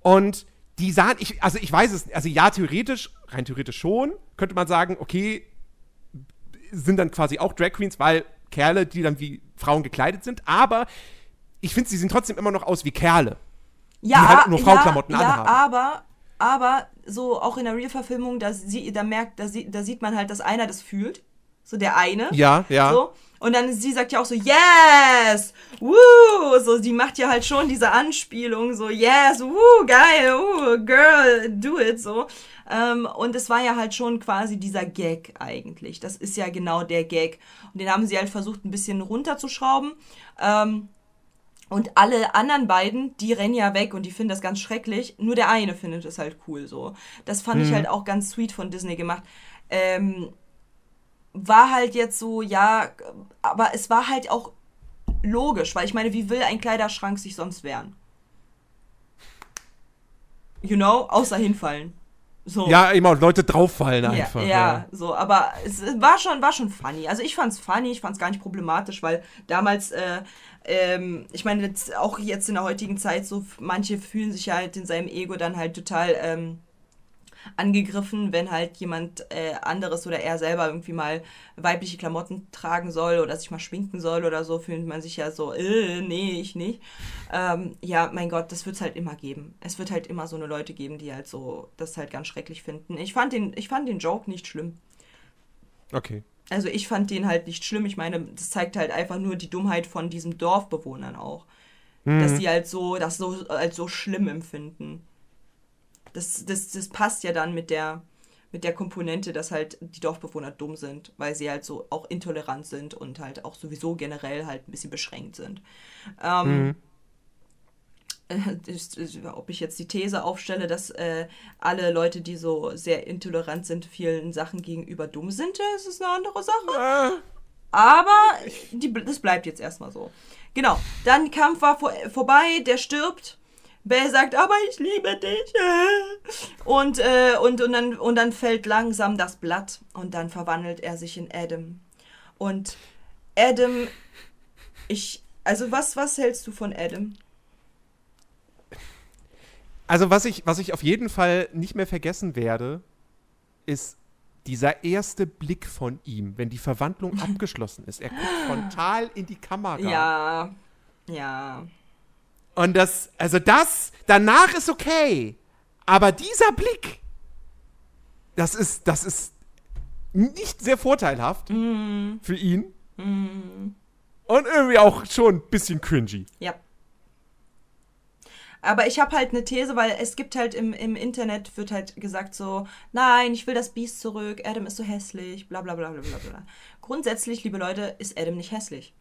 Speaker 2: und die sahen, ich, also ich weiß es, also ja, theoretisch, rein theoretisch schon, könnte man sagen, okay, sind dann quasi auch Drag Queens, weil Kerle, die dann wie Frauen gekleidet sind, aber ich finde, sie sehen trotzdem immer noch aus wie Kerle.
Speaker 1: Ja,
Speaker 2: halt nur Frauenklamotten
Speaker 1: ja, ja,
Speaker 2: anhaben.
Speaker 1: aber, aber so auch in der Real-Verfilmung, da, sie, da merkt, da, sie, da sieht man halt, dass einer das fühlt. So der eine.
Speaker 2: Ja, ja.
Speaker 1: So. Und dann sie sagt ja auch so, yes! Woo! So, sie macht ja halt schon diese Anspielung, so, yes, woo, geil, woo, girl, do it, so. Ähm, und es war ja halt schon quasi dieser Gag eigentlich. Das ist ja genau der Gag. Und den haben sie halt versucht, ein bisschen runterzuschrauben. Ähm, und alle anderen beiden, die rennen ja weg und die finden das ganz schrecklich. Nur der eine findet es halt cool so. Das fand ich halt auch ganz sweet von Disney gemacht. Ähm, war halt jetzt so, ja, aber es war halt auch logisch, weil ich meine, wie will ein Kleiderschrank sich sonst wehren? You know, außer hinfallen. So.
Speaker 2: Ja, immer Leute drauffallen
Speaker 1: Ja,
Speaker 2: einfach.
Speaker 1: ja, so, aber es war schon, war schon funny. Also ich fand's funny, ich fand's gar nicht problematisch, weil damals, äh, ähm, ich meine, jetzt, auch jetzt in der heutigen Zeit, so manche fühlen sich ja halt in seinem Ego dann halt total ähm, angegriffen, wenn halt jemand äh, anderes oder er selber irgendwie mal weibliche Klamotten tragen soll oder sich mal schminken soll oder so, fühlt man sich ja so, äh, nee, ich nicht. Ähm, ja, mein Gott, das wird's halt immer geben. Es wird halt immer so eine Leute geben, die halt so das halt ganz schrecklich finden. Ich fand den, ich fand den Joke nicht schlimm.
Speaker 2: Okay.
Speaker 1: Also ich fand den halt nicht schlimm. Ich meine, das zeigt halt einfach nur die Dummheit von diesen Dorfbewohnern auch. Dass die halt so, das so als so schlimm empfinden. Das, das, das passt ja dann mit der, mit der Komponente, dass halt die Dorfbewohner dumm sind, weil sie halt so auch intolerant sind und halt auch sowieso generell halt ein bisschen beschränkt sind. Ähm, äh, das, das, ob ich jetzt die These aufstelle, dass äh, alle Leute, die so sehr intolerant sind, vielen Sachen gegenüber dumm sind, das ist eine andere Sache. Aber die, das bleibt jetzt erstmal so. Genau. Dann Kampf war vor, vorbei, der stirbt. Bell sagt, aber ich liebe dich. Und, äh, und, und, dann, und dann fällt langsam das Blatt und dann verwandelt er sich in Adam. Und Adam, ich, also was, was hältst du von Adam?
Speaker 2: Also, was ich, was ich auf jeden Fall nicht mehr vergessen werde, ist dieser erste Blick von ihm, wenn die Verwandlung abgeschlossen ist. Er guckt frontal in die Kamera.
Speaker 1: Ja. Ja.
Speaker 2: Und das, also das, danach ist okay. Aber dieser Blick, das ist, das ist nicht sehr vorteilhaft für ihn. Und irgendwie auch schon ein bisschen cringy.
Speaker 1: Ja. Aber ich habe halt eine These, weil es gibt halt im, im Internet, wird halt gesagt so, nein, ich will das Biest zurück, Adam ist so hässlich, bla bla bla bla bla bla. Grundsätzlich, liebe Leute, ist Adam nicht hässlich.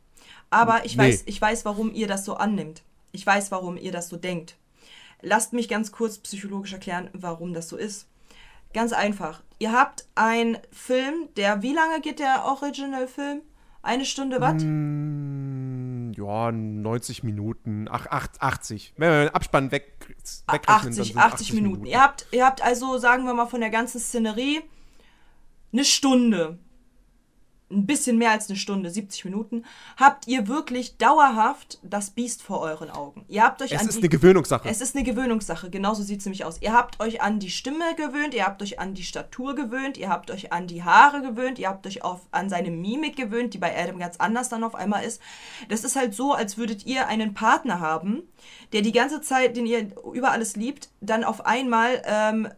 Speaker 1: Aber ich
Speaker 2: Nee.
Speaker 1: weiß, ich weiß, warum ihr das so annimmt. Ich weiß, warum ihr das so denkt. Lasst mich ganz kurz psychologisch erklären, warum das so ist. Ganz einfach. Ihr habt einen Film, der, wie lange geht der Original-Film? Eine Stunde was?
Speaker 2: Mm, ja, 90 Minuten, ach, ach, 80. Wenn wir den Abspann weg, wegrechnen, dann
Speaker 1: 80,
Speaker 2: sind
Speaker 1: 80 Minuten. Ihr habt, ihr habt also, sagen wir mal, von der ganzen Szenerie eine Stunde. Ein bisschen mehr als eine Stunde, 70 Minuten, habt ihr wirklich dauerhaft das Biest vor euren Augen. Ihr habt euch
Speaker 2: Es
Speaker 1: an
Speaker 2: ist
Speaker 1: die,
Speaker 2: eine Gewöhnungssache.
Speaker 1: es ist eine Gewöhnungssache, genauso sieht es nämlich aus. Ihr habt euch an die Stimme gewöhnt, ihr habt euch an die Statur gewöhnt, ihr habt euch an die Haare gewöhnt, ihr habt euch auf, an seine Mimik gewöhnt, die bei Adam ganz anders dann auf einmal ist. Das ist halt so, als würdet ihr einen Partner haben, der die ganze Zeit, den ihr über alles liebt, dann auf einmal, ähm,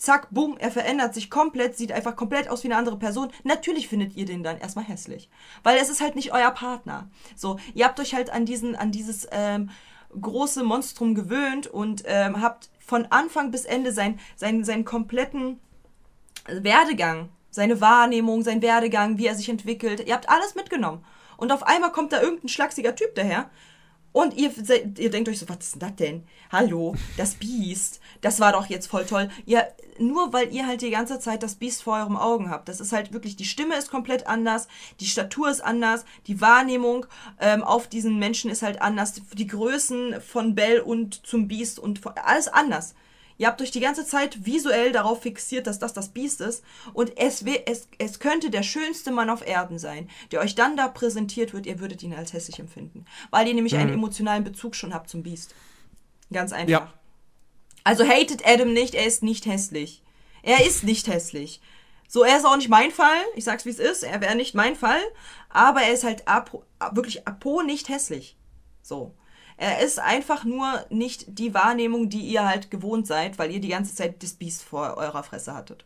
Speaker 1: zack, bumm, er verändert sich komplett, sieht einfach komplett aus wie eine andere Person. Natürlich findet ihr den dann erstmal hässlich. Weil es ist halt nicht euer Partner. So, ihr habt euch halt an diesen, an dieses ähm, große Monstrum gewöhnt und ähm, habt von Anfang bis Ende sein, sein, seinen kompletten Werdegang, seine Wahrnehmung, sein Werdegang, wie er sich entwickelt. Ihr habt alles mitgenommen. Und auf einmal kommt da irgendein schlachsiger Typ daher. Und ihr, ihr denkt euch so, was ist denn das denn? Hallo, das Biest. Das war doch jetzt voll toll. Ja, nur weil ihr halt die ganze Zeit das Biest vor eurem Augen habt. Das ist halt wirklich, die Stimme ist komplett anders, die Statur ist anders, die Wahrnehmung ähm, auf diesen Menschen ist halt anders, die Größen von Bell und zum Biest und alles anders. Ihr habt euch die ganze Zeit visuell darauf fixiert, dass das das Biest ist. Und es, es, es könnte der schönste Mann auf Erden sein, der euch dann da präsentiert wird. Ihr würdet ihn als hässlich empfinden. Weil ihr nämlich einen emotionalen Bezug schon habt zum Biest. Ganz einfach.
Speaker 2: Ja.
Speaker 1: Also hatet Adam nicht, er ist nicht hässlich. Er ist nicht hässlich. So, er ist auch nicht mein Fall. Ich sag's wie es ist. Er wäre nicht mein Fall. Aber er ist halt apo, wirklich apo nicht hässlich. So. Er ist einfach nur nicht die Wahrnehmung, die ihr halt gewohnt seid, weil ihr die ganze Zeit das Biest vor eurer Fresse hattet.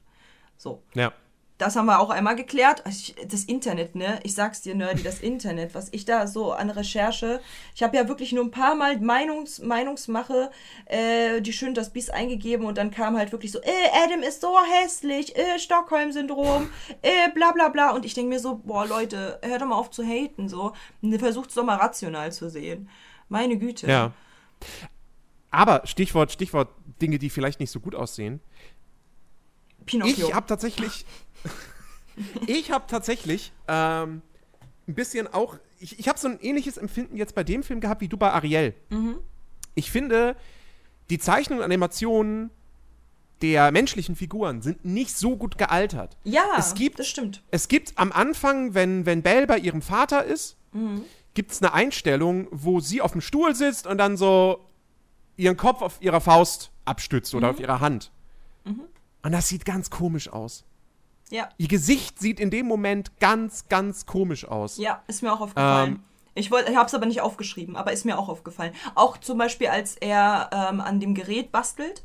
Speaker 1: So.
Speaker 2: Ja.
Speaker 1: Das haben wir auch einmal geklärt. Also ich- Das Internet, ne? Ich sag's dir, Nerdy, das Internet, was ich da so an Recherche. Ich habe ja wirklich nur ein paar Mal Meinungs Meinungsmache, äh, die schön das Biest eingegeben und dann kam halt wirklich so, äh, Adam ist so hässlich, äh, Stockholm-Syndrom, äh, bla bla bla. Und ich denke mir so, boah, Leute, hört doch mal auf zu haten, so. Versucht's doch mal rational zu sehen. Meine Güte.
Speaker 2: Ja. Aber Stichwort, Stichwort Dinge, die vielleicht nicht so gut aussehen.
Speaker 1: Pinocchio.
Speaker 2: Ich habe tatsächlich. ich habe tatsächlich ähm, ein bisschen auch. Ich, ich habe so ein ähnliches Empfinden jetzt bei dem Film gehabt wie du bei Ariel. Ich finde, die Zeichnungen und Animationen der menschlichen Figuren sind nicht so gut gealtert.
Speaker 1: ja,
Speaker 2: es gibt-
Speaker 1: das stimmt.
Speaker 2: Es gibt am Anfang, wenn, wenn Belle bei ihrem Vater ist, gibt es eine Einstellung, wo sie auf dem Stuhl sitzt und dann so ihren Kopf auf ihrer Faust abstützt oder auf ihrer Hand. Und das sieht ganz komisch aus.
Speaker 1: Ja.
Speaker 2: Ihr Gesicht sieht in dem Moment ganz, ganz komisch aus.
Speaker 1: Ja, ist mir auch aufgefallen.
Speaker 2: Ähm.
Speaker 1: ich wollte, ich habe es aber nicht aufgeschrieben, aber ist mir auch aufgefallen. Auch zum Beispiel, als er ähm, an dem Gerät bastelt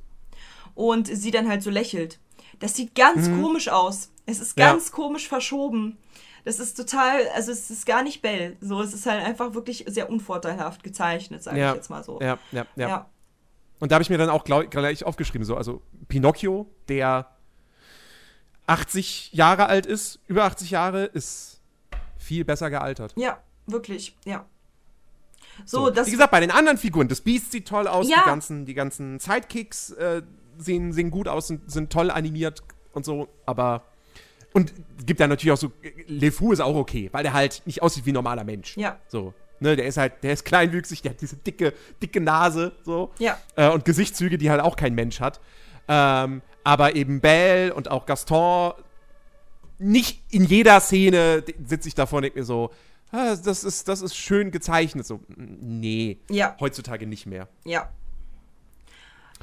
Speaker 1: und sie dann halt so lächelt. Das sieht ganz komisch aus. Es ist
Speaker 2: Mhm. Ja.
Speaker 1: ganz komisch verschoben. Das ist total, also es ist gar nicht Bell. So, es ist halt einfach wirklich sehr unvorteilhaft gezeichnet, sage
Speaker 2: Ja,
Speaker 1: ich jetzt mal so.
Speaker 2: Ja, ja, ja.
Speaker 1: ja.
Speaker 2: Und da habe ich mir dann auch glau- gleich aufgeschrieben, so, also Pinocchio, der 80 Jahre alt ist, über 80 Jahre, ist viel besser gealtert.
Speaker 1: Ja, wirklich, ja. So, das
Speaker 2: Wie gesagt, bei den anderen Figuren, das Beast sieht toll aus,
Speaker 1: Ja.
Speaker 2: die ganzen, die ganzen Sidekicks äh, sehen, sehen gut aus, sind, sind toll animiert und so, aber und gibt da natürlich auch so, LeFou ist auch okay, weil der halt nicht aussieht wie ein normaler Mensch.
Speaker 1: Ja.
Speaker 2: So, ne, der ist halt, der ist kleinwüchsig, der hat diese dicke, dicke Nase, so.
Speaker 1: Ja.
Speaker 2: Äh, und Gesichtszüge, die halt auch kein Mensch hat. Ähm, aber eben Belle und auch Gaston, nicht in jeder Szene sitze ich davor und denke mir so, ah, das, ist, das ist schön gezeichnet. So, nee,
Speaker 1: Ja.
Speaker 2: heutzutage nicht mehr.
Speaker 1: Ja.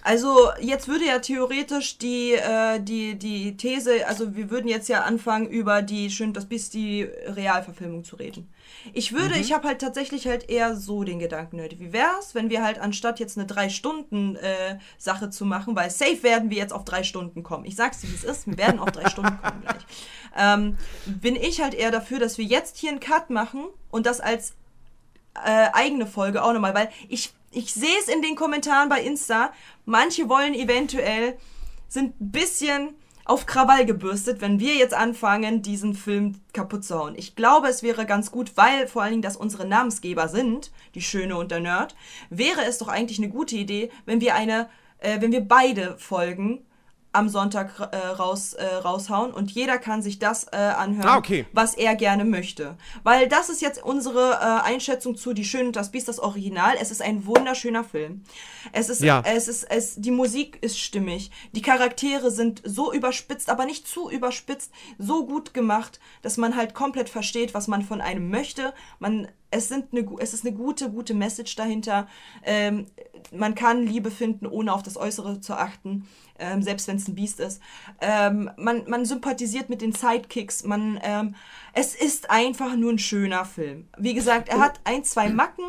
Speaker 1: Also jetzt würde ja theoretisch die, äh, die, die These, also wir würden jetzt ja anfangen, über die Schön das Biest, die Realverfilmung zu reden. Ich würde, ich habe halt tatsächlich halt eher so den Gedanken, Leute, wie wär's, wenn wir halt anstatt jetzt eine drei Stunden äh, Sache zu machen, weil safe werden wir jetzt auf drei Stunden kommen. Ich sag's dir, wie es ist, wir werden auf drei Stunden kommen gleich. Ähm, bin ich halt eher dafür, dass wir jetzt hier einen Cut machen und das als äh, eigene Folge auch nochmal, weil ich, ich sehe es in den Kommentaren bei Insta, manche wollen eventuell, sind ein bisschen auf Krawall gebürstet, wenn wir jetzt anfangen, diesen Film kaputt zu hauen. Ich glaube, es wäre ganz gut, weil vor allen Dingen das unsere Namensgeber sind, die Schöne und der Nerd, wäre es doch eigentlich eine gute Idee, wenn wir eine, äh, wenn wir beide Folgen am Sonntag äh, raus, äh, raushauen und jeder kann sich das äh, anhören,
Speaker 2: Ah, okay.
Speaker 1: was er gerne möchte. Weil das ist jetzt unsere äh, Einschätzung zu Die Schöne und das Biest, das Original. Es ist ein wunderschöner Film. Es ist,
Speaker 2: Ja.
Speaker 1: es ist, es, die Musik ist stimmig. Die Charaktere sind so überspitzt, aber nicht zu überspitzt, so gut gemacht, dass man halt komplett versteht, was man von einem möchte. Man, es, sind eine, es ist eine gute, gute Message dahinter. Ähm, man kann Liebe finden, ohne auf das Äußere zu achten, ähm, selbst wenn es ein Biest ist. Ähm, man, man sympathisiert mit den Sidekicks. Man, ähm, es ist einfach nur ein schöner Film. Wie gesagt, er hat ein, zwei Macken.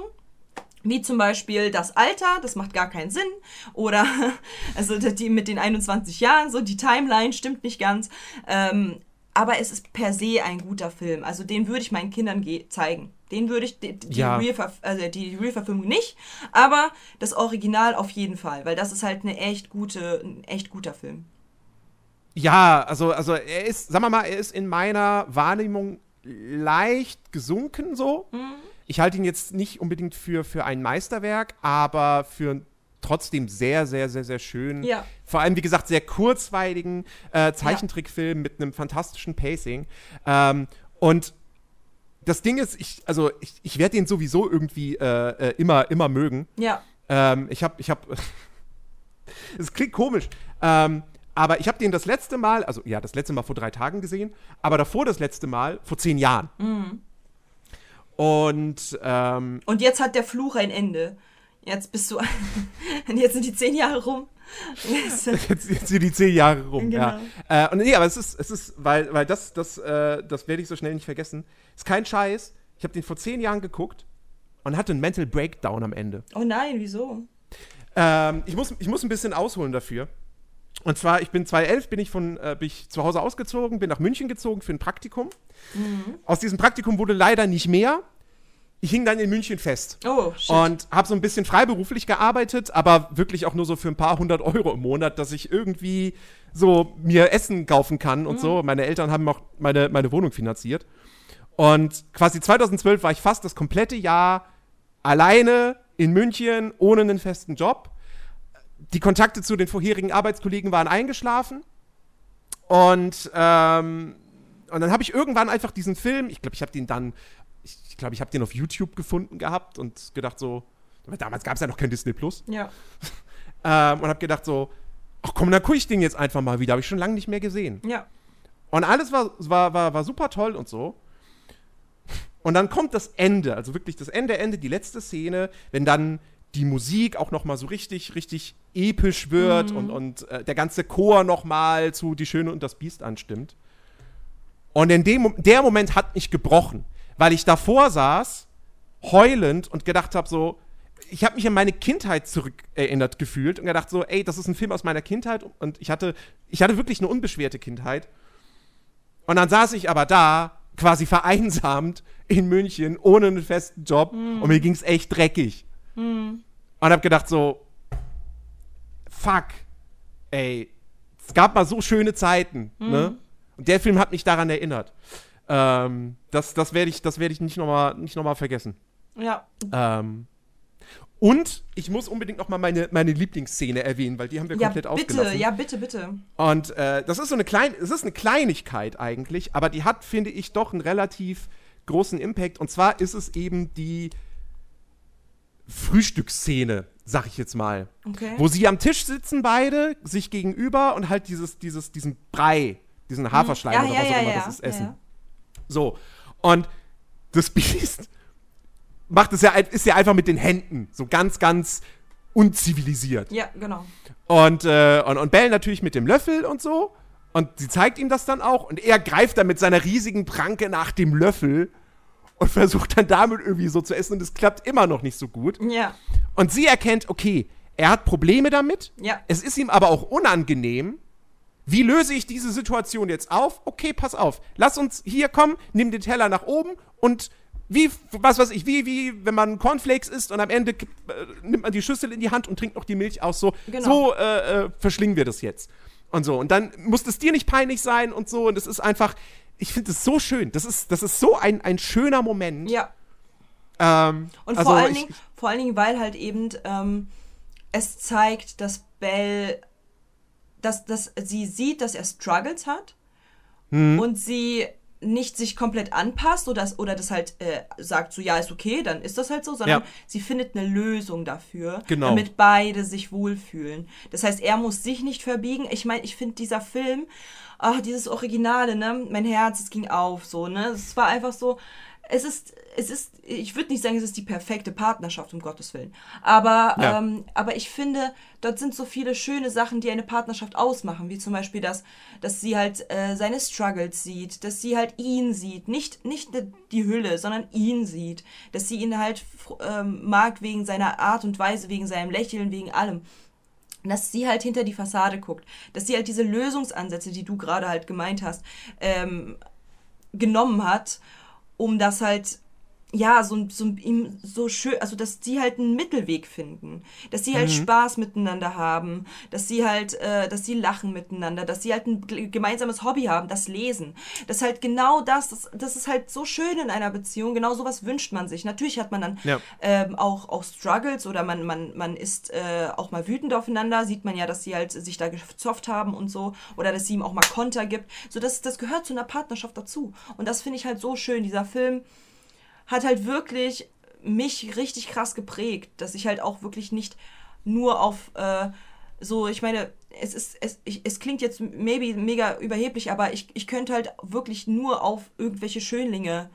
Speaker 1: Wie zum Beispiel das Alter, das macht gar keinen Sinn. Oder also die mit den 21 Jahren, so die Timeline stimmt nicht ganz. Ähm, aber es ist per se ein guter Film. Also den würde ich meinen Kindern ge- zeigen. Den würde ich, die, die,
Speaker 2: Ja.
Speaker 1: Real also die Real-Verfilmung nicht, aber das Original auf jeden Fall, weil das ist halt eine echt gute, ein echt guter Film.
Speaker 2: Ja, also, also er ist, sagen wir mal, er ist in meiner Wahrnehmung leicht gesunken so.
Speaker 1: Mhm.
Speaker 2: Ich halte ihn jetzt nicht unbedingt für, für ein Meisterwerk, aber für einen trotzdem sehr, sehr, sehr, sehr schön.
Speaker 1: Ja.
Speaker 2: Vor allem, wie gesagt, sehr kurzweiligen äh, Zeichentrickfilm mit einem fantastischen Pacing. Ähm, und das Ding ist, ich, also ich, ich werde den sowieso irgendwie äh, äh, immer, immer mögen.
Speaker 1: Ja.
Speaker 2: Ähm, ich habe, ich habe, es klingt komisch, ähm, aber ich habe den das letzte Mal, also ja, das letzte Mal vor drei Tagen gesehen, aber davor das letzte Mal vor zehn Jahren. Und ähm,
Speaker 1: Und jetzt hat der Fluch ein Ende. Jetzt bist du, jetzt sind die zehn Jahre rum. Jetzt,
Speaker 2: jetzt, sind die zehn Jahre rum. Ja.
Speaker 1: Genau.
Speaker 2: Äh, und nee, aber es ist, es ist, weil, weil das, das, äh, das werde ich so schnell nicht vergessen. Ist kein Scheiß. Ich habe den vor zehn Jahren geguckt und hatte einen Mental Breakdown am Ende.
Speaker 1: oh nein, wieso?
Speaker 2: Ähm, ich, muss, ich muss ein bisschen ausholen dafür. Und zwar, ich bin 2011, bin ich von äh, bin ich zu Hause ausgezogen, bin nach München gezogen für ein Praktikum. Aus diesem Praktikum wurde leider nicht mehr. Ich hing dann in München fest.
Speaker 1: Oh, shit.
Speaker 2: Und habe so ein bisschen freiberuflich gearbeitet, aber wirklich auch nur so für ein paar hundert Euro im Monat, dass ich irgendwie so mir Essen kaufen kann und so. Meine Eltern haben auch meine, meine Wohnung finanziert. Und quasi 2012 war ich fast das komplette Jahr alleine in München, ohne einen festen Job. Die Kontakte zu den vorherigen Arbeitskollegen waren eingeschlafen. Und, ähm, und dann habe ich irgendwann einfach diesen Film, ich glaube, ich habe den dann, ich, glaube, ich habe den auf YouTube gefunden gehabt und gedacht so, damals gab es ja noch kein Disney Plus.
Speaker 1: ja.
Speaker 2: Ähm, und habe gedacht so, ach komm, dann gucke ich den jetzt einfach mal wieder. Habe ich schon lange nicht mehr gesehen.
Speaker 1: Ja.
Speaker 2: Und alles war, war, war, war super toll und so. Und dann kommt das Ende, also wirklich das Ende, Ende, die letzte Szene, wenn dann die Musik auch noch mal so richtig, richtig episch wird und, und äh, der ganze Chor noch mal zu Die Schöne und das Biest anstimmt. Und in dem der Moment hat mich gebrochen, weil ich davor saß, heulend und gedacht habe so, ich habe mich an meine Kindheit zurückerinnert gefühlt und gedacht so, ey, das ist ein Film aus meiner Kindheit und ich hatte, ich hatte wirklich eine unbeschwerte Kindheit. Und dann saß ich aber da, quasi vereinsamt in München, ohne einen festen Job und mir ging es echt dreckig. Und hab gedacht so, fuck, ey, es gab mal so schöne Zeiten, ne? Und der Film hat mich daran erinnert. Ähm, das das werde ich, das werd ich nicht nochmal noch mal vergessen.
Speaker 1: Ja.
Speaker 2: Ähm, und ich muss unbedingt noch mal meine, meine Lieblingsszene erwähnen, weil die haben wir
Speaker 1: Ja,
Speaker 2: komplett
Speaker 1: bitte,
Speaker 2: ausgelassen.
Speaker 1: ja, bitte, bitte.
Speaker 2: Und äh, das ist so eine kleine, es ist eine Kleinigkeit eigentlich, aber die hat, finde ich, doch einen relativ großen Impact. Und zwar ist es eben die Frühstücksszene, sag ich jetzt mal.
Speaker 1: Okay.
Speaker 2: Wo sie am Tisch sitzen beide, sich gegenüber und halt dieses, dieses, diesen Brei, diesen Haferschleim
Speaker 1: ja,
Speaker 2: oder
Speaker 1: ja,
Speaker 2: was auch immer das ist, essen. So. Und das Biest macht es ja, ist ja einfach mit den Händen so ganz, ganz unzivilisiert.
Speaker 1: Ja, genau.
Speaker 2: Und, äh, und, und Bell natürlich mit dem Löffel und so. Und sie zeigt ihm das dann auch. Und er greift dann mit seiner riesigen Pranke nach dem Löffel und versucht dann damit irgendwie so zu essen. Und es klappt immer noch nicht so gut.
Speaker 1: Ja.
Speaker 2: Und sie erkennt, okay, er hat Probleme damit.
Speaker 1: Ja.
Speaker 2: Es ist ihm aber auch unangenehm. Wie löse ich diese Situation jetzt auf? Okay, pass auf. Lass uns hier kommen, nimm den Teller nach oben und wie, was weiß ich, wie, wie, wenn man Cornflakes isst und am Ende äh, nimmt man die Schüssel in die Hand und trinkt noch die Milch aus. So,
Speaker 1: Genau.
Speaker 2: so äh, äh, verschlingen wir das jetzt. Und so. Und dann muss es dir nicht peinlich sein und so. Und es ist einfach, ich finde es so schön. Das ist, das ist so ein, ein schöner Moment.
Speaker 1: Ja.
Speaker 2: Ähm,
Speaker 1: Und
Speaker 2: also
Speaker 1: vor, allen
Speaker 2: ich-
Speaker 1: Dingen, vor allen Dingen, weil halt eben ähm, es zeigt, dass Belle, dass, dass sie sieht, dass er Struggles hat
Speaker 2: Mhm.
Speaker 1: und sie nicht sich komplett anpasst oder das, oder das halt äh, sagt, so ja, ist okay, dann ist das halt so, sondern
Speaker 2: Ja.
Speaker 1: sie findet eine Lösung dafür,
Speaker 2: Genau.
Speaker 1: damit beide sich wohlfühlen. Das heißt, er muss sich nicht verbiegen. Ich meine, ich finde dieser Film, ach, dieses Originale, ne, mein Herz, es ging auf, so, ne, es war einfach so, es ist, es ist, ich würde nicht sagen, es ist die perfekte Partnerschaft, um Gottes Willen. Aber,
Speaker 2: Ja.
Speaker 1: ähm, aber ich finde, dort sind so viele schöne Sachen, die eine Partnerschaft ausmachen, wie zum Beispiel, dass, dass sie halt äh, seine Struggles sieht, dass sie halt ihn sieht, nicht, nicht die Hülle, sondern ihn sieht, dass sie ihn halt ähm, mag wegen seiner Art und Weise, wegen seinem Lächeln, wegen allem dass sie halt hinter die Fassade guckt, dass sie halt diese Lösungsansätze, die du gerade halt gemeint hast, ähm, genommen hat, um das halt ja, so, so, ihm so schön, also dass sie halt einen Mittelweg finden, dass sie halt Spaß miteinander haben, dass sie halt, äh, dass sie lachen miteinander, dass sie halt ein gemeinsames Hobby haben, das Lesen. Das ist halt genau das, das, das ist halt so schön in einer Beziehung, genau sowas wünscht man sich. Natürlich hat man dann
Speaker 2: Ja.
Speaker 1: ähm, auch, auch Struggles oder man, man, man ist äh, auch mal wütend aufeinander, sieht man ja, dass sie halt sich da gezofft haben und so oder dass sie ihm auch mal Konter gibt. So, das, das gehört zu einer Partnerschaft dazu. Und das finde ich halt so schön. Dieser Film hat halt wirklich mich richtig krass geprägt, dass ich halt auch wirklich nicht nur auf äh, so, ich meine, es ist, es, ich, es klingt jetzt maybe mega überheblich, aber ich, ich könnte halt wirklich nur auf irgendwelche Schönlinge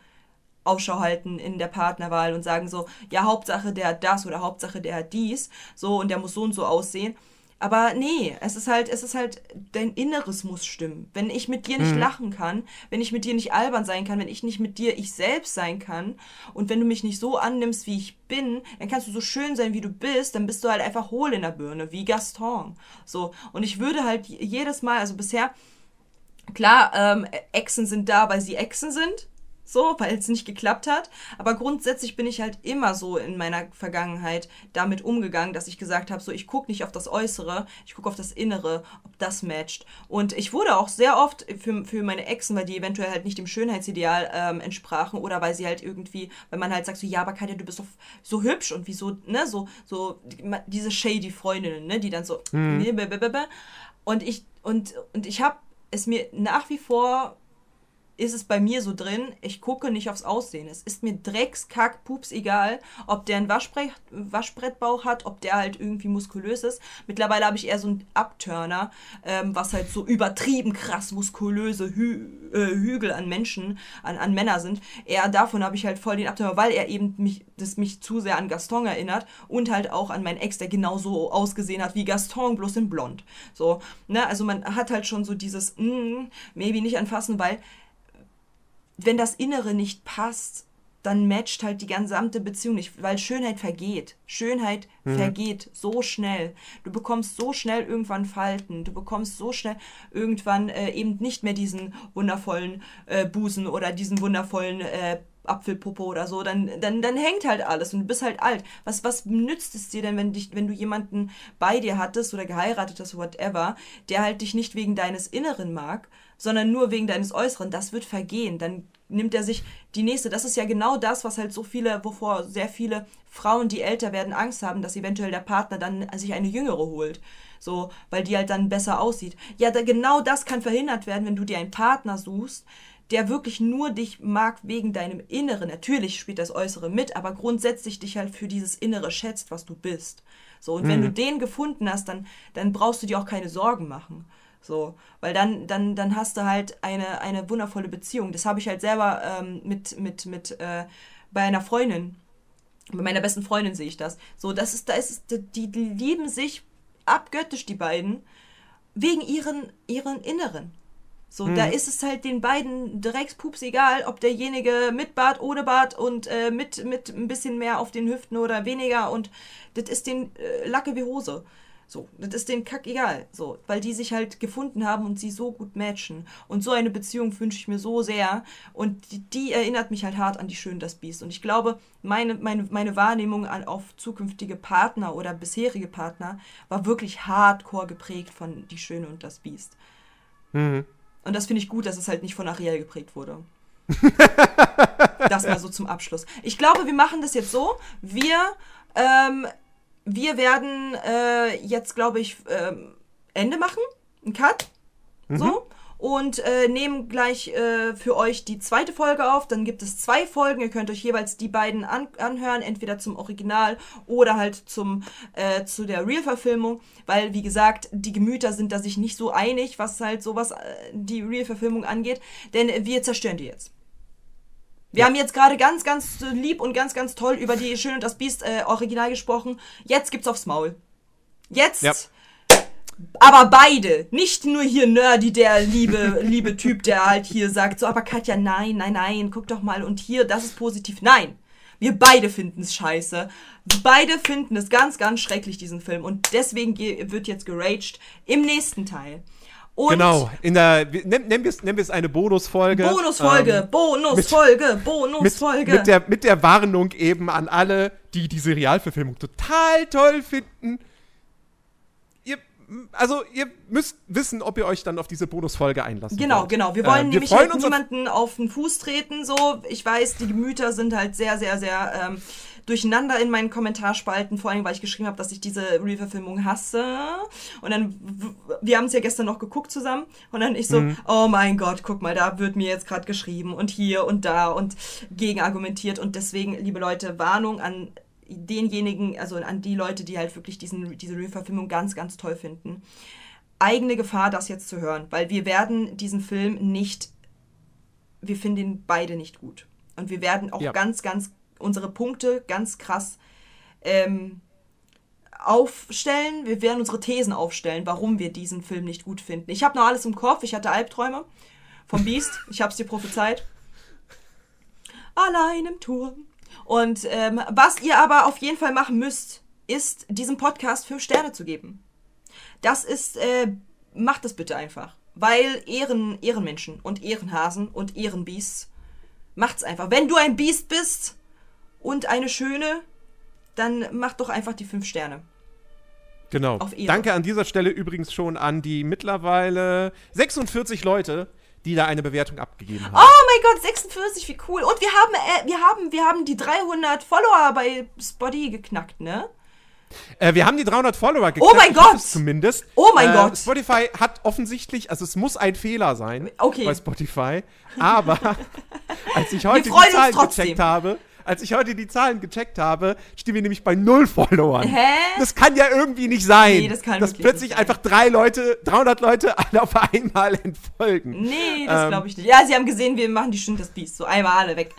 Speaker 1: Ausschau halten in der Partnerwahl und sagen so, ja, Hauptsache der hat das oder Hauptsache der hat dies, so und der muss so und so aussehen. Aber nee, es ist halt, es ist halt, dein Inneres muss stimmen. Wenn ich mit dir nicht lachen kann, wenn ich mit dir nicht albern sein kann, wenn ich nicht mit dir ich selbst sein kann und wenn du mich nicht so annimmst, wie ich bin, dann kannst du so schön sein, wie du bist, dann bist du halt einfach hohl in der Birne, wie Gaston. So. Und ich würde halt jedes Mal, also bisher, Klar, ähm, Echsen sind da, weil sie Echsen sind. So, weil es nicht geklappt hat. Aber grundsätzlich bin ich halt immer so in meiner Vergangenheit damit umgegangen, dass ich gesagt habe, so ich gucke nicht auf das Äußere, ich gucke auf das Innere, ob das matcht. Und ich wurde auch sehr oft für, für meine Exen, weil die eventuell halt nicht dem Schönheitsideal ähm, entsprachen oder weil sie halt irgendwie, weil man halt sagt so, ja, aber Katja, du bist doch so hübsch und wieso, ne, so, so diese shady Freundinnen, ne, die dann so, bäh. und ich, und, und ich habe es mir nach wie vor ist es bei mir so drin, ich gucke nicht aufs Aussehen. Es ist mir Drecks, Kack, Pups egal, ob der einen Waschbrett, Waschbrettbauch hat, ob der halt irgendwie muskulös ist. Mittlerweile habe ich eher so einen Upturner, ähm, was halt so übertrieben krass muskulöse Hü äh, Hügel an Menschen, an, an Männer sind. Eher davon habe ich halt voll den Upturner, weil er eben mich, das mich zu sehr an Gaston erinnert und halt auch an meinen Ex, der genauso ausgesehen hat wie Gaston, bloß in blond. So, ne, also man hat halt schon so dieses, mm, maybe nicht anfassen, weil wenn das Innere nicht passt, dann matcht halt die gesamte Beziehung nicht, weil Schönheit vergeht. Schönheit vergeht so schnell. Du bekommst so schnell irgendwann Falten. Du bekommst so schnell irgendwann äh, eben nicht mehr diesen wundervollen äh, Busen oder diesen wundervollen äh, Apfelpuppe oder so, dann, dann, dann hängt halt alles und du bist halt alt. Was, was nützt es dir denn, wenn, dich, wenn du jemanden bei dir hattest oder geheiratet hast, whatever, der halt dich nicht wegen deines Inneren mag, sondern nur wegen deines Äußeren? Das wird vergehen. Dann nimmt er sich die nächste. Das ist ja genau das, was halt so viele, wovor sehr viele Frauen, die älter werden, Angst haben, dass eventuell der Partner dann sich eine jüngere holt. So, weil die halt dann besser aussieht. Ja, da, genau das kann verhindert werden, wenn du dir einen Partner suchst, der wirklich nur dich mag wegen deinem Inneren. Natürlich spielt das Äußere mit, aber grundsätzlich dich halt für dieses Innere schätzt, was du bist. So, und wenn du den gefunden hast, dann, dann brauchst du dir auch keine Sorgen machen. So, weil dann, dann, dann hast du halt eine, eine wundervolle Beziehung. Das habe ich halt selber ähm, mit, mit, mit, äh, bei einer Freundin Bei meiner besten Freundin sehe ich das. So, das ist, da ist es, die, die lieben sich abgöttisch, die beiden, wegen ihren, ihren Inneren. So, da ist es halt den beiden Dreckspups egal, ob derjenige mit Bart, ohne Bart und äh, mit, mit ein bisschen mehr auf den Hüften oder weniger und das ist den äh, Lacke wie Hose. So, das ist den Kack egal. So, weil die sich halt gefunden haben und sie so gut matchen. Und so eine Beziehung wünsche ich mir so sehr. Und die, die erinnert mich halt hart an die Schön das Biest. Und ich glaube, meine, meine, meine Wahrnehmung an, auf zukünftige Partner oder bisherige Partner war wirklich hardcore geprägt von die Schöne und das Biest. Und das finde ich gut, dass es halt nicht von Ariel geprägt wurde. das mal so zum Abschluss. Ich glaube, wir machen das jetzt so. Wir, ähm, wir werden äh, jetzt, glaube ich, ähm, Ende machen. Ein Cut. So. Und äh, nehmen gleich äh, für euch die zweite Folge auf. Dann gibt es zwei Folgen. Ihr könnt euch jeweils die beiden an anhören, entweder zum Original oder halt zum, äh, zu der Real-Verfilmung. Weil, wie gesagt, die Gemüter sind da sich nicht so einig, was halt sowas, äh, die Real-Verfilmung angeht. Denn wir zerstören die jetzt. Wir haben jetzt gerade ganz, ganz lieb und ganz, ganz toll über die Schön und das Biest äh, Original gesprochen. Jetzt gibt's aufs Maul. Jetzt.
Speaker 2: Ja.
Speaker 1: Aber beide. Nicht nur hier Nerdy, der liebe, liebe Typ, der halt hier sagt, so, aber Katja, nein, nein, nein, guck doch mal und hier, das ist positiv. Nein. Wir beide finden es scheiße. Beide finden es ganz, ganz schrecklich, diesen Film. Und deswegen ge- wird jetzt geraged im nächsten Teil. Und
Speaker 2: Genau, in der, wir- nennen wir es nennen wir es eine Bonusfolge.
Speaker 1: Bonusfolge,
Speaker 2: ähm,
Speaker 1: Bonusfolge,
Speaker 2: mit,
Speaker 1: Bonusfolge.
Speaker 2: mit, der, mit der Warnung eben an alle, die diese Realverfilmung total toll finden. Ihr, also, ihr müsst wissen, ob ihr euch dann auf diese Bonusfolge einlassen
Speaker 1: Genau,
Speaker 2: wollt.
Speaker 1: genau. Wir
Speaker 2: Äh,
Speaker 1: wollen nämlich
Speaker 2: freuen
Speaker 1: halt
Speaker 2: uns auf-
Speaker 1: niemanden auf den Fuß treten. So, ich weiß, die Gemüter sind halt sehr, sehr, sehr ähm, durcheinander in meinen Kommentarspalten. Vor allem, weil ich geschrieben habe, dass ich diese Real-Verfilmung hasse. Und dann, wir haben es ja gestern noch geguckt zusammen. Und dann ich so,
Speaker 2: Mhm.
Speaker 1: oh mein Gott, guck mal, da wird mir jetzt gerade geschrieben und hier und da und gegen argumentiert. Und deswegen, liebe Leute, Warnung an denjenigen, also an die Leute, die halt wirklich diesen, diese Real-Verfilmung ganz, ganz toll finden eigene Gefahr, das jetzt zu hören, weil wir werden diesen Film nicht, wir finden ihn beide nicht gut. Und wir werden auch
Speaker 2: Ja.
Speaker 1: ganz, ganz unsere Punkte ganz krass ähm, aufstellen. Wir werden unsere Thesen aufstellen, warum wir diesen Film nicht gut finden. Ich habe noch alles im Kopf. Ich hatte Albträume vom Beast. Ich habe es dir prophezeit. Allein im Turm. Und ähm, was ihr aber auf jeden Fall machen müsst, ist diesem Podcast fünf Sterne zu geben. Das ist, äh, macht das bitte einfach. Weil Ehren, Ehrenmenschen und Ehrenhasen und Ehrenbiest macht's einfach. Wenn du ein Biest bist und eine schöne, dann mach doch einfach die fünf Sterne.
Speaker 2: Genau. Danke an dieser Stelle übrigens schon an die mittlerweile 46 Leute, die da eine Bewertung abgegeben haben.
Speaker 1: Oh mein Gott, 46, wie cool. Und wir haben, äh, wir haben, wir haben die 300 Follower bei Spotty geknackt, ne?
Speaker 2: Äh, wir haben die 300 Follower geknackt.
Speaker 1: Oh mein Gott!
Speaker 2: es Zumindest.
Speaker 1: Oh mein
Speaker 2: äh,
Speaker 1: Gott!
Speaker 2: Spotify hat offensichtlich, also es muss ein Fehler sein
Speaker 1: Okay.
Speaker 2: bei Spotify, aber als ich heute die Zahlen gecheckt habe, als ich heute die Zahlen gecheckt habe, stehen wir nämlich bei null Followern.
Speaker 1: Hä?
Speaker 2: Das kann ja irgendwie nicht sein.
Speaker 1: Nee, das kann
Speaker 2: Dass plötzlich
Speaker 1: nicht
Speaker 2: einfach drei Leute, 300 Leute alle auf einmal entfolgen.
Speaker 1: Nee, das
Speaker 2: Ähm.
Speaker 1: glaube ich nicht. Ja, sie haben gesehen, wir machen die Stunde das Biest. So einmal alle weg.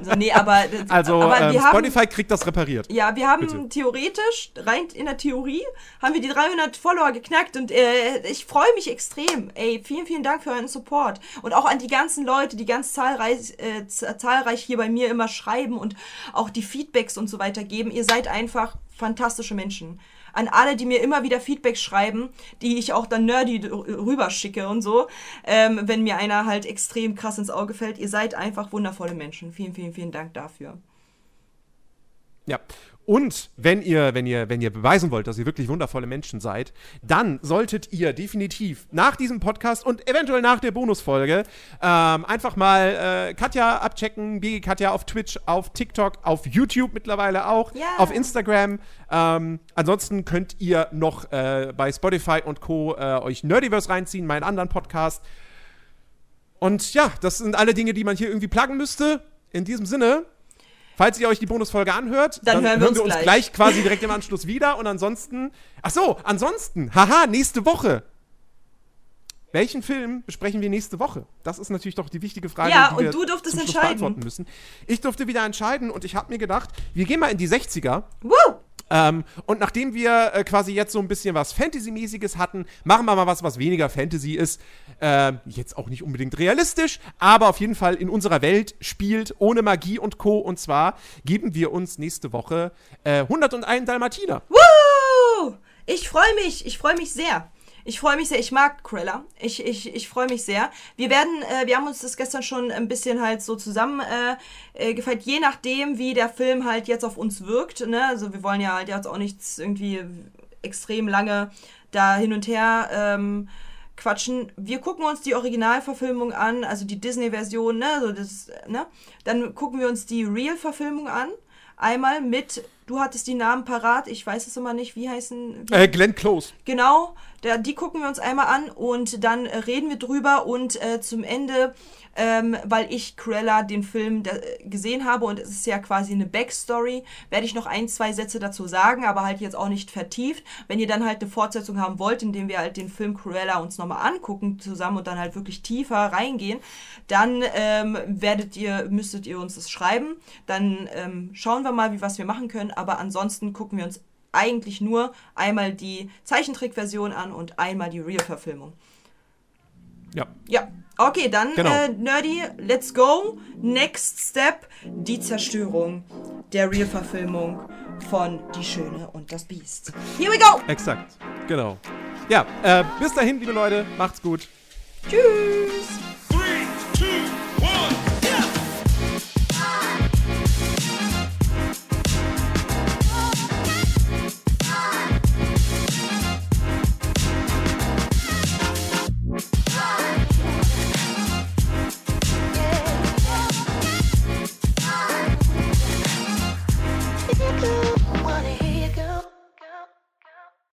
Speaker 1: So, nee, aber,
Speaker 2: Also
Speaker 1: aber
Speaker 2: ähm,
Speaker 1: wir haben,
Speaker 2: Spotify kriegt das repariert.
Speaker 1: Ja, wir haben
Speaker 2: Bitte.
Speaker 1: theoretisch, rein in der Theorie, haben wir die 300 Follower geknackt und äh, ich freue mich extrem. Ey, vielen, vielen Dank für euren Support. Und auch an die ganzen Leute, die ganz zahlreich, äh, zahlreich hier bei mir immer schreiben und auch die Feedbacks und so weiter geben. Ihr seid einfach fantastische Menschen. An alle, die mir immer wieder Feedbacks schreiben, die ich auch dann nerdy rüberschicke und so, ähm, wenn mir einer halt extrem krass ins Auge fällt. Ihr seid einfach wundervolle Menschen. Vielen, vielen, vielen Dank dafür.
Speaker 2: Ja. Und wenn ihr, wenn ihr, wenn ihr beweisen wollt, dass ihr wirklich wundervolle Menschen seid, dann solltet ihr definitiv nach diesem Podcast und eventuell nach der Bonusfolge ähm, einfach mal äh, Katja abchecken, BG Katja auf Twitch, auf TikTok, auf YouTube mittlerweile auch,
Speaker 1: Ja.
Speaker 2: auf Instagram. Ähm, ansonsten könnt ihr noch äh, bei Spotify und Co. Äh, euch Nerdiverse reinziehen, meinen anderen Podcast. Und ja, das sind alle Dinge, die man hier irgendwie pluggen müsste. In diesem Sinne, falls ihr euch die Bonusfolge anhört,
Speaker 1: Dann hören wir uns
Speaker 2: gleich.
Speaker 1: gleich.
Speaker 2: quasi direkt im Anschluss wieder. Und ansonsten, ach so, ansonsten, haha, nächste Woche welchen Film besprechen wir nächste Woche? Das ist natürlich doch die wichtige Frage,
Speaker 1: Ja,
Speaker 2: die
Speaker 1: und
Speaker 2: wir
Speaker 1: du durftest entscheiden.
Speaker 2: beantworten müssen. Ich durfte wieder entscheiden und ich habe mir gedacht, wir gehen mal in die 60er.
Speaker 1: Woo!
Speaker 2: Ähm, und nachdem wir äh, quasi jetzt so ein bisschen was Fantasy-mäßiges hatten, machen wir mal was, was weniger Fantasy ist. Ähm, jetzt auch nicht unbedingt realistisch, aber auf jeden Fall in unserer Welt spielt, ohne Magie und Co. Und zwar geben wir uns nächste Woche äh, 101 Dalmatiner.
Speaker 1: Woo! Ich freue mich, ich freue mich sehr. Ich freue mich sehr, ich mag Cruella. Ich, ich, ich freue mich sehr. Wir werden, äh, wir haben uns das gestern schon ein bisschen halt so zusammen äh, äh, je nachdem, wie der Film halt jetzt auf uns wirkt. Ne? Also wir wollen ja halt jetzt auch nichts irgendwie extrem lange da hin und her ähm, quatschen. Wir gucken uns die Originalverfilmung an, also die Disney-Version, ne? So das, ne? Dann gucken wir uns die Real-Verfilmung an. Einmal mit, du hattest die Namen parat, ich weiß es immer nicht, wie heißen. Wie
Speaker 2: Äh, Glenn Close.
Speaker 1: Genau, der, die gucken wir uns einmal an und dann äh, reden wir drüber und äh, zum Ende, ähm, weil ich Cruella den Film da, gesehen habe und es ist ja quasi eine Backstory, werde ich noch ein, zwei Sätze dazu sagen, aber halt jetzt auch nicht vertieft. Wenn ihr dann halt eine Fortsetzung haben wollt, indem wir halt den Film Cruella uns nochmal angucken zusammen und dann halt wirklich tiefer reingehen, dann ähm, werdet ihr, müsstet ihr uns das schreiben. Dann ähm, schauen wir mal, wie was wir machen können, aber ansonsten gucken wir uns eigentlich nur einmal die Zeichentrickversion an und einmal die Real-Verfilmung.
Speaker 2: Ja.
Speaker 1: Ja, okay, dann
Speaker 2: Genau.
Speaker 1: äh, Nerdy, let's go. Next step, die Zerstörung der Real-Verfilmung von Die Schöne und das Biest. Here we go!
Speaker 2: Exakt. Genau. Ja, äh, bis dahin, liebe Leute, macht's gut.
Speaker 1: Tschüss!